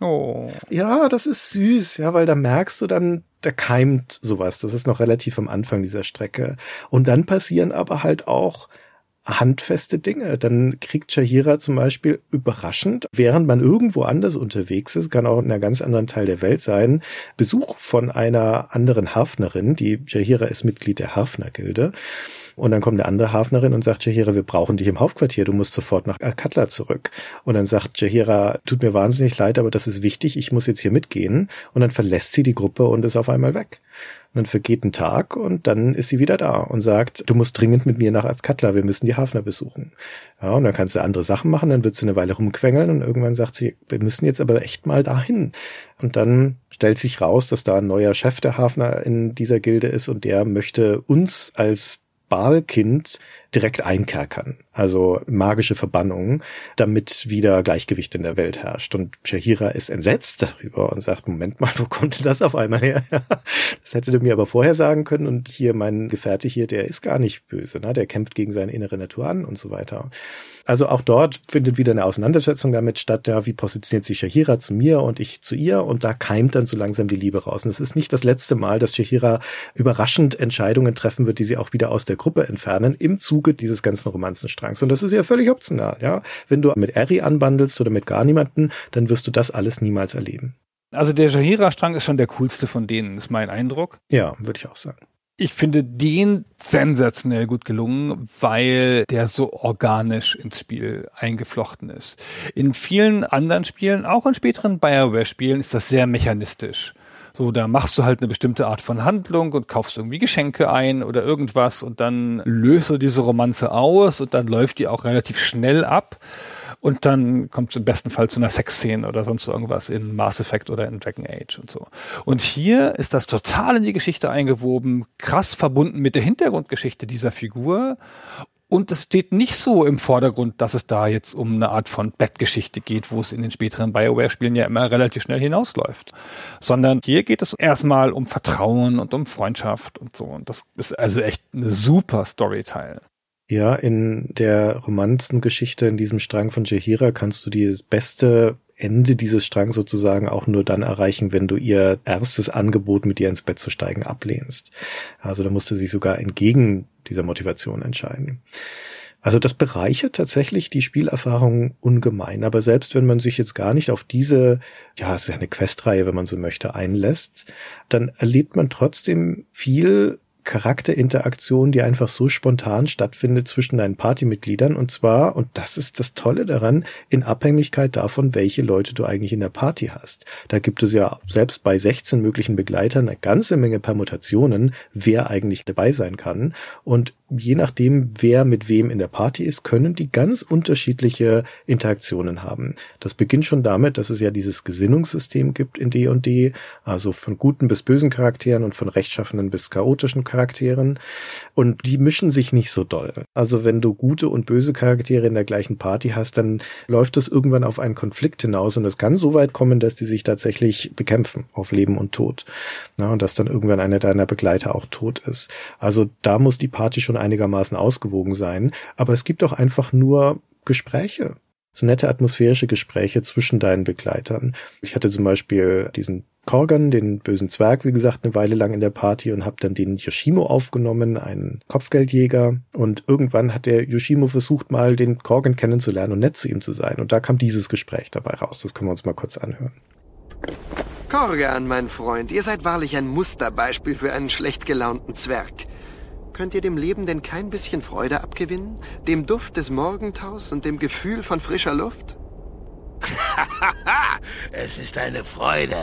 Oh. Ja, das ist süß, ja, weil da merkst du dann, da keimt sowas. Das ist noch relativ am Anfang dieser Strecke. Und dann passieren aber halt auch handfeste Dinge. Dann kriegt Shahira zum Beispiel überraschend, während man irgendwo anders unterwegs ist, kann auch in einem ganz anderen Teil der Welt sein, Besuch von einer anderen Hafnerin. Die Shahira ist Mitglied der Hafnergilde. Und dann kommt eine andere Hafnerin und sagt, Jahira, wir brauchen dich im Hauptquartier, du musst sofort nach Al-Katla zurück. Und dann sagt Jahira, tut mir wahnsinnig leid, aber das ist wichtig, ich muss jetzt hier mitgehen. Und dann verlässt sie die Gruppe und ist auf einmal weg. Und dann vergeht ein Tag und dann ist sie wieder da und sagt, du musst dringend mit mir nach Azkatla, wir müssen die Hafner besuchen. Ja, und dann kannst du andere Sachen machen, dann wird sie eine Weile rumquengeln und irgendwann sagt sie, wir müssen jetzt aber echt mal dahin. Und dann stellt sich raus, dass da ein neuer Chef der Hafner in dieser Gilde ist und der möchte uns als Balkind direkt einkerkern, also magische Verbannungen, damit wieder Gleichgewicht in der Welt herrscht. Und Shahira ist entsetzt darüber und sagt, Moment mal, wo kommt denn das auf einmal her? das hätte du mir aber vorher sagen können und hier mein Gefährte hier, der ist gar nicht böse, ne? der kämpft gegen seine innere Natur an und so weiter. Also auch dort findet wieder eine Auseinandersetzung damit statt, ja, wie positioniert sich Shahira zu mir und ich zu ihr und da keimt dann so langsam die Liebe raus. Und es ist nicht das letzte Mal, dass Shahira überraschend Entscheidungen treffen wird, die sie auch wieder aus der Gruppe entfernen im Zuge dieses ganzen Romanzenstrangs. Und das ist ja völlig optional, ja. Wenn du mit Eri anbandelst oder mit gar niemanden, dann wirst du das alles niemals erleben. Also der Shahira-Strang ist schon der coolste von denen, ist mein Eindruck. Ja, würde ich auch sagen. Ich finde den sensationell gut gelungen, weil der so organisch ins Spiel eingeflochten ist. In vielen anderen Spielen, auch in späteren Bioware-Spielen, ist das sehr mechanistisch. So, da machst du halt eine bestimmte Art von Handlung und kaufst irgendwie Geschenke ein oder irgendwas und dann löst du diese Romanze aus und dann läuft die auch relativ schnell ab. Und dann kommt es im besten Fall zu einer Sexszene oder sonst irgendwas in Mass Effect oder in Dragon Age und so. Und hier ist das total in die Geschichte eingewoben, krass verbunden mit der Hintergrundgeschichte dieser Figur und es steht nicht so im Vordergrund, dass es da jetzt um eine Art von Bettgeschichte geht, wo es in den späteren BioWare-Spielen ja immer relativ schnell hinausläuft. Sondern hier geht es erstmal um Vertrauen und um Freundschaft und so. Und das ist also echt eine super Storyteil. Ja, in der Romanzengeschichte in diesem Strang von Jahira kannst du die beste Ende dieses Strangs sozusagen auch nur dann erreichen, wenn du ihr erstes Angebot, mit ihr ins Bett zu steigen, ablehnst. Also da musste sie sogar entgegen dieser Motivation entscheiden. Also das bereichert tatsächlich die Spielerfahrung ungemein. Aber selbst wenn man sich jetzt gar nicht auf diese, ja, es ist ja eine Questreihe, wenn man so möchte, einlässt, dann erlebt man trotzdem viel Charakterinteraktion, die einfach so spontan stattfindet zwischen deinen Partymitgliedern und zwar, und das ist das Tolle daran, in Abhängigkeit davon, welche Leute du eigentlich in der Party hast. Da gibt es ja selbst bei 16 möglichen Begleitern eine ganze Menge Permutationen, wer eigentlich dabei sein kann und je nachdem, wer mit wem in der Party ist, können die ganz unterschiedliche Interaktionen haben. Das beginnt schon damit, dass es ja dieses Gesinnungssystem gibt in D&D, also von guten bis bösen Charakteren und von rechtschaffenen bis chaotischen Charakteren und die mischen sich nicht so doll. Also wenn du gute und böse Charaktere in der gleichen Party hast, dann läuft das irgendwann auf einen Konflikt hinaus und es kann so weit kommen, dass die sich tatsächlich bekämpfen auf Leben und Tod. Ja, und dass dann irgendwann einer deiner Begleiter auch tot ist. Also da muss die Party schon einigermaßen ausgewogen sein. Aber es gibt auch einfach nur Gespräche so nette atmosphärische Gespräche zwischen deinen Begleitern. Ich hatte zum Beispiel diesen Korgan, den bösen Zwerg, wie gesagt, eine Weile lang in der Party und habe dann den Yoshimo aufgenommen, einen Kopfgeldjäger. Und irgendwann hat der Yoshimo versucht, mal den Korgan kennenzulernen und nett zu ihm zu sein. Und da kam dieses Gespräch dabei raus. Das können wir uns mal kurz anhören. Korgan, mein Freund, ihr seid wahrlich ein Musterbeispiel für einen schlecht gelaunten Zwerg. Könnt ihr dem Leben denn kein bisschen Freude abgewinnen? Dem Duft des Morgentaus und dem Gefühl von frischer Luft? es ist eine Freude,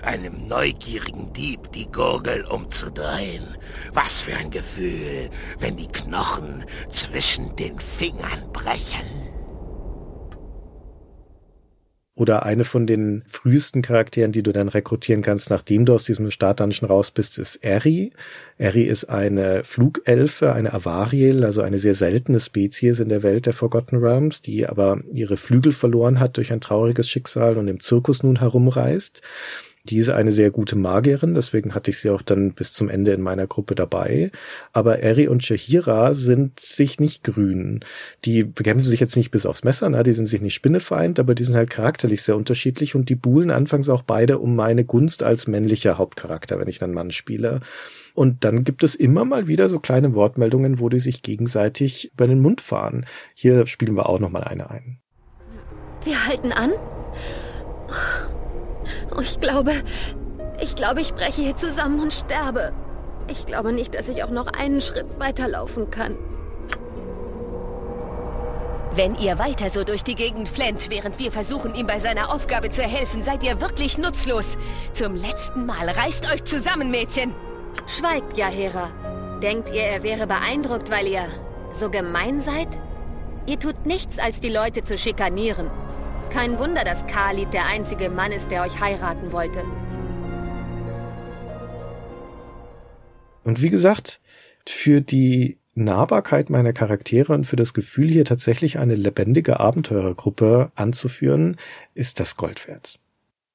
einem neugierigen Dieb die Gurgel umzudrehen. Was für ein Gefühl, wenn die Knochen zwischen den Fingern brechen. Oder eine von den frühesten Charakteren, die du dann rekrutieren kannst, nachdem du aus diesem Startdungeon raus bist, ist Eri. Eri ist eine Flugelfe, eine Avariel, also eine sehr seltene Spezies in der Welt der Forgotten Realms, die aber ihre Flügel verloren hat durch ein trauriges Schicksal und im Zirkus nun herumreist. Die ist eine sehr gute Magierin, deswegen hatte ich sie auch dann bis zum Ende in meiner Gruppe dabei. Aber Eri und Shahira sind sich nicht grün. Die bekämpfen sich jetzt nicht bis aufs Messer, na, die sind sich nicht spinnefeind, aber die sind halt charakterlich sehr unterschiedlich und die buhlen anfangs auch beide um meine Gunst als männlicher Hauptcharakter, wenn ich dann Mann spiele. Und dann gibt es immer mal wieder so kleine Wortmeldungen, wo die sich gegenseitig über den Mund fahren. Hier spielen wir auch noch eine ein. Wir halten an? Ich glaube, ich glaube, ich breche hier zusammen und sterbe. Ich glaube nicht, dass ich auch noch einen Schritt weiterlaufen kann. Wenn ihr weiter so durch die Gegend flennt, während wir versuchen, ihm bei seiner Aufgabe zu helfen, seid ihr wirklich nutzlos. Zum letzten Mal reißt euch zusammen, Mädchen. Schweigt, Yahera. Denkt ihr, er wäre beeindruckt, weil ihr so gemein seid? Ihr tut nichts, als die Leute zu schikanieren. Kein Wunder, dass Khalid der einzige Mann ist, der euch heiraten wollte. Und wie gesagt, für die Nahbarkeit meiner Charaktere und für das Gefühl, hier tatsächlich eine lebendige Abenteurergruppe anzuführen, ist das Gold wert.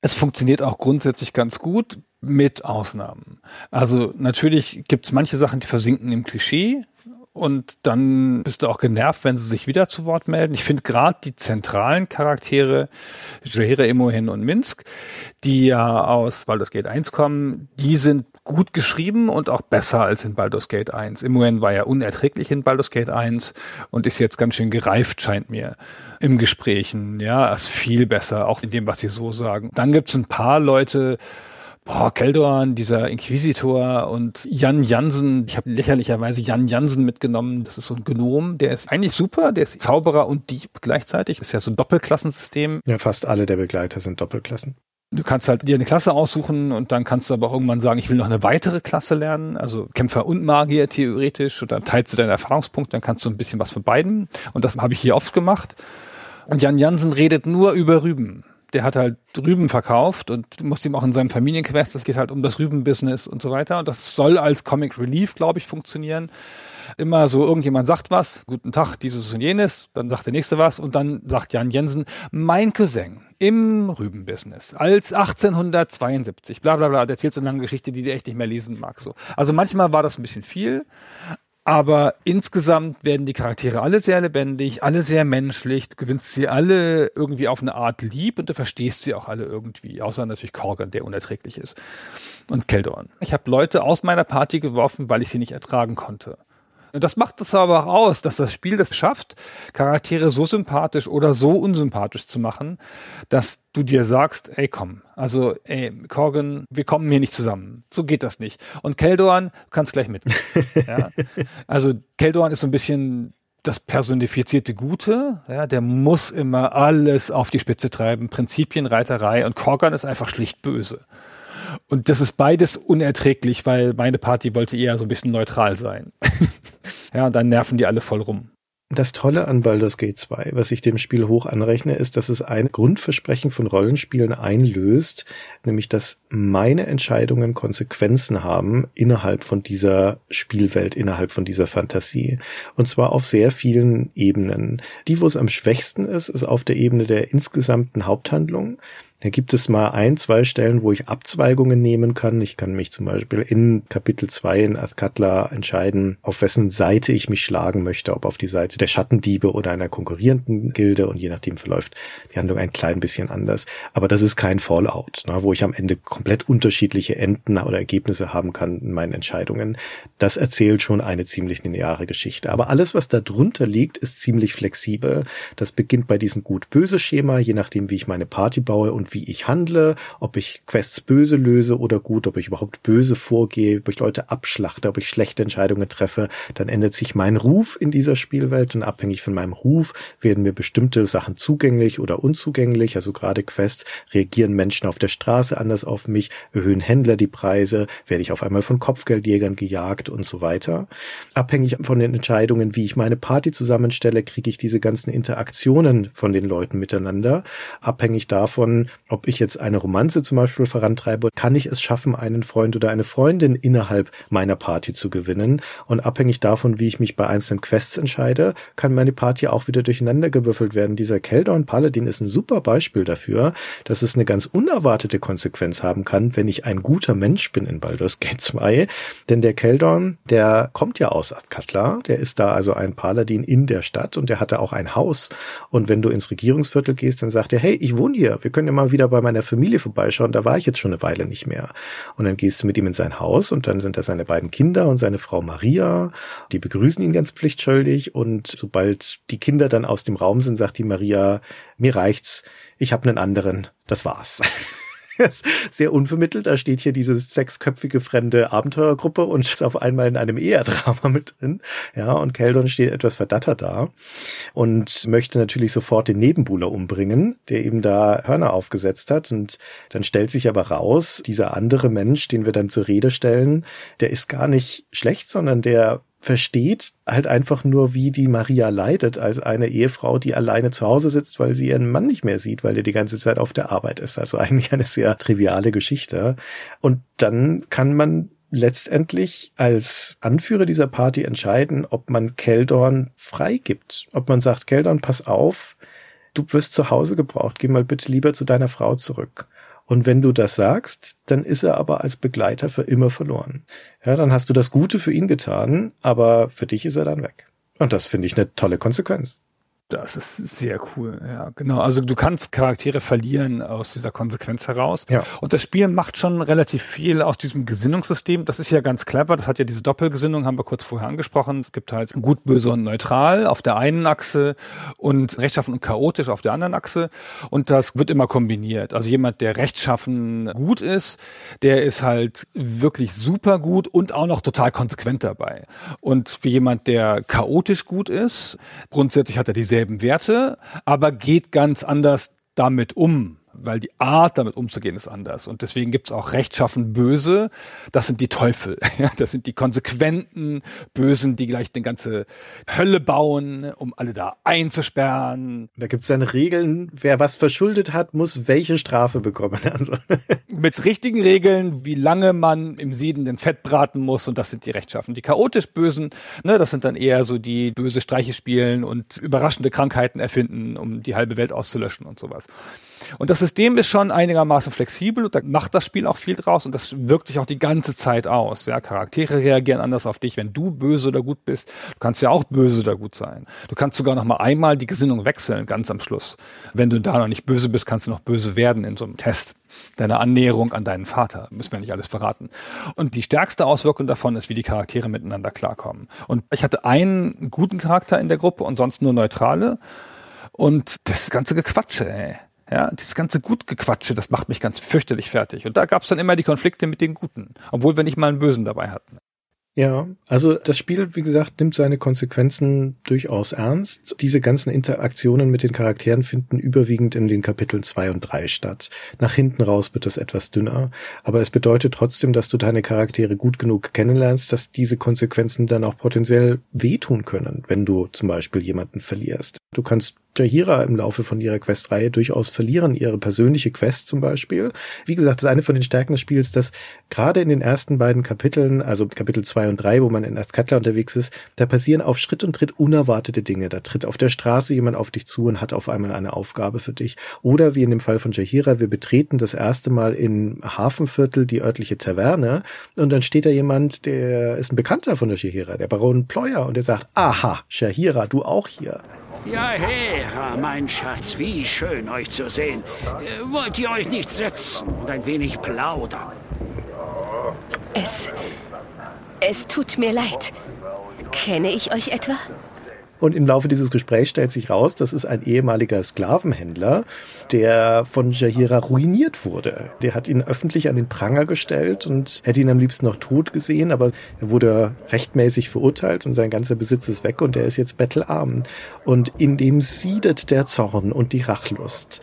Es funktioniert auch grundsätzlich ganz gut mit Ausnahmen. Also natürlich gibt es manche Sachen, die versinken im Klischee, und dann bist du auch genervt, wenn sie sich wieder zu Wort melden. Ich finde gerade die zentralen Charaktere, Jahere, Imohin und Minsk, die ja aus Baldur's Gate 1 kommen, die sind gut geschrieben und auch besser als in Baldur's Gate 1. Imohen war ja unerträglich in Baldur's Gate 1 und ist jetzt ganz schön gereift, scheint mir, im Gesprächen. Ja, ist viel besser, auch in dem, was sie so sagen. Dann gibt's ein paar Leute, boah, Keldorn, dieser Inquisitor und Jan Jansen. Ich habe lächerlicherweise Jan Jansen mitgenommen. Das ist so ein Gnom, der ist eigentlich super, der ist Zauberer und Dieb gleichzeitig. Das ist ja so ein Doppelklassensystem. Ja, fast alle der Begleiter sind Doppelklassen. Du kannst halt dir eine Klasse aussuchen und dann kannst du aber auch irgendwann sagen, ich will noch eine weitere Klasse lernen, also Kämpfer und Magier theoretisch und dann teilst du deinen Erfahrungspunkt, dann kannst du ein bisschen was von beiden und das habe ich hier oft gemacht. Und Jan Jansen redet nur über Rüben der hat halt Rüben verkauft und du musst ihm auch in seinem Familienquest, es geht halt um das Rübenbusiness und so weiter. Und das soll als Comic Relief, glaube ich, funktionieren. Immer so, irgendjemand sagt was, guten Tag, dieses und jenes, dann sagt der nächste was und dann sagt Jan Jensen, mein Cousin im Rübenbusiness als 1872, bla bla bla, der erzählt so eine lange Geschichte, die du echt nicht mehr lesen mag. So. Also manchmal war das ein bisschen viel, aber insgesamt werden die Charaktere alle sehr lebendig, alle sehr menschlich. Du gewinnst sie alle irgendwie auf eine Art lieb und du verstehst sie auch alle irgendwie. Außer natürlich Korgan, der unerträglich ist. Und Keldorn. Ich habe Leute aus meiner Party geworfen, weil ich sie nicht ertragen konnte. Und das macht es aber auch aus, dass das Spiel das schafft, Charaktere so sympathisch oder so unsympathisch zu machen, dass du dir sagst, ey komm, also ey, Corgan, wir kommen hier nicht zusammen. So geht das nicht. Und Keldorn, du kannst gleich mit. ja? Also Keldorn ist so ein bisschen das personifizierte Gute, ja, der muss immer alles auf die Spitze treiben, Prinzipienreiterei und Korgan ist einfach schlicht böse. Und das ist beides unerträglich, weil meine Party wollte eher so ein bisschen neutral sein. Ja, und dann nerven die alle voll rum. Das Tolle an Baldur's Gate 2, was ich dem Spiel hoch anrechne, ist, dass es ein Grundversprechen von Rollenspielen einlöst, nämlich dass meine Entscheidungen Konsequenzen haben innerhalb von dieser Spielwelt, innerhalb von dieser Fantasie. Und zwar auf sehr vielen Ebenen. Die, wo es am schwächsten ist, ist auf der Ebene der insgesamten Haupthandlung. Da gibt es mal ein, zwei Stellen, wo ich Abzweigungen nehmen kann. Ich kann mich zum Beispiel in Kapitel 2 in Askatla entscheiden, auf wessen Seite ich mich schlagen möchte, ob auf die Seite der Schattendiebe oder einer konkurrierenden Gilde und je nachdem verläuft die Handlung ein klein bisschen anders. Aber das ist kein Fallout, ne, wo ich am Ende komplett unterschiedliche Enden oder Ergebnisse haben kann in meinen Entscheidungen. Das erzählt schon eine ziemlich lineare Geschichte. Aber alles, was da drunter liegt, ist ziemlich flexibel. Das beginnt bei diesem Gut-Böse-Schema, je nachdem, wie ich meine Party baue und wie ich handle, ob ich Quests böse löse oder gut, ob ich überhaupt böse vorgehe, ob ich Leute abschlachte, ob ich schlechte Entscheidungen treffe, dann ändert sich mein Ruf in dieser Spielwelt und abhängig von meinem Ruf werden mir bestimmte Sachen zugänglich oder unzugänglich. Also gerade Quests reagieren Menschen auf der Straße anders auf mich, erhöhen Händler die Preise, werde ich auf einmal von Kopfgeldjägern gejagt und so weiter. Abhängig von den Entscheidungen, wie ich meine Party zusammenstelle, kriege ich diese ganzen Interaktionen von den Leuten miteinander. Abhängig davon, ob ich jetzt eine Romanze zum Beispiel vorantreibe, kann ich es schaffen, einen Freund oder eine Freundin innerhalb meiner Party zu gewinnen. Und abhängig davon, wie ich mich bei einzelnen Quests entscheide, kann meine Party auch wieder durcheinander gewürfelt werden. Dieser Keldorn Paladin ist ein super Beispiel dafür, dass es eine ganz unerwartete Konsequenz haben kann, wenn ich ein guter Mensch bin in Baldur's Gate 2. Denn der Keldorn, der kommt ja aus Atkatla, der ist da also ein Paladin in der Stadt und der hatte auch ein Haus. Und wenn du ins Regierungsviertel gehst, dann sagt er, hey, ich wohne hier, wir können ja mal wieder bei meiner Familie vorbeischauen, da war ich jetzt schon eine Weile nicht mehr. Und dann gehst du mit ihm in sein Haus und dann sind da seine beiden Kinder und seine Frau Maria, die begrüßen ihn ganz pflichtschuldig und sobald die Kinder dann aus dem Raum sind, sagt die Maria, mir reicht's, ich habe einen anderen, das war's. sehr unvermittelt. Da steht hier diese sechsköpfige fremde Abenteuergruppe und ist auf einmal in einem Ehedrama mit drin. Ja, und Keldon steht etwas verdattert da und möchte natürlich sofort den Nebenbuhler umbringen, der ihm da Hörner aufgesetzt hat. Und dann stellt sich aber raus, dieser andere Mensch, den wir dann zur Rede stellen, der ist gar nicht schlecht, sondern der versteht halt einfach nur, wie die Maria leidet als eine Ehefrau, die alleine zu Hause sitzt, weil sie ihren Mann nicht mehr sieht, weil er die ganze Zeit auf der Arbeit ist. Also eigentlich eine sehr triviale Geschichte. Und dann kann man letztendlich als Anführer dieser Party entscheiden, ob man Keldorn freigibt. Ob man sagt, Keldorn, pass auf, du wirst zu Hause gebraucht, geh mal bitte lieber zu deiner Frau zurück. Und wenn du das sagst, dann ist er aber als Begleiter für immer verloren. Ja, dann hast du das Gute für ihn getan, aber für dich ist er dann weg. Und das finde ich eine tolle Konsequenz. Das ist sehr cool, ja, genau. Also du kannst Charaktere verlieren aus dieser Konsequenz heraus. Ja. Und das Spiel macht schon relativ viel aus diesem Gesinnungssystem. Das ist ja ganz clever. Das hat ja diese Doppelgesinnung, haben wir kurz vorher angesprochen. Es gibt halt gut, böse und neutral auf der einen Achse und rechtschaffen und chaotisch auf der anderen Achse. Und das wird immer kombiniert. Also jemand, der rechtschaffen gut ist, der ist halt wirklich super gut und auch noch total konsequent dabei. Und für jemand, der chaotisch gut ist, grundsätzlich hat er dieselbe dieselben Werte, aber geht ganz anders damit um weil die Art, damit umzugehen, ist anders. Und deswegen gibt es auch rechtschaffen Böse. Das sind die Teufel. das sind die konsequenten Bösen, die gleich eine ganze Hölle bauen, um alle da einzusperren. Da gibt es dann Regeln, wer was verschuldet hat, muss welche Strafe bekommen. Also. Mit richtigen Regeln, wie lange man im siedenden Fett braten muss. Und das sind die rechtschaffen. Die chaotisch Bösen, ne, das sind dann eher so die böse Streiche spielen und überraschende Krankheiten erfinden, um die halbe Welt auszulöschen und sowas. Und das System ist schon einigermaßen flexibel und da macht das Spiel auch viel draus und das wirkt sich auch die ganze Zeit aus. Ja, Charaktere reagieren anders auf dich, wenn du böse oder gut bist. Du kannst ja auch böse oder gut sein. Du kannst sogar noch mal einmal die Gesinnung wechseln, ganz am Schluss. Wenn du da noch nicht böse bist, kannst du noch böse werden in so einem Test deine Annäherung an deinen Vater. Müssen wir nicht alles verraten. Und die stärkste Auswirkung davon ist, wie die Charaktere miteinander klarkommen. Und ich hatte einen guten Charakter in der Gruppe und sonst nur neutrale. Und das ganze Gequatsche, ey. Ja, dieses ganze Gutgequatsche, das macht mich ganz fürchterlich fertig. Und da gab es dann immer die Konflikte mit den Guten, obwohl wir nicht mal einen Bösen dabei hatten. Ja, also das Spiel, wie gesagt, nimmt seine Konsequenzen durchaus ernst. Diese ganzen Interaktionen mit den Charakteren finden überwiegend in den Kapiteln zwei und drei statt. Nach hinten raus wird das etwas dünner, aber es bedeutet trotzdem, dass du deine Charaktere gut genug kennenlernst, dass diese Konsequenzen dann auch potenziell wehtun können, wenn du zum Beispiel jemanden verlierst. Du kannst Jahira im Laufe von ihrer Questreihe durchaus verlieren, ihre persönliche Quest zum Beispiel. Wie gesagt, das ist eine von den Stärken des Spiels, dass gerade in den ersten beiden Kapiteln, also Kapitel zwei und drei, wo man in Azkatla unterwegs ist, da passieren auf Schritt und Tritt unerwartete Dinge. Da tritt auf der Straße jemand auf dich zu und hat auf einmal eine Aufgabe für dich. Oder wie in dem Fall von Jahira, wir betreten das erste Mal in Hafenviertel die örtliche Taverne und dann steht da jemand, der ist ein Bekannter von der Jahira, der Baron Pleuer und der sagt, aha, Jahira, du auch hier. Ja, Hera, mein Schatz, wie schön euch zu sehen. Äh, wollt ihr euch nicht setzen und ein wenig plaudern? Es. Es tut mir leid. Kenne ich euch etwa? Und im Laufe dieses Gesprächs stellt sich raus, das ist ein ehemaliger Sklavenhändler, der von Jahira ruiniert wurde. Der hat ihn öffentlich an den Pranger gestellt und hätte ihn am liebsten noch tot gesehen, aber er wurde rechtmäßig verurteilt und sein ganzer Besitz ist weg und er ist jetzt bettelarm. Und in dem siedet der Zorn und die Rachlust.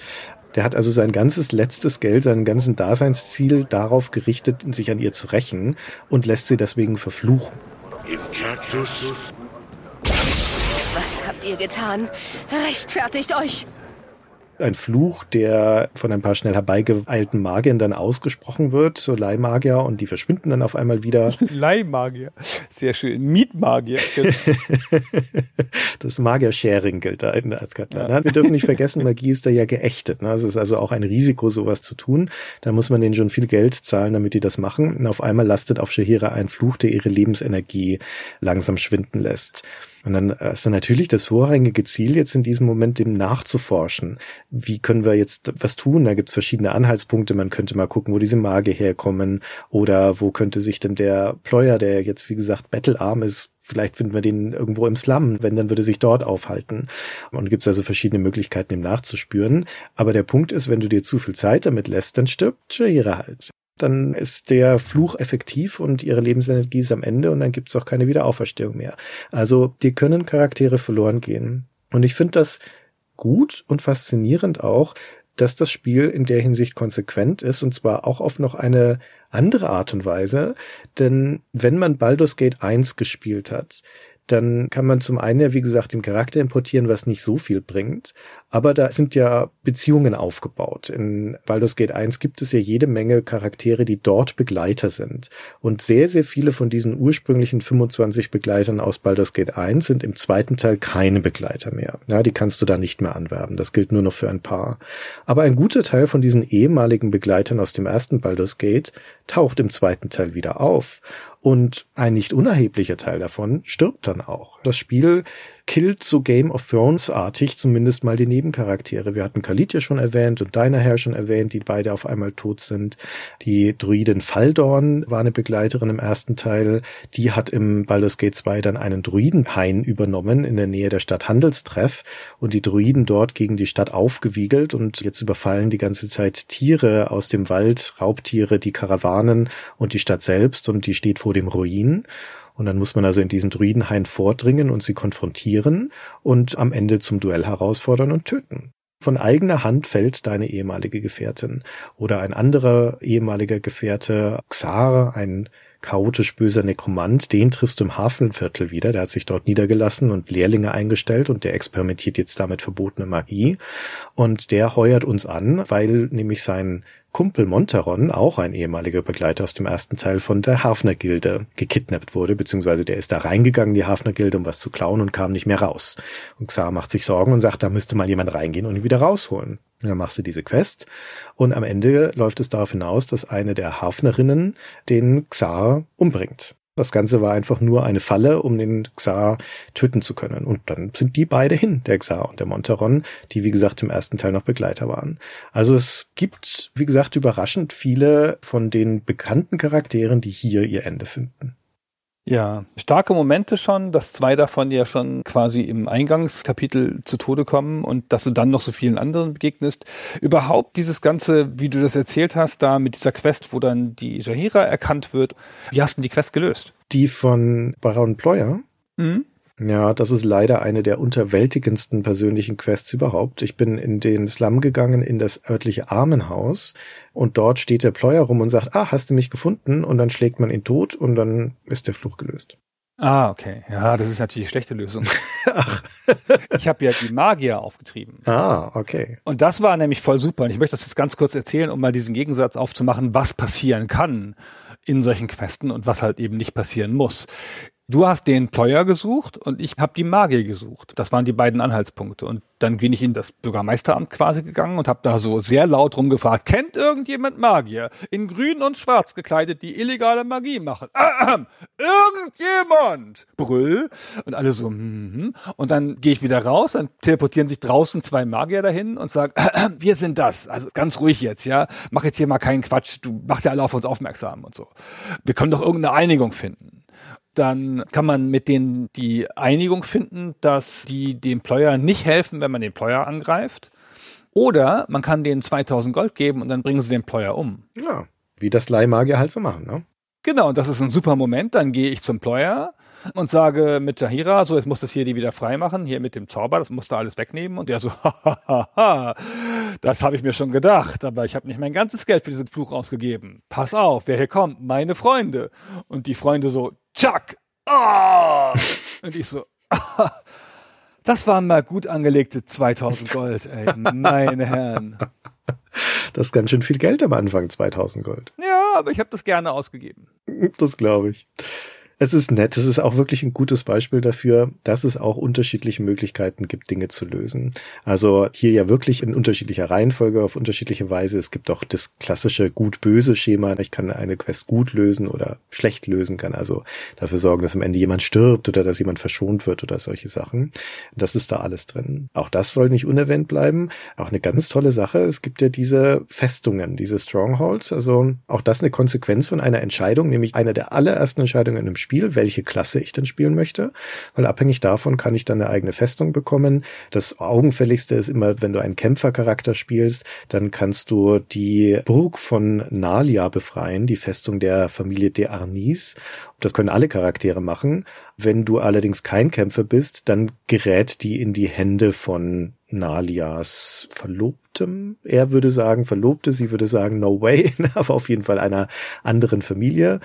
Der hat also sein ganzes letztes Geld, seinen ganzen Daseinsziel darauf gerichtet, sich an ihr zu rächen und lässt sie deswegen verfluchen. Im Kaktus. Habt ihr getan? Rechtfertigt euch! ein Fluch, der von ein paar schnell herbeigeeilten Magiern dann ausgesprochen wird, so Leihmagier, und die verschwinden dann auf einmal wieder. Leihmagier. Sehr schön. Mietmagier. das Magier-Sharing gilt da in Azkatlan. Ja. Wir dürfen nicht vergessen, Magie ist da ja geächtet. Ne? Es ist also auch ein Risiko, sowas zu tun. Da muss man denen schon viel Geld zahlen, damit die das machen. Und auf einmal lastet auf Shahira ein Fluch, der ihre Lebensenergie langsam schwinden lässt. Und dann ist dann natürlich das vorrangige Ziel jetzt in diesem Moment dem nachzuforschen. Wie können wir jetzt was tun? Da gibt es verschiedene Anhaltspunkte. Man könnte mal gucken, wo diese Mage herkommen oder wo könnte sich denn der Pleuer, der jetzt wie gesagt bettelarm ist, Vielleicht finden wir den irgendwo im Slum. Wenn, dann würde sich dort aufhalten. Und gibt es also verschiedene Möglichkeiten, ihm nachzuspüren. Aber der Punkt ist, wenn du dir zu viel Zeit damit lässt, dann stirbt Shahira halt dann ist der Fluch effektiv und ihre Lebensenergie ist am Ende und dann gibt es auch keine Wiederauferstehung mehr. Also dir können Charaktere verloren gehen. Und ich finde das gut und faszinierend auch, dass das Spiel in der Hinsicht konsequent ist und zwar auch auf noch eine andere Art und Weise. Denn wenn man Baldur's Gate 1 gespielt hat, dann kann man zum einen ja, wie gesagt, den Charakter importieren, was nicht so viel bringt. Aber da sind ja Beziehungen aufgebaut. In Baldur's Gate 1 gibt es ja jede Menge Charaktere, die dort Begleiter sind. Und sehr, sehr viele von diesen ursprünglichen 25 Begleitern aus Baldur's Gate 1 sind im zweiten Teil keine Begleiter mehr. Ja, die kannst du da nicht mehr anwerben. Das gilt nur noch für ein paar. Aber ein guter Teil von diesen ehemaligen Begleitern aus dem ersten Baldur's Gate taucht im zweiten Teil wieder auf. Und ein nicht unerheblicher Teil davon stirbt dann auch. Das Spiel killt so Game of Thrones-artig zumindest mal die Nebencharaktere. Wir hatten Khalid ja schon erwähnt und Dynaher schon erwähnt, die beide auf einmal tot sind. Die Druidin Faldorn war eine Begleiterin im ersten Teil. Die hat im Baldur's Gate 2 dann einen Druidenhain übernommen in der Nähe der Stadt Handelstreff und die Druiden dort gegen die Stadt aufgewiegelt und jetzt überfallen die ganze Zeit Tiere aus dem Wald, Raubtiere, die Karawanen und die Stadt selbst und die steht vor dem Ruin. Und dann muss man also in diesen Druidenhain vordringen und sie konfrontieren und am Ende zum Duell herausfordern und töten. Von eigener Hand fällt deine ehemalige Gefährtin oder ein anderer ehemaliger Gefährte, Xar, ein chaotisch böser Nekromant, den triffst du im Hafenviertel wieder. Der hat sich dort niedergelassen und Lehrlinge eingestellt und der experimentiert jetzt damit verbotene Magie. Und der heuert uns an, weil nämlich sein Kumpel Montaron, auch ein ehemaliger Begleiter aus dem ersten Teil von der Hafner-Gilde, gekidnappt wurde, beziehungsweise der ist da reingegangen, die Hafner-Gilde, um was zu klauen und kam nicht mehr raus. Und Xar macht sich Sorgen und sagt, da müsste mal jemand reingehen und ihn wieder rausholen. Und dann machst du diese Quest und am Ende läuft es darauf hinaus, dass eine der Hafnerinnen den Xar umbringt. Das Ganze war einfach nur eine Falle, um den Xar töten zu können. Und dann sind die beide hin, der Xar und der Montaron, die wie gesagt im ersten Teil noch Begleiter waren. Also es gibt, wie gesagt, überraschend viele von den bekannten Charakteren, die hier ihr Ende finden. Ja, starke Momente schon, dass zwei davon ja schon quasi im Eingangskapitel zu Tode kommen und dass du dann noch so vielen anderen begegnest. Überhaupt dieses Ganze, wie du das erzählt hast, da mit dieser Quest, wo dann die Jahira erkannt wird. Wie hast du die Quest gelöst? Die von Baron Pleuer? Mhm. Ja, das ist leider eine der unterwältigendsten persönlichen Quests überhaupt. Ich bin in den Slum gegangen, in das örtliche Armenhaus und dort steht der Pleuer rum und sagt, ah, hast du mich gefunden? Und dann schlägt man ihn tot und dann ist der Fluch gelöst. Ah, okay. Ja, das ist natürlich eine schlechte Lösung. Ach. ich habe ja die Magier aufgetrieben. Ah, okay. Und das war nämlich voll super. Und ich möchte das jetzt ganz kurz erzählen, um mal diesen Gegensatz aufzumachen, was passieren kann in solchen Questen und was halt eben nicht passieren muss. Du hast den Pleuer gesucht und ich habe die Magier gesucht. Das waren die beiden Anhaltspunkte. Und dann bin ich in das Bürgermeisteramt quasi gegangen und habe da so sehr laut rumgefragt, kennt irgendjemand Magier? In grün und schwarz gekleidet, die illegale Magie machen. Ähm, irgendjemand! Brüll. Und alle so, mhm. Und dann gehe ich wieder raus, dann teleportieren sich draußen zwei Magier dahin und sagen, wir sind das. Also ganz ruhig jetzt, ja. Mach jetzt hier mal keinen Quatsch. Du machst ja alle auf uns aufmerksam und so. Wir können doch irgendeine Einigung finden. Dann kann man mit denen die Einigung finden, dass die dem Pleuer nicht helfen, wenn man den Pleuer angreift. Oder man kann denen 2000 Gold geben und dann bringen sie den Pleuer um. Ja, wie das Leihmagier halt so machen, ne? Genau, und das ist ein super Moment. Dann gehe ich zum Pleuer und sage mit Jahira, so jetzt muss das hier die wieder frei machen, hier mit dem Zauber, das musst du alles wegnehmen. Und der so, hahaha, das habe ich mir schon gedacht, aber ich habe nicht mein ganzes Geld für diesen Fluch ausgegeben. Pass auf, wer hier kommt, meine Freunde. Und die Freunde so, Chuck, ah! Und ich so, das waren mal gut angelegte 2000 Gold, ey, meine Herren. Das ist ganz schön viel Geld am Anfang, 2000 Gold. Ja, aber ich habe das gerne ausgegeben. Das glaube ich. Es ist nett. Es ist auch wirklich ein gutes Beispiel dafür, dass es auch unterschiedliche Möglichkeiten gibt, Dinge zu lösen. Also hier ja wirklich in unterschiedlicher Reihenfolge, auf unterschiedliche Weise. Es gibt auch das klassische Gut-Böse-Schema. Ich kann eine Quest gut lösen oder schlecht lösen, kann also dafür sorgen, dass am Ende jemand stirbt oder dass jemand verschont wird oder solche Sachen. Das ist da alles drin. Auch das soll nicht unerwähnt bleiben. Auch eine ganz tolle Sache. Es gibt ja diese Festungen, diese Strongholds. Also auch das eine Konsequenz von einer Entscheidung, nämlich einer der allerersten Entscheidungen im Spiel Spiel, welche Klasse ich denn spielen möchte, weil abhängig davon kann ich dann eine eigene Festung bekommen. Das Augenfälligste ist immer, wenn du einen Kämpfercharakter spielst, dann kannst du die Burg von Nalia befreien, die Festung der Familie de Arnis. Das können alle Charaktere machen. Wenn du allerdings kein Kämpfer bist, dann gerät die in die Hände von Nalias Verlobtem. Er würde sagen Verlobte, sie würde sagen No way, aber auf jeden Fall einer anderen Familie.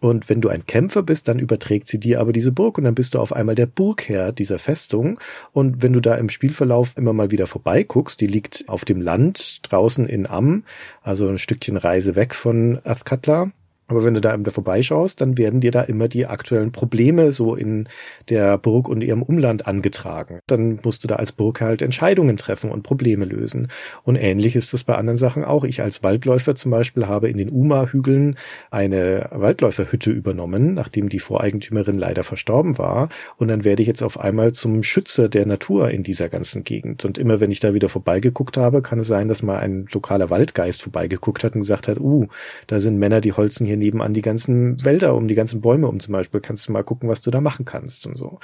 Und wenn du ein Kämpfer bist, dann überträgt sie dir aber diese Burg und dann bist du auf einmal der Burgherr dieser Festung. Und wenn du da im Spielverlauf immer mal wieder vorbeiguckst, die liegt auf dem Land draußen in Am, also ein Stückchen Reise weg von Azkatla, aber wenn du da da vorbeischaust, dann werden dir da immer die aktuellen Probleme so in der Burg und ihrem Umland angetragen. Dann musst du da als Burg halt Entscheidungen treffen und Probleme lösen. Und ähnlich ist das bei anderen Sachen auch. Ich als Waldläufer zum Beispiel habe in den Uma-Hügeln eine Waldläuferhütte übernommen, nachdem die Voreigentümerin leider verstorben war. Und dann werde ich jetzt auf einmal zum Schützer der Natur in dieser ganzen Gegend. Und immer wenn ich da wieder vorbeigeguckt habe, kann es sein, dass mal ein lokaler Waldgeist vorbeigeguckt hat und gesagt hat, uh, da sind Männer, die holzen hier nebenan die ganzen Wälder um, die ganzen Bäume um zum Beispiel, kannst du mal gucken, was du da machen kannst und so.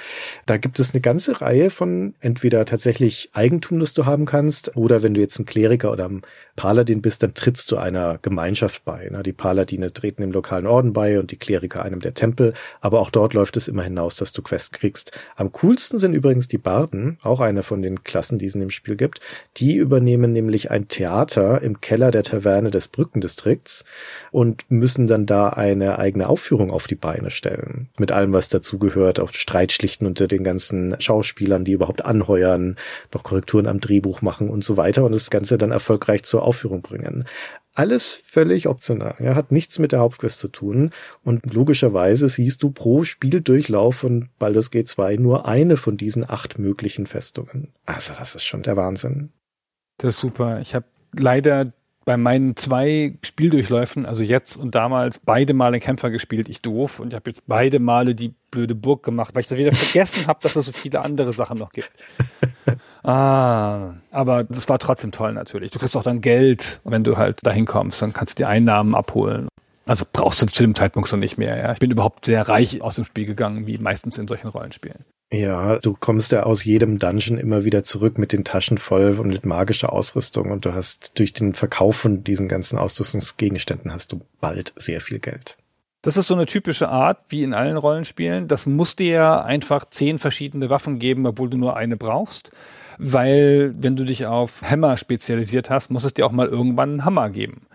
Da gibt es eine ganze Reihe von entweder tatsächlich Eigentum, das du haben kannst, oder wenn du jetzt ein Kleriker oder ein Paladin bist, dann trittst du einer Gemeinschaft bei. Die Paladine treten dem lokalen Orden bei und die Kleriker einem der Tempel, aber auch dort läuft es immer hinaus, dass du Quests kriegst. Am coolsten sind übrigens die Barden, auch eine von den Klassen, die es in dem Spiel gibt. Die übernehmen nämlich ein Theater im Keller der Taverne des Brückendistrikts und müssen dann da eine eigene Aufführung auf die Beine stellen. Mit allem, was dazugehört, auch Streitschlichten unter den ganzen Schauspielern, die überhaupt anheuern, noch Korrekturen am Drehbuch machen und so weiter und das Ganze dann erfolgreich zur Aufführung bringen. Alles völlig optional, ja, hat nichts mit der Hauptquest zu tun und logischerweise siehst du pro Spieldurchlauf von Baldur's Gate 2 nur eine von diesen acht möglichen Festungen. Also das ist schon der Wahnsinn. Das ist super. Ich habe leider bei meinen zwei Spieldurchläufen, also jetzt und damals, beide Male Kämpfer gespielt, ich doof. Und ich habe jetzt beide Male die blöde Burg gemacht, weil ich da wieder vergessen habe, dass es so viele andere Sachen noch gibt. ah, aber das war trotzdem toll natürlich. Du kriegst auch dann Geld, wenn du halt dahin kommst, dann kannst du die Einnahmen abholen. Also brauchst du zu dem Zeitpunkt schon nicht mehr. Ja. Ich bin überhaupt sehr reich aus dem Spiel gegangen, wie meistens in solchen Rollenspielen. Ja, du kommst ja aus jedem Dungeon immer wieder zurück mit den Taschen voll und mit magischer Ausrüstung und du hast durch den Verkauf von diesen ganzen Ausrüstungsgegenständen hast du bald sehr viel Geld. Das ist so eine typische Art, wie in allen Rollenspielen. Das muss dir einfach zehn verschiedene Waffen geben, obwohl du nur eine brauchst. Weil, wenn du dich auf Hammer spezialisiert hast, muss es dir auch mal irgendwann einen Hammer geben.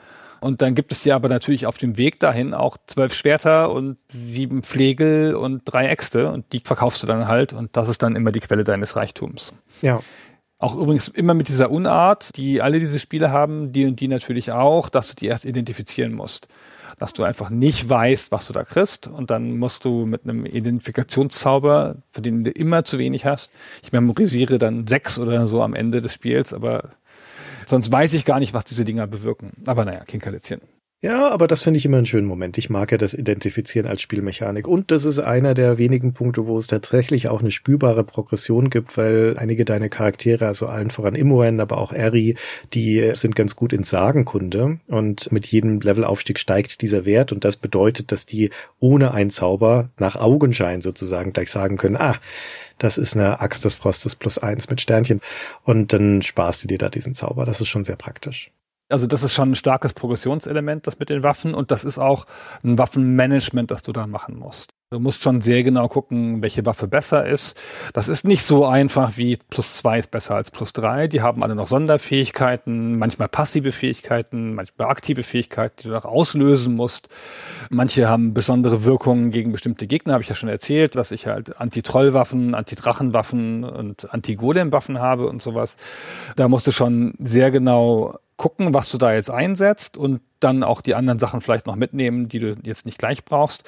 Und dann gibt es ja aber natürlich auf dem Weg dahin auch zwölf Schwerter und sieben Pflegel und drei Äxte und die verkaufst du dann halt und das ist dann immer die Quelle deines Reichtums. Ja. Auch übrigens immer mit dieser Unart, die alle diese Spiele haben, die und die natürlich auch, dass du die erst identifizieren musst. Dass du einfach nicht weißt, was du da kriegst und dann musst du mit einem Identifikationszauber, für den du immer zu wenig hast, ich memorisiere dann sechs oder so am Ende des Spiels, aber Sonst weiß ich gar nicht, was diese Dinger bewirken. Aber naja, Kinkerlitzchen. Ja, aber das finde ich immer einen schönen Moment. Ich mag ja das Identifizieren als Spielmechanik. Und das ist einer der wenigen Punkte, wo es tatsächlich auch eine spürbare Progression gibt, weil einige deiner Charaktere, also allen voran Imoen, aber auch Eri, die sind ganz gut in Sagenkunde. Und mit jedem Levelaufstieg steigt dieser Wert. Und das bedeutet, dass die ohne einen Zauber nach Augenschein sozusagen gleich sagen können, ah, das ist eine Axt des Frostes plus eins mit Sternchen. Und dann sparst du dir da diesen Zauber. Das ist schon sehr praktisch. Also das ist schon ein starkes Progressionselement, das mit den Waffen. Und das ist auch ein Waffenmanagement, das du da machen musst. Du musst schon sehr genau gucken, welche Waffe besser ist. Das ist nicht so einfach wie plus zwei ist besser als plus drei. Die haben alle noch Sonderfähigkeiten, manchmal passive Fähigkeiten, manchmal aktive Fähigkeiten, die du noch auslösen musst. Manche haben besondere Wirkungen gegen bestimmte Gegner, habe ich ja schon erzählt, dass ich halt Anti-Trollwaffen, Anti-Drachenwaffen und Anti-Golem-Waffen habe und sowas. Da musst du schon sehr genau gucken, was du da jetzt einsetzt und dann auch die anderen Sachen vielleicht noch mitnehmen, die du jetzt nicht gleich brauchst.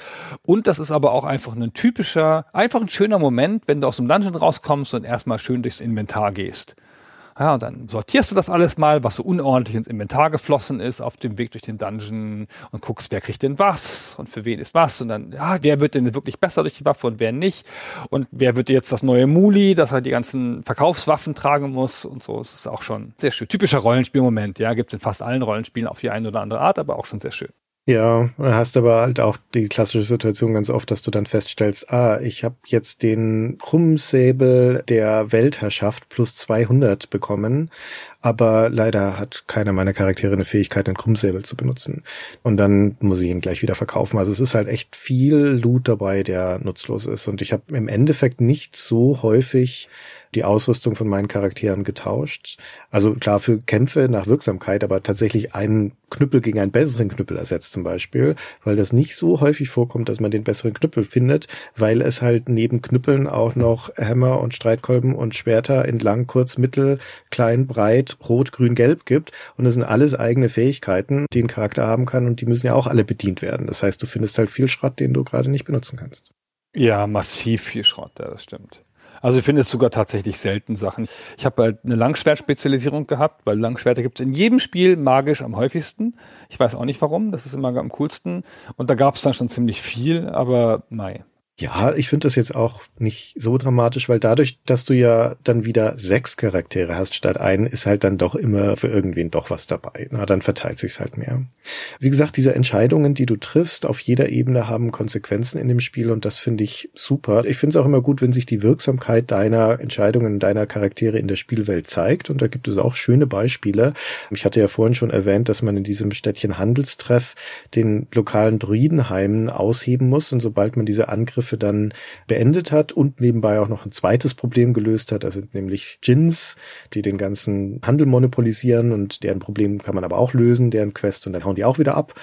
Und das ist aber auch einfach ein typischer, einfach ein schöner Moment, wenn du aus dem Dungeon rauskommst und erstmal schön durchs Inventar gehst. Ja, und dann sortierst du das alles mal, was so unordentlich ins Inventar geflossen ist auf dem Weg durch den Dungeon und guckst, wer kriegt denn was und für wen ist was und dann, ja, wer wird denn wirklich besser durch die Waffe und wer nicht und wer wird jetzt das neue Muli, dass er die ganzen Verkaufswaffen tragen muss und so. Das ist auch schon sehr schön. Typischer Rollenspielmoment, ja, gibt's in fast allen Rollenspielen auf die eine oder andere Art, aber auch schon sehr schön. Ja, hast aber halt auch die klassische Situation ganz oft, dass du dann feststellst, ah, ich habe jetzt den Krummsäbel der Weltherrschaft plus 200 bekommen, aber leider hat keiner meiner Charaktere eine Fähigkeit, den Krummsäbel zu benutzen. Und dann muss ich ihn gleich wieder verkaufen. Also es ist halt echt viel Loot dabei, der nutzlos ist. Und ich habe im Endeffekt nicht so häufig die Ausrüstung von meinen Charakteren getauscht. Also klar für Kämpfe nach Wirksamkeit, aber tatsächlich einen Knüppel gegen einen besseren Knüppel ersetzt zum Beispiel, weil das nicht so häufig vorkommt, dass man den besseren Knüppel findet, weil es halt neben Knüppeln auch noch Hämmer und Streitkolben und Schwerter in lang, kurz, mittel, klein, breit, rot, grün, gelb gibt und das sind alles eigene Fähigkeiten, die ein Charakter haben kann und die müssen ja auch alle bedient werden. Das heißt, du findest halt viel Schrott, den du gerade nicht benutzen kannst. Ja, massiv viel Schrott, ja, das stimmt. Also ich finde es sogar tatsächlich selten Sachen. Ich habe halt eine Langschwertspezialisierung gehabt, weil Langschwerter gibt es in jedem Spiel magisch am häufigsten. Ich weiß auch nicht warum, das ist immer am coolsten. Und da gab es dann schon ziemlich viel, aber nein. Ja, ich finde das jetzt auch nicht so dramatisch, weil dadurch, dass du ja dann wieder sechs Charaktere hast statt einen, ist halt dann doch immer für irgendwen doch was dabei. Na, dann verteilt sich's halt mehr. Wie gesagt, diese Entscheidungen, die du triffst, auf jeder Ebene haben Konsequenzen in dem Spiel und das finde ich super. Ich finde es auch immer gut, wenn sich die Wirksamkeit deiner Entscheidungen, deiner Charaktere in der Spielwelt zeigt und da gibt es auch schöne Beispiele. Ich hatte ja vorhin schon erwähnt, dass man in diesem Städtchen Handelstreff den lokalen Druidenheimen ausheben muss und sobald man diese Angriffe Angriffe dann beendet hat und nebenbei auch noch ein zweites Problem gelöst hat. Das sind nämlich Djinns, die den ganzen Handel monopolisieren und deren Problem kann man aber auch lösen, deren Quest und dann hauen die auch wieder ab.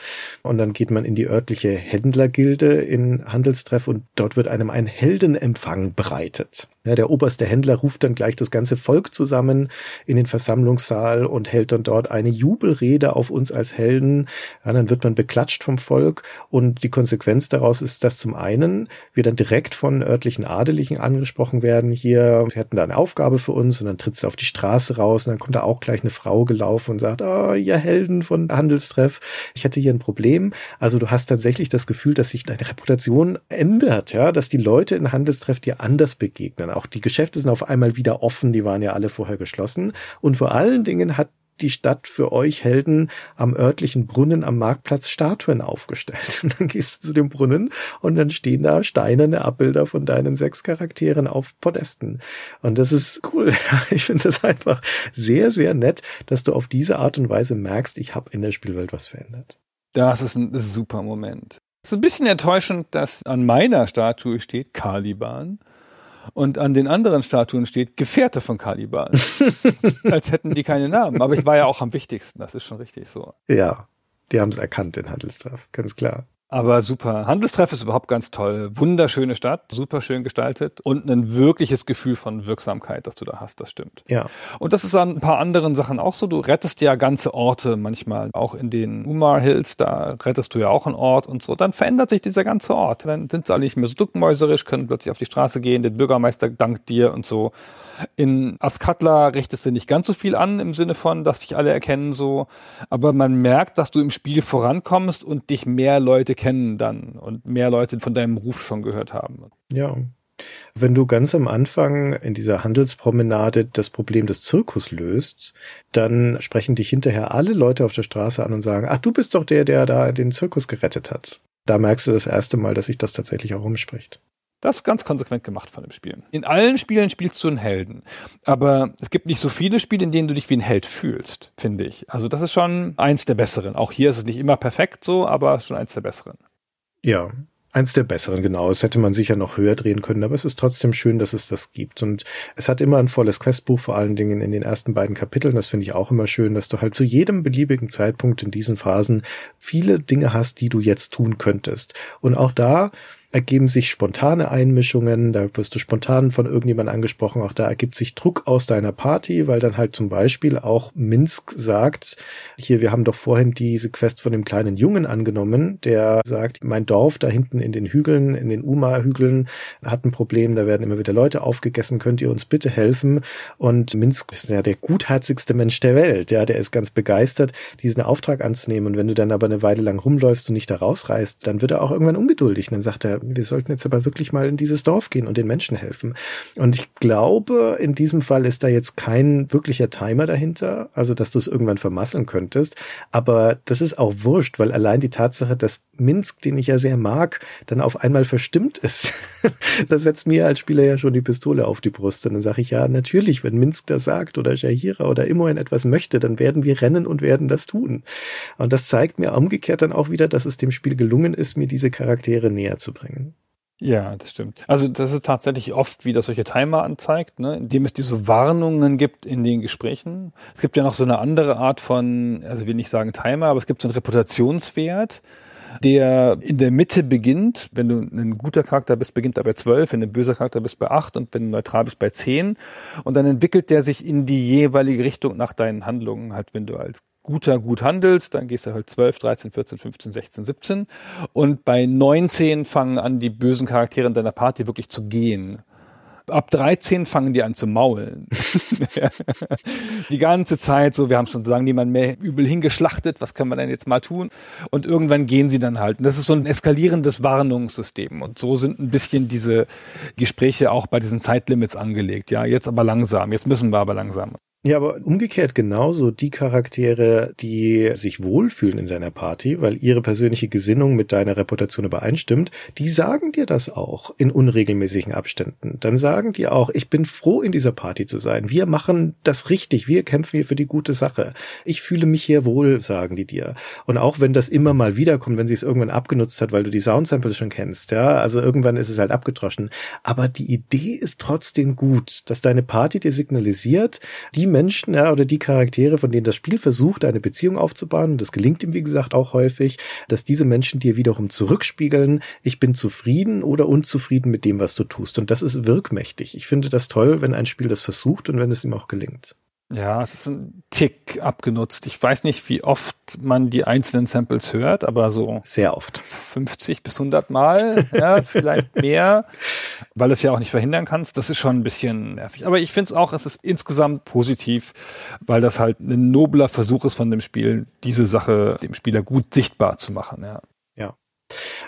Und dann geht man in die örtliche Händlergilde in Handelstreff und dort wird einem ein Heldenempfang bereitet. Ja, der oberste Händler ruft dann gleich das ganze Volk zusammen in den Versammlungssaal und hält dann dort eine Jubelrede auf uns als Helden. Ja, dann wird man beklatscht vom Volk und die Konsequenz daraus ist, dass zum einen wir dann direkt von örtlichen Adeligen angesprochen werden. Hier, wir hätten da eine Aufgabe für uns und dann tritt sie auf die Straße raus und dann kommt da auch gleich eine Frau gelaufen und sagt, oh, ihr Helden von Handelstreff, ich hätte hier ein Problem. Also du hast tatsächlich das Gefühl, dass sich deine Reputation ändert, ja, dass die Leute in Handelstreff dir anders begegnen. Auch die Geschäfte sind auf einmal wieder offen, die waren ja alle vorher geschlossen. Und vor allen Dingen hat die Stadt für euch Helden am örtlichen Brunnen am Marktplatz Statuen aufgestellt. Und dann gehst du zu dem Brunnen und dann stehen da steinerne Abbilder von deinen sechs Charakteren auf Podesten. Und das ist cool. Ich finde das einfach sehr, sehr nett, dass du auf diese Art und Weise merkst, ich habe in der Spielwelt was verändert. Das ist ein super Moment. Es ist ein bisschen enttäuschend, dass an meiner Statue steht Caliban und an den anderen Statuen steht Gefährte von Caliban. Als hätten die keine Namen. Aber ich war ja auch am wichtigsten, das ist schon richtig so. Ja, die haben es erkannt, den Handelstreff, ganz klar. Aber super. Handelstreff ist überhaupt ganz toll. Wunderschöne Stadt, super schön gestaltet und ein wirkliches Gefühl von Wirksamkeit, das du da hast, das stimmt. Ja. Und das ist an ein paar anderen Sachen auch so. Du rettest ja ganze Orte manchmal. Auch in den Umar Hills, da rettest du ja auch einen Ort und so. Dann verändert sich dieser ganze Ort. Dann sind sie alle nicht mehr so duckmäuserisch, können plötzlich auf die Straße gehen, der Bürgermeister dankt dir und so. In Azkatla richtest du nicht ganz so viel an im Sinne von, dass dich alle erkennen so, aber man merkt, dass du im Spiel vorankommst und dich mehr Leute kennen dann und mehr Leute von deinem Ruf schon gehört haben. Ja. Wenn du ganz am Anfang in dieser Handelspromenade das Problem des Zirkus löst, dann sprechen dich hinterher alle Leute auf der Straße an und sagen, ach, du bist doch der, der da den Zirkus gerettet hat. Da merkst du das erste Mal, dass sich das tatsächlich auch umspricht. Das ist ganz konsequent gemacht von dem Spiel. In allen Spielen spielst du einen Helden. Aber es gibt nicht so viele Spiele, in denen du dich wie ein Held fühlst, finde ich. Also das ist schon eins der besseren. Auch hier ist es nicht immer perfekt so, aber schon eins der besseren. Ja, Eins der besseren, genau. Es hätte man sicher noch höher drehen können, aber es ist trotzdem schön, dass es das gibt. Und es hat immer ein volles Questbuch, vor allen Dingen in den ersten beiden Kapiteln. Das finde ich auch immer schön, dass du halt zu jedem beliebigen Zeitpunkt in diesen Phasen viele Dinge hast, die du jetzt tun könntest. Und auch da ergeben sich spontane Einmischungen, da wirst du spontan von irgendjemand angesprochen, auch da ergibt sich Druck aus deiner Party, weil dann halt zum Beispiel auch Minsk sagt, hier, wir haben doch vorhin diese Quest von dem kleinen Jungen angenommen, der sagt, mein Dorf da hinten in den Hügeln, in den Uma-Hügeln hat ein Problem, da werden immer wieder Leute aufgegessen, könnt ihr uns bitte helfen? Und Minsk ist ja der gutherzigste Mensch der Welt, ja, der ist ganz begeistert, diesen Auftrag anzunehmen und wenn du dann aber eine Weile lang rumläufst und nicht da rausreißt, dann wird er auch irgendwann ungeduldig und dann sagt er, wir sollten jetzt aber wirklich mal in dieses Dorf gehen und den Menschen helfen. Und ich glaube, in diesem Fall ist da jetzt kein wirklicher Timer dahinter, also dass du es irgendwann vermasseln könntest. Aber das ist auch wurscht, weil allein die Tatsache, dass Minsk, den ich ja sehr mag, dann auf einmal verstimmt ist, das setzt mir als Spieler ja schon die Pistole auf die Brust. Und dann sage ich ja, natürlich, wenn Minsk das sagt oder Shahira oder immerhin etwas möchte, dann werden wir rennen und werden das tun. Und das zeigt mir umgekehrt dann auch wieder, dass es dem Spiel gelungen ist, mir diese Charaktere näher zu bringen. Ja, das stimmt. Also das ist tatsächlich oft, wie das solche Timer anzeigt, ne, indem es diese Warnungen gibt in den Gesprächen. Es gibt ja noch so eine andere Art von, also will nicht sagen Timer, aber es gibt so einen Reputationswert, der in der Mitte beginnt. Wenn du ein guter Charakter bist, beginnt er bei 12, wenn du ein böser Charakter bist, bei 8 und wenn du neutral bist, bei 10. Und dann entwickelt der sich in die jeweilige Richtung nach deinen Handlungen. Halt, wenn du als guter gut handelst, dann gehst du halt 12, 13, 14, 15, 16, 17. Und bei 19 fangen an, die bösen Charaktere in deiner Party wirklich zu gehen. Ab 13 fangen die an zu maulen. die ganze Zeit so, wir haben schon sagen, niemand mehr übel hingeschlachtet, was können wir denn jetzt mal tun? Und irgendwann gehen sie dann halt. Und das ist so ein eskalierendes Warnungssystem. Und so sind ein bisschen diese Gespräche auch bei diesen Zeitlimits angelegt. Ja, jetzt aber langsam. Jetzt müssen wir aber langsam. Ja, aber umgekehrt genauso die Charaktere, die sich wohlfühlen in deiner Party, weil ihre persönliche Gesinnung mit deiner Reputation übereinstimmt, die sagen dir das auch in unregelmäßigen Abständen. Dann sagen die auch, ich bin froh in dieser Party zu sein. Wir machen das richtig. Wir kämpfen hier für die gute Sache. Ich fühle mich hier wohl, sagen die dir. Und auch wenn das immer mal wiederkommt, wenn sie es irgendwann abgenutzt hat, weil du die Soundsamples schon kennst, ja, also irgendwann ist es halt abgedroschen. Aber die Idee ist trotzdem gut, dass deine Party dir signalisiert, die Menschen ja, oder die Charaktere, von denen das Spiel versucht, eine Beziehung aufzubauen, und das gelingt ihm, wie gesagt, auch häufig, dass diese Menschen dir wiederum zurückspiegeln, ich bin zufrieden oder unzufrieden mit dem, was du tust. Und das ist wirkmächtig. Ich finde das toll, wenn ein Spiel das versucht und wenn es ihm auch gelingt. Ja, es ist ein Tick abgenutzt. Ich weiß nicht, wie oft man die einzelnen Samples hört, aber so sehr oft. 50 bis 100 Mal, ja, vielleicht mehr, weil du es ja auch nicht verhindern kannst. Das ist schon ein bisschen nervig. Aber ich finde es auch, es ist insgesamt positiv, weil das halt ein nobler Versuch ist von dem Spiel, diese Sache dem Spieler gut sichtbar zu machen. Ja.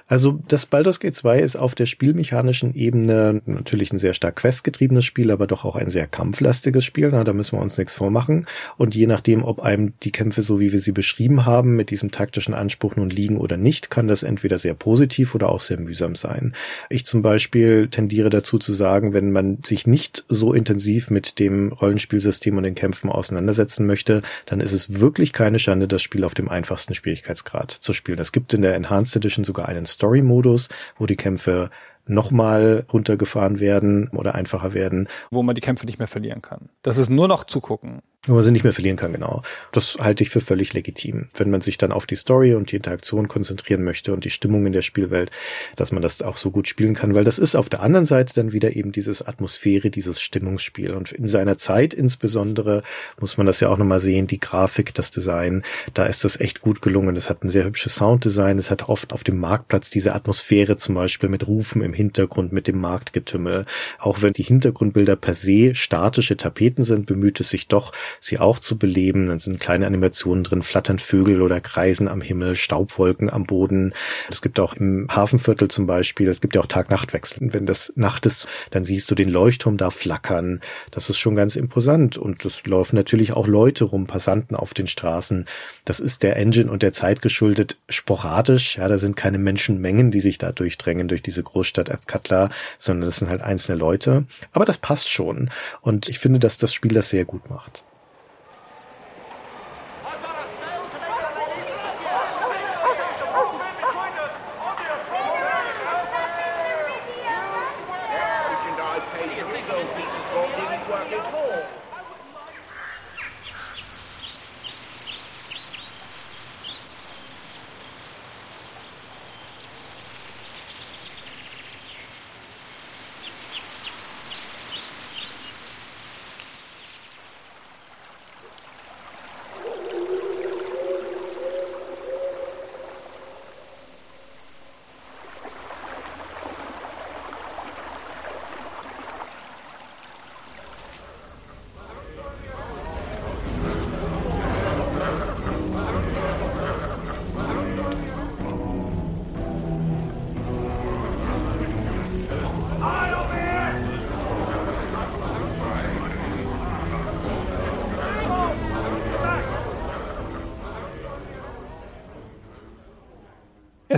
Also das Baldur's Gate 2 ist auf der spielmechanischen Ebene natürlich ein sehr stark questgetriebenes Spiel, aber doch auch ein sehr kampflastiges Spiel. Na, da müssen wir uns nichts vormachen. Und je nachdem, ob einem die Kämpfe so wie wir sie beschrieben haben, mit diesem taktischen Anspruch nun liegen oder nicht, kann das entweder sehr positiv oder auch sehr mühsam sein. Ich zum Beispiel tendiere dazu zu sagen, wenn man sich nicht so intensiv mit dem Rollenspielsystem und den Kämpfen auseinandersetzen möchte, dann ist es wirklich keine Schande, das Spiel auf dem einfachsten Schwierigkeitsgrad zu spielen. Es gibt in der Enhanced Edition sogar einen Story-Modus, wo die Kämpfe nochmal runtergefahren werden oder einfacher werden. Wo man die Kämpfe nicht mehr verlieren kann. Das ist nur noch zugucken. Wo man sie nicht mehr verlieren kann, genau. Das halte ich für völlig legitim. Wenn man sich dann auf die Story und die Interaktion konzentrieren möchte und die Stimmung in der Spielwelt, dass man das auch so gut spielen kann, weil das ist auf der anderen Seite dann wieder eben dieses Atmosphäre, dieses Stimmungsspiel. Und in seiner Zeit insbesondere muss man das ja auch nochmal sehen, die Grafik, das Design, da ist das echt gut gelungen. Es hat ein sehr hübsches Sounddesign, es hat oft auf dem Marktplatz diese Atmosphäre zum Beispiel mit Rufen im Hintergrund, mit dem Marktgetümmel. Auch wenn die Hintergrundbilder per se statische Tapeten sind, bemüht es sich doch, sie auch zu beleben. Dann sind kleine Animationen drin, flattern Vögel oder kreisen am Himmel, Staubwolken am Boden. Es gibt auch im Hafenviertel zum Beispiel, es gibt ja auch Tag-Nacht-Wechsel. Wenn das Nacht ist, dann siehst du den Leuchtturm da flackern. Das ist schon ganz imposant. Und es laufen natürlich auch Leute rum, Passanten auf den Straßen. Das ist der Engine und der Zeit geschuldet sporadisch. Ja, da sind keine Menschenmengen, die sich da durchdrängen durch diese Großstadt Azkatla, sondern das sind halt einzelne Leute. Aber das passt schon. Und ich finde, dass das Spiel das sehr gut macht.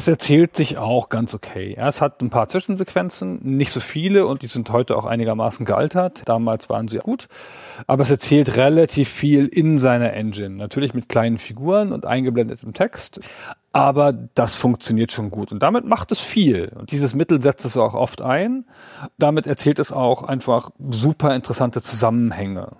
Es erzählt sich auch ganz okay. Ja, es hat ein paar Zwischensequenzen, nicht so viele und die sind heute auch einigermaßen gealtert. Damals waren sie gut. Aber es erzählt relativ viel in seiner Engine. Natürlich mit kleinen Figuren und eingeblendetem Text. Aber das funktioniert schon gut. Und damit macht es viel. Und dieses Mittel setzt es auch oft ein. Damit erzählt es auch einfach super interessante Zusammenhänge.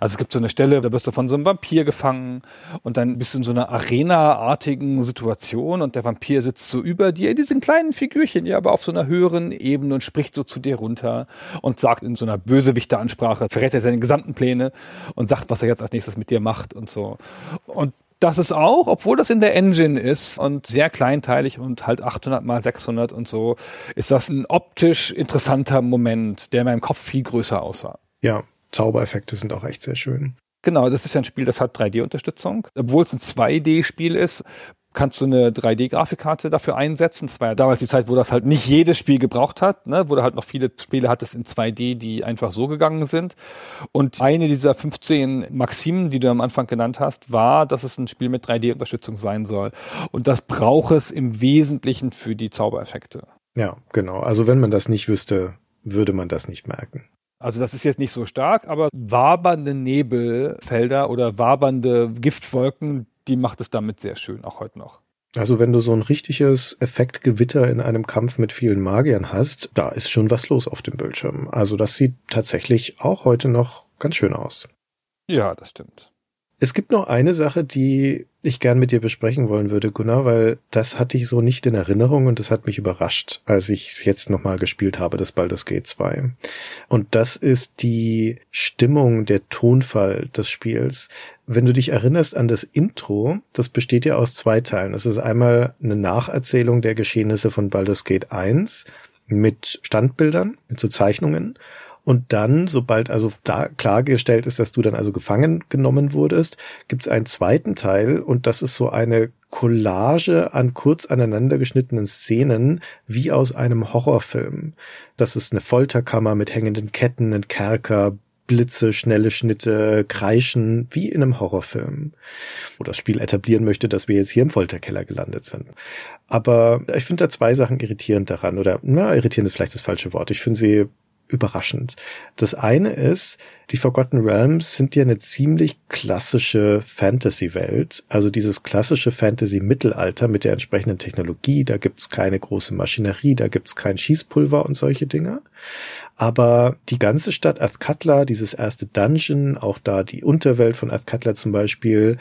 Also es gibt so eine Stelle, da wirst du von so einem Vampir gefangen und dann bist du in so einer Arena-artigen Situation und der Vampir sitzt so über dir, in diesen kleinen Figürchen, ja, aber auf so einer höheren Ebene und spricht so zu dir runter und sagt in so einer Bösewichter-Ansprache, verrät er seine gesamten Pläne und sagt, was er jetzt als nächstes mit dir macht und so. Und das ist auch, obwohl das in der Engine ist und sehr kleinteilig und halt 800 mal 600 und so, ist das ein optisch interessanter Moment, der in meinem Kopf viel größer aussah. Ja, Zaubereffekte sind auch echt sehr schön. Genau, das ist ja ein Spiel, das hat 3D-Unterstützung. Obwohl es ein 2D-Spiel ist, kannst du eine 3D-Grafikkarte dafür einsetzen. Das war ja damals die Zeit, wo das halt nicht jedes Spiel gebraucht hat, ne? wo du halt noch viele Spiele hattest in 2D, die einfach so gegangen sind. Und eine dieser 15 Maximen, die du am Anfang genannt hast, war, dass es ein Spiel mit 3D-Unterstützung sein soll. Und das braucht es im Wesentlichen für die Zaubereffekte. Ja, genau. Also wenn man das nicht wüsste, würde man das nicht merken. Also das ist jetzt nicht so stark, aber wabernde Nebelfelder oder wabernde Giftwolken, die macht es damit sehr schön, auch heute noch. Also wenn du so ein richtiges Effektgewitter in einem Kampf mit vielen Magiern hast, da ist schon was los auf dem Bildschirm. Also das sieht tatsächlich auch heute noch ganz schön aus. Ja, das stimmt. Es gibt noch eine Sache, die ich gern mit dir besprechen wollen würde, Gunnar, weil das hatte ich so nicht in Erinnerung und das hat mich überrascht, als ich es jetzt nochmal gespielt habe, das Baldur's Gate 2. Und das ist die Stimmung, der Tonfall des Spiels. Wenn du dich erinnerst an das Intro, das besteht ja aus zwei Teilen. Das ist einmal eine Nacherzählung der Geschehnisse von Baldur's Gate 1 mit Standbildern, mit so Zeichnungen und dann, sobald also da klargestellt ist, dass du dann also gefangen genommen wurdest, gibt es einen zweiten Teil und das ist so eine Collage an kurz aneinander geschnittenen Szenen wie aus einem Horrorfilm. Das ist eine Folterkammer mit hängenden Ketten, ein Kerker, Blitze, schnelle Schnitte, Kreischen, wie in einem Horrorfilm. Wo das Spiel etablieren möchte, dass wir jetzt hier im Folterkeller gelandet sind. Aber ich finde da zwei Sachen irritierend daran, oder na, irritierend ist vielleicht das falsche Wort. Ich finde sie überraschend. Das eine ist, die Forgotten Realms sind ja eine ziemlich klassische Fantasy-Welt, also dieses klassische Fantasy-Mittelalter mit der entsprechenden Technologie, da gibt's keine große Maschinerie, da gibt's kein Schießpulver und solche Dinge. Aber die ganze Stadt Azkatla, dieses erste Dungeon, auch da die Unterwelt von Azkatla zum Beispiel,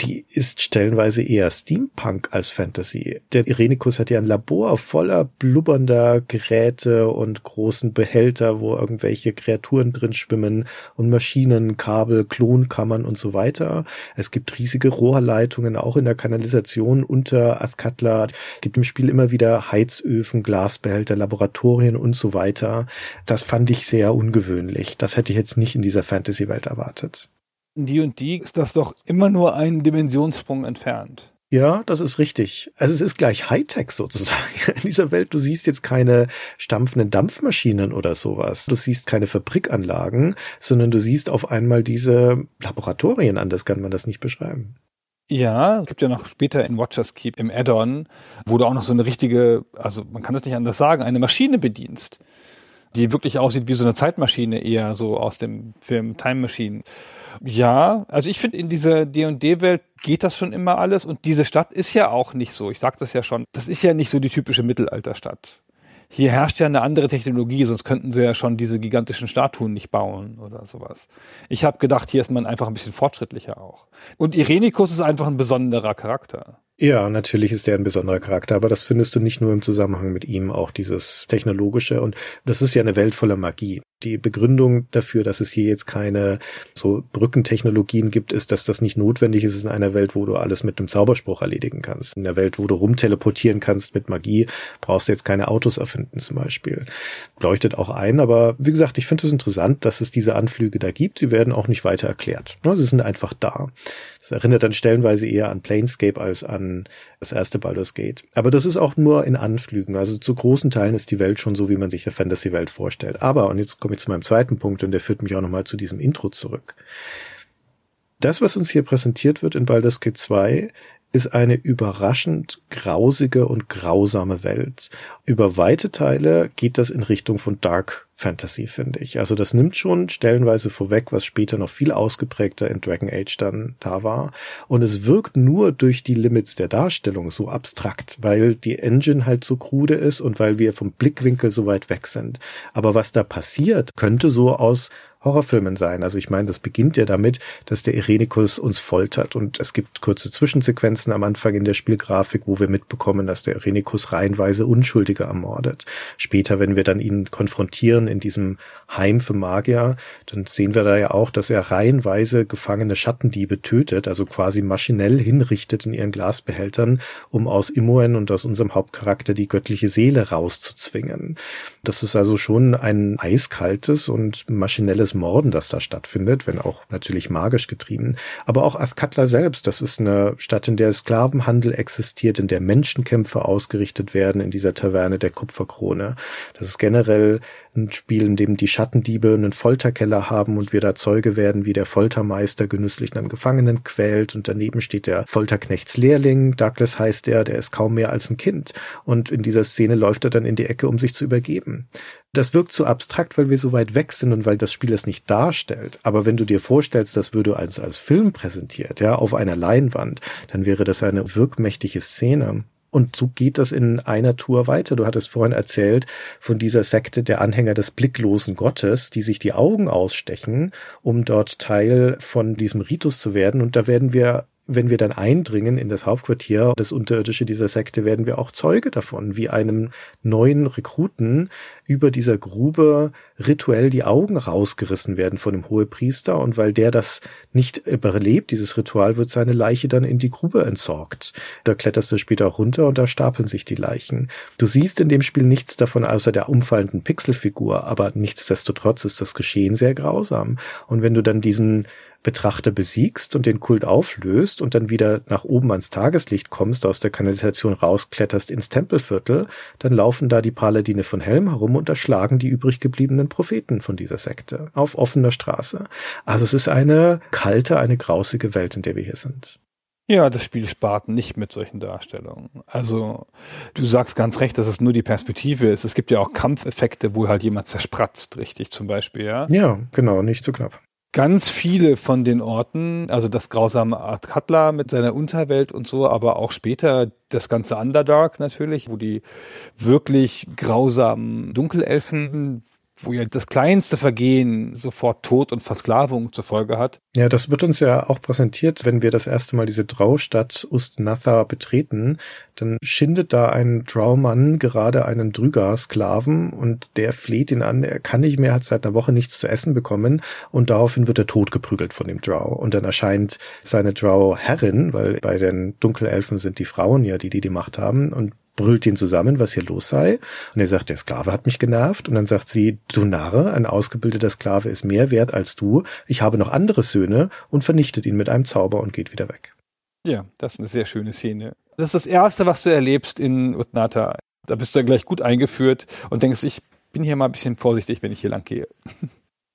die ist stellenweise eher Steampunk als Fantasy. Der Irenicus hat ja ein Labor voller blubbernder Geräte und großen Behälter, wo irgendwelche Kreaturen drin schwimmen und Maschinen, Kabel, Klonkammern und so weiter. Es gibt riesige Rohrleitungen auch in der Kanalisation unter Azkatla. Es gibt im Spiel immer wieder Heizöfen, Glasbehälter, Laboratorien und so weiter. Das fand ich sehr ungewöhnlich. Das hätte ich jetzt nicht in dieser Fantasy-Welt erwartet die und die ist das doch immer nur ein Dimensionssprung entfernt. Ja, das ist richtig. Also es ist gleich Hightech sozusagen. In dieser Welt, du siehst jetzt keine stampfenden Dampfmaschinen oder sowas. Du siehst keine Fabrikanlagen, sondern du siehst auf einmal diese Laboratorien, anders kann man das nicht beschreiben. Ja, es gibt ja noch später in Watchers Keep im Add-on, wo du auch noch so eine richtige, also man kann das nicht anders sagen, eine Maschine bedienst, die wirklich aussieht wie so eine Zeitmaschine eher so aus dem Film Time Machine. Ja, also ich finde, in dieser D&D-Welt geht das schon immer alles und diese Stadt ist ja auch nicht so. Ich sag das ja schon. Das ist ja nicht so die typische Mittelalterstadt. Hier herrscht ja eine andere Technologie, sonst könnten sie ja schon diese gigantischen Statuen nicht bauen oder sowas. Ich habe gedacht, hier ist man einfach ein bisschen fortschrittlicher auch. Und Irenicus ist einfach ein besonderer Charakter. Ja, natürlich ist er ein besonderer Charakter, aber das findest du nicht nur im Zusammenhang mit ihm, auch dieses technologische und das ist ja eine Welt voller Magie. Die Begründung dafür, dass es hier jetzt keine so Brückentechnologien gibt, ist, dass das nicht notwendig ist in einer Welt, wo du alles mit einem Zauberspruch erledigen kannst. In der Welt, wo du rumteleportieren kannst mit Magie, brauchst du jetzt keine Autos erfinden zum Beispiel. Leuchtet auch ein, aber wie gesagt, ich finde es interessant, dass es diese Anflüge da gibt. Sie werden auch nicht weiter erklärt. Ne, sie sind einfach da. Das erinnert dann stellenweise eher an Planescape als an das erste Baldur's Gate. Aber das ist auch nur in Anflügen. Also zu großen Teilen ist die Welt schon so, wie man sich der Fantasy-Welt vorstellt. Aber, und jetzt komme ich zu meinem zweiten Punkt, und der führt mich auch nochmal zu diesem Intro zurück. Das, was uns hier präsentiert wird in Baldur's Gate 2, ist eine überraschend grausige und grausame Welt. Über weite Teile geht das in Richtung von Dark Fantasy, finde ich. Also das nimmt schon stellenweise vorweg, was später noch viel ausgeprägter in Dragon Age dann da war. Und es wirkt nur durch die Limits der Darstellung so abstrakt, weil die Engine halt so krude ist und weil wir vom Blickwinkel so weit weg sind. Aber was da passiert, könnte so aus Horrorfilmen sein. Also ich meine, das beginnt ja damit, dass der Irenikus uns foltert und es gibt kurze Zwischensequenzen am Anfang in der Spielgrafik, wo wir mitbekommen, dass der Irenikus reihenweise Unschuldige ermordet. Später, wenn wir dann ihn konfrontieren in diesem Heim für Magier, dann sehen wir da ja auch, dass er reihenweise gefangene Schattendiebe tötet, also quasi maschinell hinrichtet in ihren Glasbehältern, um aus Imoen und aus unserem Hauptcharakter die göttliche Seele rauszuzwingen. Das ist also schon ein eiskaltes und maschinelles Morden, das da stattfindet, wenn auch natürlich magisch getrieben. Aber auch Azkatla selbst, das ist eine Stadt, in der Sklavenhandel existiert, in der Menschenkämpfe ausgerichtet werden in dieser Taverne der Kupferkrone. Das ist generell ein Spiel, in dem die Schattendiebe einen Folterkeller haben und wir da Zeuge werden, wie der Foltermeister genüsslich einen Gefangenen quält und daneben steht der Folterknechtslehrling. Douglas heißt er, der ist kaum mehr als ein Kind und in dieser Szene läuft er dann in die Ecke, um sich zu übergeben. Das wirkt so abstrakt, weil wir so weit weg sind und weil das Spiel es nicht darstellt. Aber wenn du dir vorstellst, das würde als, als Film präsentiert, ja, auf einer Leinwand, dann wäre das eine wirkmächtige Szene. Und so geht das in einer Tour weiter. Du hattest vorhin erzählt von dieser Sekte der Anhänger des blicklosen Gottes, die sich die Augen ausstechen, um dort Teil von diesem Ritus zu werden. Und da werden wir wenn wir dann eindringen in das Hauptquartier, das Unterirdische dieser Sekte, werden wir auch Zeuge davon, wie einem neuen Rekruten über dieser Grube rituell die Augen rausgerissen werden von dem Hohepriester und weil der das nicht überlebt, dieses Ritual, wird seine Leiche dann in die Grube entsorgt. Da kletterst du später runter und da stapeln sich die Leichen. Du siehst in dem Spiel nichts davon außer der umfallenden Pixelfigur, aber nichtsdestotrotz ist das Geschehen sehr grausam. Und wenn du dann diesen Betrachter besiegst und den Kult auflöst und dann wieder nach oben ans Tageslicht kommst, aus der Kanalisation rauskletterst ins Tempelviertel, dann laufen da die Paladine von Helm herum und erschlagen die übrig gebliebenen Propheten von dieser Sekte auf offener Straße. Also es ist eine kalte, eine grausige Welt, in der wir hier sind. Ja, das Spiel spart nicht mit solchen Darstellungen. Also, du sagst ganz recht, dass es nur die Perspektive ist. Es gibt ja auch Kampfeffekte, wo halt jemand zerspratzt, richtig, zum Beispiel, ja? Ja, genau, nicht zu so knapp ganz viele von den Orten, also das grausame Art Cutler mit seiner Unterwelt und so, aber auch später das ganze Underdark natürlich, wo die wirklich grausamen Dunkelelfen wo ja das kleinste Vergehen sofort Tod und Versklavung zur Folge hat. Ja, das wird uns ja auch präsentiert, wenn wir das erste Mal diese Draustadt Ustnatha betreten, dann schindet da ein Draumann gerade einen Drügar-Sklaven und der fleht ihn an, er kann nicht mehr, hat seit einer Woche nichts zu essen bekommen und daraufhin wird er totgeprügelt von dem Drow. Und dann erscheint seine Drow-Herrin, weil bei den Dunkelelfen sind die Frauen ja die, die die Macht haben und brüllt ihn zusammen, was hier los sei. Und er sagt, der Sklave hat mich genervt. Und dann sagt sie, du Narre, ein ausgebildeter Sklave ist mehr wert als du. Ich habe noch andere Söhne und vernichtet ihn mit einem Zauber und geht wieder weg. Ja, das ist eine sehr schöne Szene. Das ist das Erste, was du erlebst in Utnata. Da bist du ja gleich gut eingeführt und denkst, ich bin hier mal ein bisschen vorsichtig, wenn ich hier lang gehe.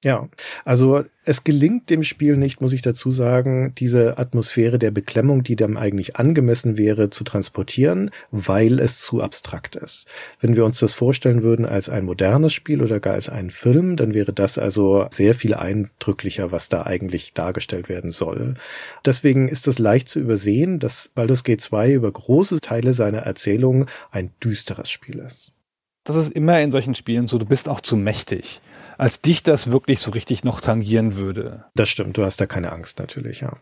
Ja, also es gelingt dem Spiel nicht, muss ich dazu sagen, diese Atmosphäre der Beklemmung, die dem eigentlich angemessen wäre, zu transportieren, weil es zu abstrakt ist. Wenn wir uns das vorstellen würden als ein modernes Spiel oder gar als einen Film, dann wäre das also sehr viel eindrücklicher, was da eigentlich dargestellt werden soll. Deswegen ist es leicht zu übersehen, dass Baldur's Gate 2 über große Teile seiner Erzählung ein düsteres Spiel ist. Das ist immer in solchen Spielen so, du bist auch zu mächtig als dich das wirklich so richtig noch tangieren würde. Das stimmt, du hast da keine Angst natürlich, ja.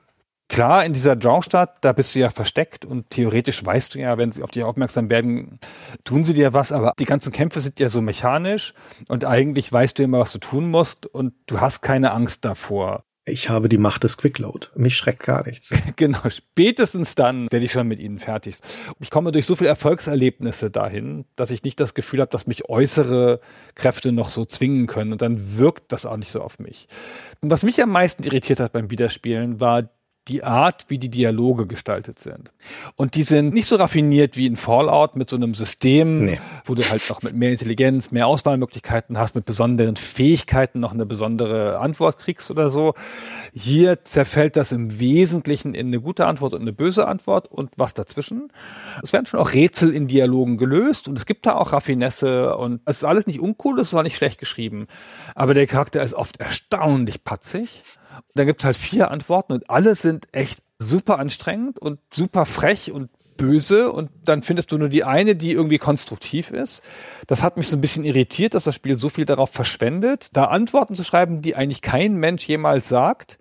Klar, in dieser Drowstadt, da bist du ja versteckt und theoretisch weißt du ja, wenn sie auf dich aufmerksam werden, tun sie dir was, aber die ganzen Kämpfe sind ja so mechanisch und eigentlich weißt du immer, was du tun musst und du hast keine Angst davor ich habe die Macht des Quickload. Mich schreckt gar nichts. genau, spätestens dann werde ich schon mit ihnen fertig. Ich komme durch so viele Erfolgserlebnisse dahin, dass ich nicht das Gefühl habe, dass mich äußere Kräfte noch so zwingen können und dann wirkt das auch nicht so auf mich. Und was mich am meisten irritiert hat beim Wiederspielen, war die Art, wie die Dialoge gestaltet sind. Und die sind nicht so raffiniert wie in Fallout mit so einem System, nee. wo du halt noch mit mehr Intelligenz, mehr Auswahlmöglichkeiten hast, mit besonderen Fähigkeiten noch eine besondere Antwort kriegst oder so. Hier zerfällt das im Wesentlichen in eine gute Antwort und eine böse Antwort und was dazwischen. Es werden schon auch Rätsel in Dialogen gelöst und es gibt da auch Raffinesse und es ist alles nicht uncool, es ist auch nicht schlecht geschrieben. Aber der Charakter ist oft erstaunlich patzig dann gibt's halt vier Antworten und alle sind echt super anstrengend und super frech und böse und dann findest du nur die eine, die irgendwie konstruktiv ist. Das hat mich so ein bisschen irritiert, dass das Spiel so viel darauf verschwendet, da Antworten zu schreiben, die eigentlich kein Mensch jemals sagt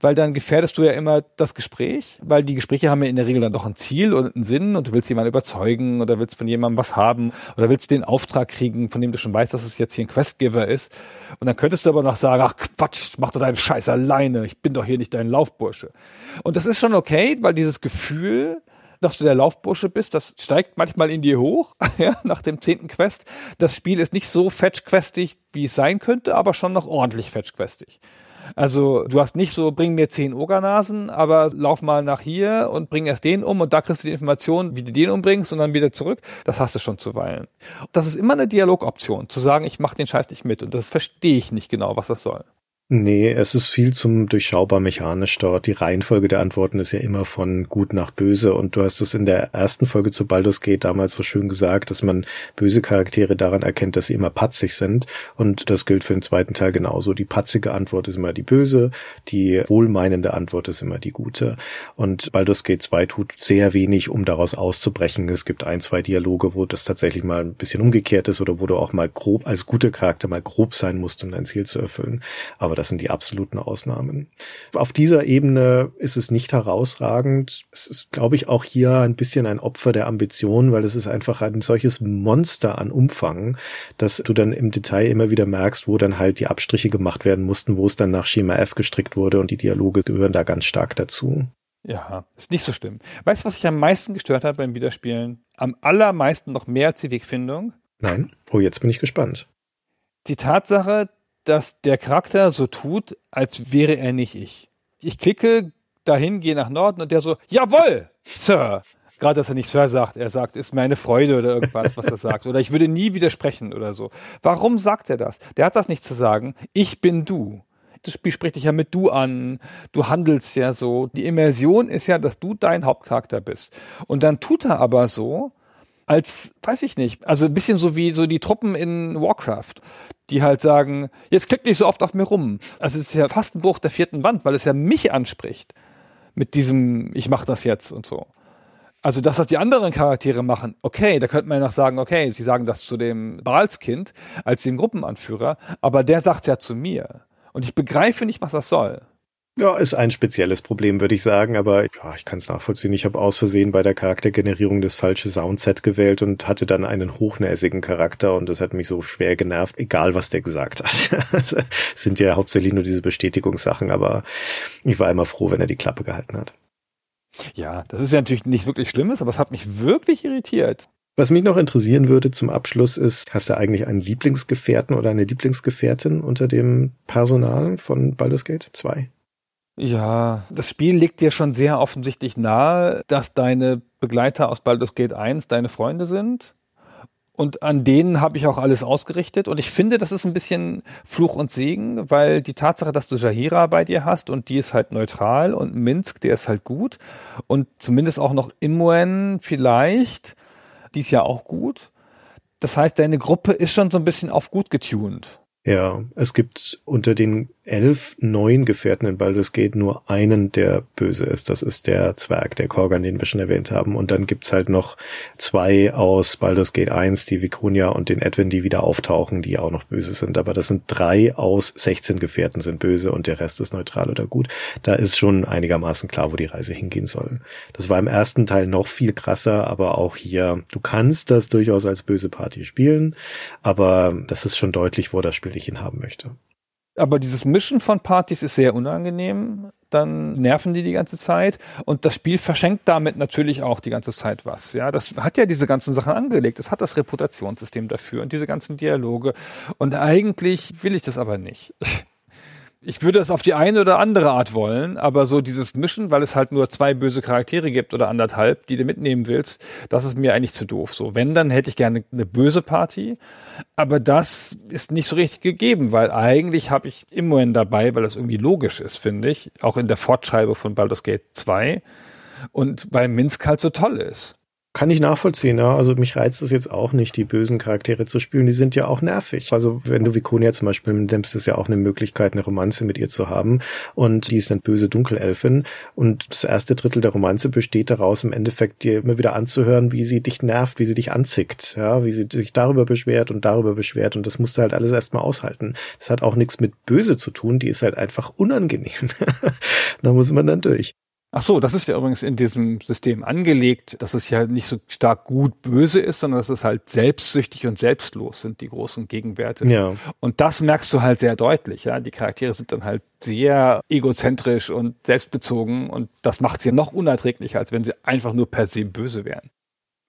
weil dann gefährdest du ja immer das Gespräch, weil die Gespräche haben ja in der Regel dann doch ein Ziel und einen Sinn und du willst jemanden überzeugen oder willst von jemandem was haben oder willst den Auftrag kriegen, von dem du schon weißt, dass es jetzt hier ein Questgiver ist. Und dann könntest du aber noch sagen, ach Quatsch, mach doch deinen Scheiß alleine, ich bin doch hier nicht dein Laufbursche. Und das ist schon okay, weil dieses Gefühl, dass du der Laufbursche bist, das steigt manchmal in dir hoch, ja, nach dem zehnten Quest. Das Spiel ist nicht so fetchquestig, wie es sein könnte, aber schon noch ordentlich fetchquestig. Also du hast nicht so, bring mir zehn Ogernasen, aber lauf mal nach hier und bring erst den um und da kriegst du die Information, wie du den umbringst und dann wieder zurück. Das hast du schon zuweilen. Das ist immer eine Dialogoption, zu sagen, ich mach den Scheiß nicht mit und das verstehe ich nicht genau, was das soll. Nee, es ist viel zum durchschaubar mechanisch dort. Die Reihenfolge der Antworten ist ja immer von gut nach böse und du hast es in der ersten Folge zu Baldur's Gate damals so schön gesagt, dass man böse Charaktere daran erkennt, dass sie immer patzig sind und das gilt für den zweiten Teil genauso. Die patzige Antwort ist immer die böse, die wohlmeinende Antwort ist immer die gute und Baldur's Gate 2 tut sehr wenig, um daraus auszubrechen. Es gibt ein, zwei Dialoge, wo das tatsächlich mal ein bisschen umgekehrt ist oder wo du auch mal grob als guter Charakter mal grob sein musst, um dein Ziel zu erfüllen. Aber das sind die absoluten Ausnahmen. Auf dieser Ebene ist es nicht herausragend. Es ist, glaube ich, auch hier ein bisschen ein Opfer der Ambition, weil es ist einfach ein solches Monster an Umfang, dass du dann im Detail immer wieder merkst, wo dann halt die Abstriche gemacht werden mussten, wo es dann nach Schema F gestrickt wurde und die Dialoge gehören da ganz stark dazu. Ja, ist nicht so schlimm. Weißt du, was sich am meisten gestört hat beim Wiederspielen? Am allermeisten noch mehr als die Wegfindung? Nein. Oh, jetzt bin ich gespannt. Die Tatsache, dass der Charakter so tut, als wäre er nicht ich. Ich klicke dahin, gehe nach Norden und der so, jawoll, Sir. Gerade, dass er nicht Sir sagt, er sagt, ist mir eine Freude oder irgendwas, was er sagt. Oder ich würde nie widersprechen oder so. Warum sagt er das? Der hat das nicht zu sagen. Ich bin du. Das Spiel spricht dich ja mit du an. Du handelst ja so. Die Immersion ist ja, dass du dein Hauptcharakter bist. Und dann tut er aber so, als, weiß ich nicht, also ein bisschen so wie so die Truppen in Warcraft, die halt sagen, jetzt klick nicht so oft auf mir rum. Also es ist ja fast ein Bruch der vierten Wand, weil es ja mich anspricht mit diesem, ich mach das jetzt und so. Also das, was die anderen Charaktere machen, okay, da könnte man ja noch sagen, okay, sie sagen das zu dem Balskind als dem Gruppenanführer, aber der sagt ja zu mir. Und ich begreife nicht, was das soll. Ja, ist ein spezielles Problem, würde ich sagen, aber ja, ich kann es nachvollziehen. Ich habe aus Versehen bei der Charaktergenerierung das falsche Soundset gewählt und hatte dann einen hochnäsigen Charakter und das hat mich so schwer genervt, egal was der gesagt hat. Es sind ja hauptsächlich nur diese Bestätigungssachen, aber ich war immer froh, wenn er die Klappe gehalten hat. Ja, das ist ja natürlich nicht wirklich Schlimmes, aber es hat mich wirklich irritiert. Was mich noch interessieren würde zum Abschluss ist, hast du eigentlich einen Lieblingsgefährten oder eine Lieblingsgefährtin unter dem Personal von Baldur's Gate 2? Ja, das Spiel legt dir schon sehr offensichtlich nahe, dass deine Begleiter aus Baldur's Gate 1 deine Freunde sind. Und an denen habe ich auch alles ausgerichtet. Und ich finde, das ist ein bisschen Fluch und Segen, weil die Tatsache, dass du Jahira bei dir hast und die ist halt neutral und Minsk, der ist halt gut. Und zumindest auch noch Imuen vielleicht, die ist ja auch gut. Das heißt, deine Gruppe ist schon so ein bisschen auf gut getuned. Ja, es gibt unter den elf neuen Gefährten in Baldur's Gate nur einen, der böse ist. Das ist der Zwerg, der Korgan, den wir schon erwähnt haben. Und dann gibt's halt noch zwei aus Baldur's Gate 1, die Viconia und den Edwin, die wieder auftauchen, die auch noch böse sind. Aber das sind drei aus 16 Gefährten sind böse und der Rest ist neutral oder gut. Da ist schon einigermaßen klar, wo die Reise hingehen soll. Das war im ersten Teil noch viel krasser, aber auch hier, du kannst das durchaus als böse Party spielen, aber das ist schon deutlich, wo das Spiel dich hinhaben möchte aber dieses Mischen von Partys ist sehr unangenehm. Dann nerven die die ganze Zeit und das Spiel verschenkt damit natürlich auch die ganze Zeit was. Ja, das hat ja diese ganzen Sachen angelegt. Es hat das Reputationssystem dafür und diese ganzen Dialoge. Und eigentlich will ich das aber nicht. ich würde es auf die eine oder andere Art wollen, aber so dieses Mischen, weil es halt nur zwei böse Charaktere gibt oder anderthalb, die du mitnehmen willst, das ist mir eigentlich zu doof. So, wenn, dann hätte ich gerne eine böse Party, aber das ist nicht so richtig gegeben, weil eigentlich habe ich immerhin dabei, weil das irgendwie logisch ist, finde ich, auch in der Fortschreibe von Baldur's Gate 2 und weil Minsk halt so toll ist. Kann ich nachvollziehen, ja. Also mich reizt es jetzt auch nicht, die bösen Charaktere zu spielen. Die sind ja auch nervig. Also wenn du Viconia zum Beispiel nimmst, ist ja auch eine Möglichkeit, eine Romanze mit ihr zu haben. Und die ist eine böse Dunkelelfin. Und das erste Drittel der Romanze besteht daraus, im Endeffekt dir immer wieder anzuhören, wie sie dich nervt, wie sie dich anzickt, ja, wie sie sich darüber beschwert und darüber beschwert. Und das musst du halt alles erstmal aushalten. Das hat auch nichts mit böse zu tun. Die ist halt einfach unangenehm. da muss man dann durch. Ach so, das ist ja übrigens in diesem System angelegt, dass es ja nicht so stark gut böse ist, sondern dass es halt selbstsüchtig und selbstlos sind, die großen Gegenwerte. Ja. Und das merkst du halt sehr deutlich, ja. Die Charaktere sind dann halt sehr egozentrisch und selbstbezogen und das macht sie noch unerträglicher, als wenn sie einfach nur per se böse wären.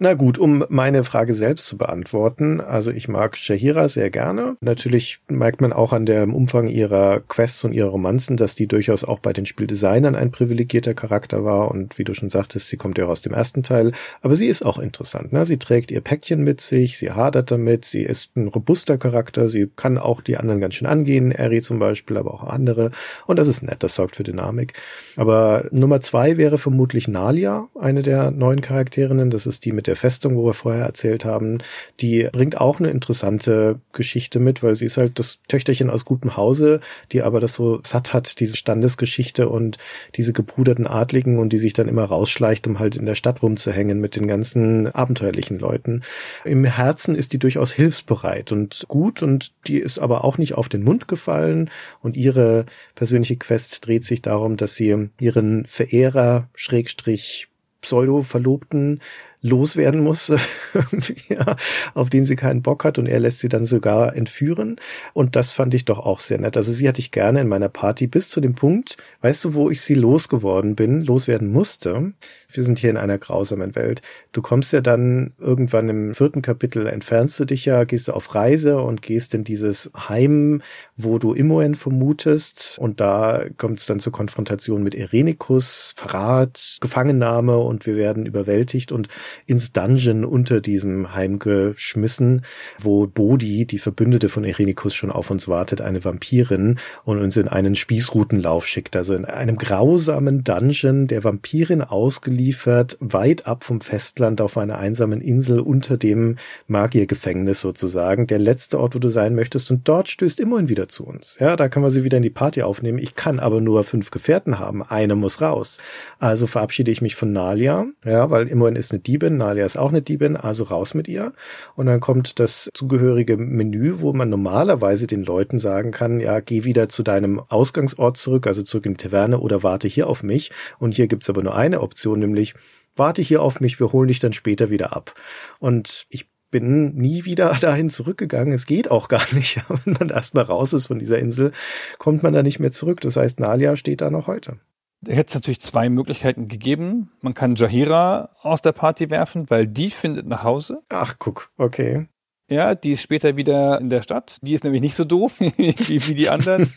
Na gut, um meine Frage selbst zu beantworten. Also ich mag Shahira sehr gerne. Natürlich merkt man auch an dem Umfang ihrer Quests und ihrer Romanzen, dass die durchaus auch bei den Spieldesignern ein privilegierter Charakter war. Und wie du schon sagtest, sie kommt ja auch aus dem ersten Teil. Aber sie ist auch interessant. Ne? Sie trägt ihr Päckchen mit sich, sie hadert damit, sie ist ein robuster Charakter, sie kann auch die anderen ganz schön angehen, Eri zum Beispiel, aber auch andere. Und das ist nett, das sorgt für Dynamik. Aber Nummer zwei wäre vermutlich Nalia, eine der neuen Charakterinnen. Das ist die mit der Festung, wo wir vorher erzählt haben, die bringt auch eine interessante Geschichte mit, weil sie ist halt das Töchterchen aus gutem Hause, die aber das so satt hat, diese Standesgeschichte und diese gebruderten Adligen und die sich dann immer rausschleicht, um halt in der Stadt rumzuhängen mit den ganzen abenteuerlichen Leuten. Im Herzen ist die durchaus hilfsbereit und gut und die ist aber auch nicht auf den Mund gefallen und ihre persönliche Quest dreht sich darum, dass sie ihren Verehrer Schrägstrich Pseudo-Verlobten loswerden muss, ja, auf den sie keinen Bock hat und er lässt sie dann sogar entführen. Und das fand ich doch auch sehr nett. Also sie hatte ich gerne in meiner Party bis zu dem Punkt, weißt du, wo ich sie losgeworden bin, loswerden musste? Wir sind hier in einer grausamen Welt. Du kommst ja dann irgendwann im vierten Kapitel, entfernst du dich ja, gehst du auf Reise und gehst in dieses Heim, wo du Imoen vermutest. Und da kommt es dann zur Konfrontation mit Erenikus, Verrat, Gefangennahme und wir werden überwältigt und ins Dungeon unter diesem Heim geschmissen, wo Bodhi, die Verbündete von Erenikus, schon auf uns wartet, eine Vampirin, und uns in einen Spießrutenlauf schickt. Also in einem grausamen Dungeon der Vampirin ausgeliefert, weit ab vom Festland auf einer einsamen Insel unter dem Magiergefängnis sozusagen. Der letzte Ort, wo du sein möchtest. Und dort stößt immerhin wieder zu uns. Ja, da können wir sie wieder in die Party aufnehmen. Ich kann aber nur fünf Gefährten haben. Eine muss raus. Also verabschiede ich mich von Nalia. Ja, weil immerhin ist eine Diebin. Nalia ist auch eine Diebin. Also raus mit ihr. Und dann kommt das zugehörige Menü, wo man normalerweise den Leuten sagen kann, ja, geh wieder zu deinem Ausgangsort zurück, also zurück in Taverne oder warte hier auf mich. Und hier gibt's aber nur eine Option, nämlich warte hier auf mich, wir holen dich dann später wieder ab. Und ich bin nie wieder dahin zurückgegangen. Es geht auch gar nicht. Wenn man erstmal raus ist von dieser Insel, kommt man da nicht mehr zurück. Das heißt, Nalia steht da noch heute. Da hätte es natürlich zwei Möglichkeiten gegeben. Man kann Jahira aus der Party werfen, weil die findet nach Hause. Ach, guck, okay. Ja, die ist später wieder in der Stadt. Die ist nämlich nicht so doof wie, wie die anderen.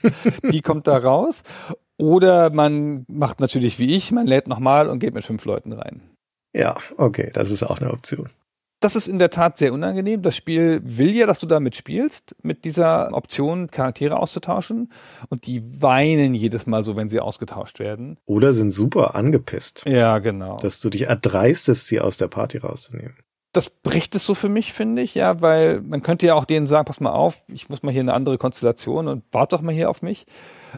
die kommt da raus. Oder man macht natürlich wie ich, man lädt nochmal und geht mit fünf Leuten rein. Ja, okay, das ist auch eine Option. Das ist in der Tat sehr unangenehm. Das Spiel will ja, dass du damit spielst, mit dieser Option Charaktere auszutauschen. Und die weinen jedes Mal so, wenn sie ausgetauscht werden. Oder sind super angepisst. Ja, genau. Dass du dich erdreistest, sie aus der Party rauszunehmen. Das bricht es so für mich, finde ich, ja, weil man könnte ja auch denen sagen, pass mal auf, ich muss mal hier eine andere Konstellation und warte doch mal hier auf mich.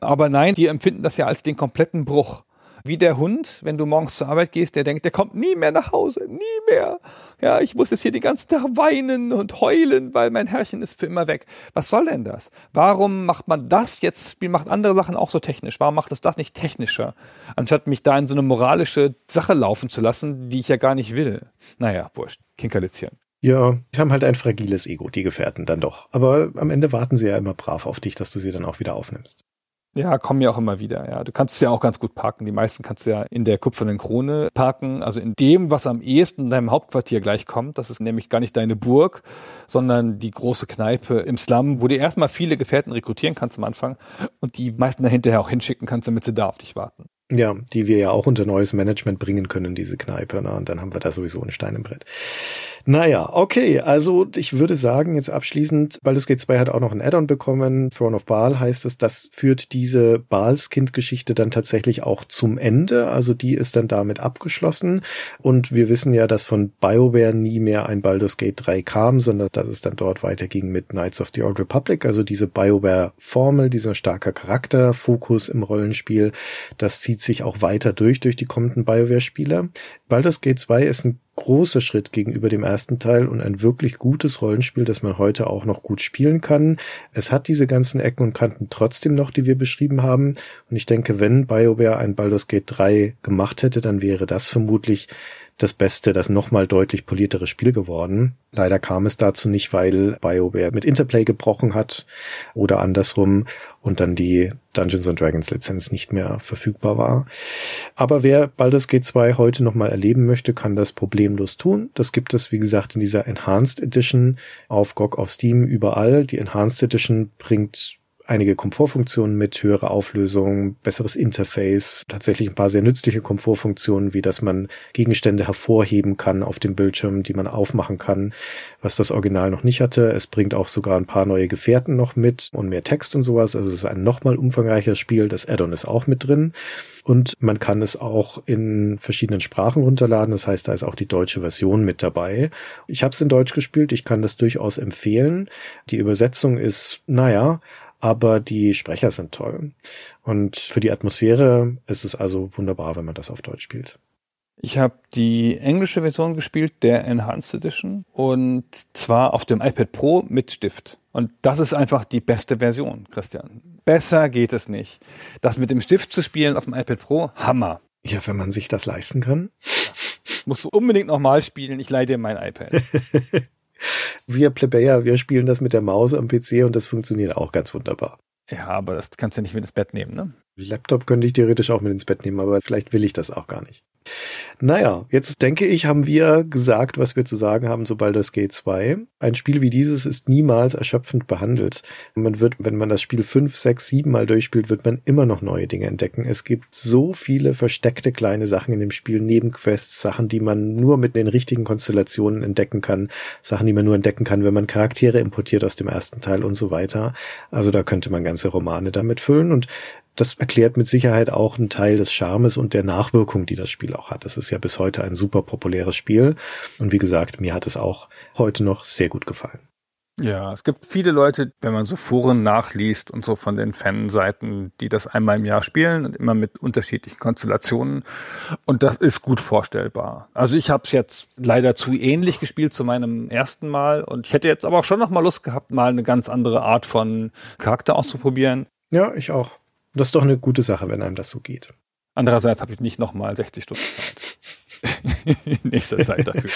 Aber nein, die empfinden das ja als den kompletten Bruch wie der Hund, wenn du morgens zur Arbeit gehst, der denkt, der kommt nie mehr nach Hause, nie mehr. Ja, ich muss jetzt hier den ganzen Tag weinen und heulen, weil mein Herrchen ist für immer weg. Was soll denn das? Warum macht man das jetzt? Macht andere Sachen auch so technisch. Warum macht es das nicht technischer? Anstatt mich da in so eine moralische Sache laufen zu lassen, die ich ja gar nicht will. Naja, wurscht. Kinkerlitzchen. Ja, die haben halt ein fragiles Ego, die Gefährten dann doch. Aber am Ende warten sie ja immer brav auf dich, dass du sie dann auch wieder aufnimmst. Ja, kommen ja auch immer wieder. Ja, du kannst es ja auch ganz gut parken. Die meisten kannst du ja in der kupfernen Krone parken, also in dem, was am ehesten in deinem Hauptquartier gleich kommt. Das ist nämlich gar nicht deine Burg, sondern die große Kneipe im Slum, wo du erstmal viele Gefährten rekrutieren kannst am Anfang und die meisten dahinter auch hinschicken kannst, damit sie da auf dich warten. Ja, die wir ja auch unter neues Management bringen können, diese Kneipe. Ne? Und dann haben wir da sowieso ein Stein im Brett. Naja, okay, also ich würde sagen, jetzt abschließend, Baldur's Gate 2 hat auch noch ein Add-on bekommen, Throne of Baal heißt es, das führt diese Baals Kind-Geschichte dann tatsächlich auch zum Ende, also die ist dann damit abgeschlossen und wir wissen ja, dass von BioWare nie mehr ein Baldur's Gate 3 kam, sondern dass es dann dort weiterging mit Knights of the Old Republic, also diese BioWare-Formel, dieser starker Charakterfokus im Rollenspiel, das zieht sich auch weiter durch, durch die kommenden BioWare-Spiele. Baldur's Gate 2 ist ein großer Schritt gegenüber dem ersten Teil und ein wirklich gutes Rollenspiel, das man heute auch noch gut spielen kann. Es hat diese ganzen Ecken und Kanten trotzdem noch, die wir beschrieben haben. Und ich denke, wenn BioWare ein Baldur's Gate 3 gemacht hätte, dann wäre das vermutlich das beste, das nochmal deutlich poliertere Spiel geworden. Leider kam es dazu nicht, weil BioWare mit Interplay gebrochen hat oder andersrum und dann die Dungeons and Dragons Lizenz nicht mehr verfügbar war. Aber wer Baldur's Gate 2 heute nochmal erleben möchte, kann das problemlos tun. Das gibt es, wie gesagt, in dieser Enhanced Edition auf GOG, auf Steam, überall. Die Enhanced Edition bringt einige Komfortfunktionen mit, höhere Auflösung, besseres Interface, tatsächlich ein paar sehr nützliche Komfortfunktionen, wie dass man Gegenstände hervorheben kann auf dem Bildschirm, die man aufmachen kann, was das Original noch nicht hatte. Es bringt auch sogar ein paar neue Gefährten noch mit und mehr Text und sowas. Also es ist ein nochmal umfangreicheres Spiel. Das Addon ist auch mit drin. Und man kann es auch in verschiedenen Sprachen runterladen. Das heißt, da ist auch die deutsche Version mit dabei. Ich habe es in Deutsch gespielt. Ich kann das durchaus empfehlen. Die Übersetzung ist, naja, aber die Sprecher sind toll. Und für die Atmosphäre ist es also wunderbar, wenn man das auf Deutsch spielt. Ich habe die englische Version gespielt, der Enhanced Edition, und zwar auf dem iPad Pro mit Stift. Und das ist einfach die beste Version, Christian. Besser geht es nicht. Das mit dem Stift zu spielen auf dem iPad Pro, Hammer. Ja, wenn man sich das leisten kann. Musst du unbedingt nochmal spielen, ich leih dir mein iPad. wir Plebejer, wir spielen das mit der Maus am PC und das funktioniert auch ganz wunderbar. Ja, aber das kannst du nicht mit ins Bett nehmen, ne? Laptop könnte ich theoretisch auch mit ins Bett nehmen, aber vielleicht will ich das auch gar nicht. Naja, jetzt denke ich, haben wir gesagt, was wir zu sagen haben, sobald das Gate 2. Ein Spiel wie dieses ist niemals erschöpfend behandelt. Man wird, wenn man das Spiel fünf, sechs, sieben Mal durchspielt, wird man immer noch neue Dinge entdecken. Es gibt so viele versteckte kleine Sachen in dem Spiel, Nebenquests, Sachen, die man nur mit den richtigen Konstellationen entdecken kann, Sachen, die man nur entdecken kann, wenn man Charaktere importiert aus dem ersten Teil und so weiter. Also da könnte man ganze Romane damit füllen und das erklärt mit Sicherheit auch einen Teil des Charmes und der Nachwirkung, die das Spiel auch hat. Das ist ja bis heute ein super populäres Spiel. Und wie gesagt, mir hat es auch heute noch sehr gut gefallen. Ja, es gibt viele Leute, wenn man so Foren nachliest und so von den Fanseiten, die das einmal im Jahr spielen und immer mit unterschiedlichen Konstellationen. Und das ist gut vorstellbar. Also ich habe es jetzt leider zu ähnlich gespielt zu meinem ersten Mal und ich hätte jetzt aber auch schon noch mal Lust gehabt, mal eine ganz andere Art von Charakter auszuprobieren. Ja, ich auch. Das ist doch eine gute Sache, wenn einem das so geht. Andererseits habe ich nicht nochmal 60 Stunden Zeit. in nächster Zeit dafür.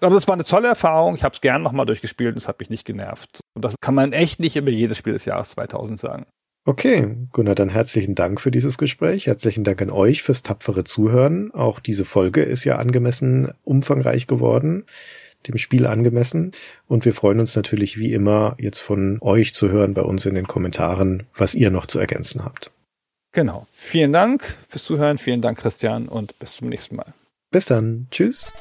Aber das war eine tolle Erfahrung. Ich habe es gern nochmal durchgespielt und es hat mich nicht genervt. Und das kann man echt nicht über jedes Spiel des Jahres 2000 sagen. Okay, Gunnar, dann herzlichen Dank für dieses Gespräch. Herzlichen Dank an euch fürs tapfere Zuhören. Auch diese Folge ist ja angemessen umfangreich geworden, dem Spiel angemessen. Und wir freuen uns natürlich wie immer, jetzt von euch zu hören bei uns in den Kommentaren, was ihr noch zu ergänzen habt. Genau. Vielen Dank fürs Zuhören. Vielen Dank, Christian, und bis zum nächsten Mal. Bis dann. Tschüss.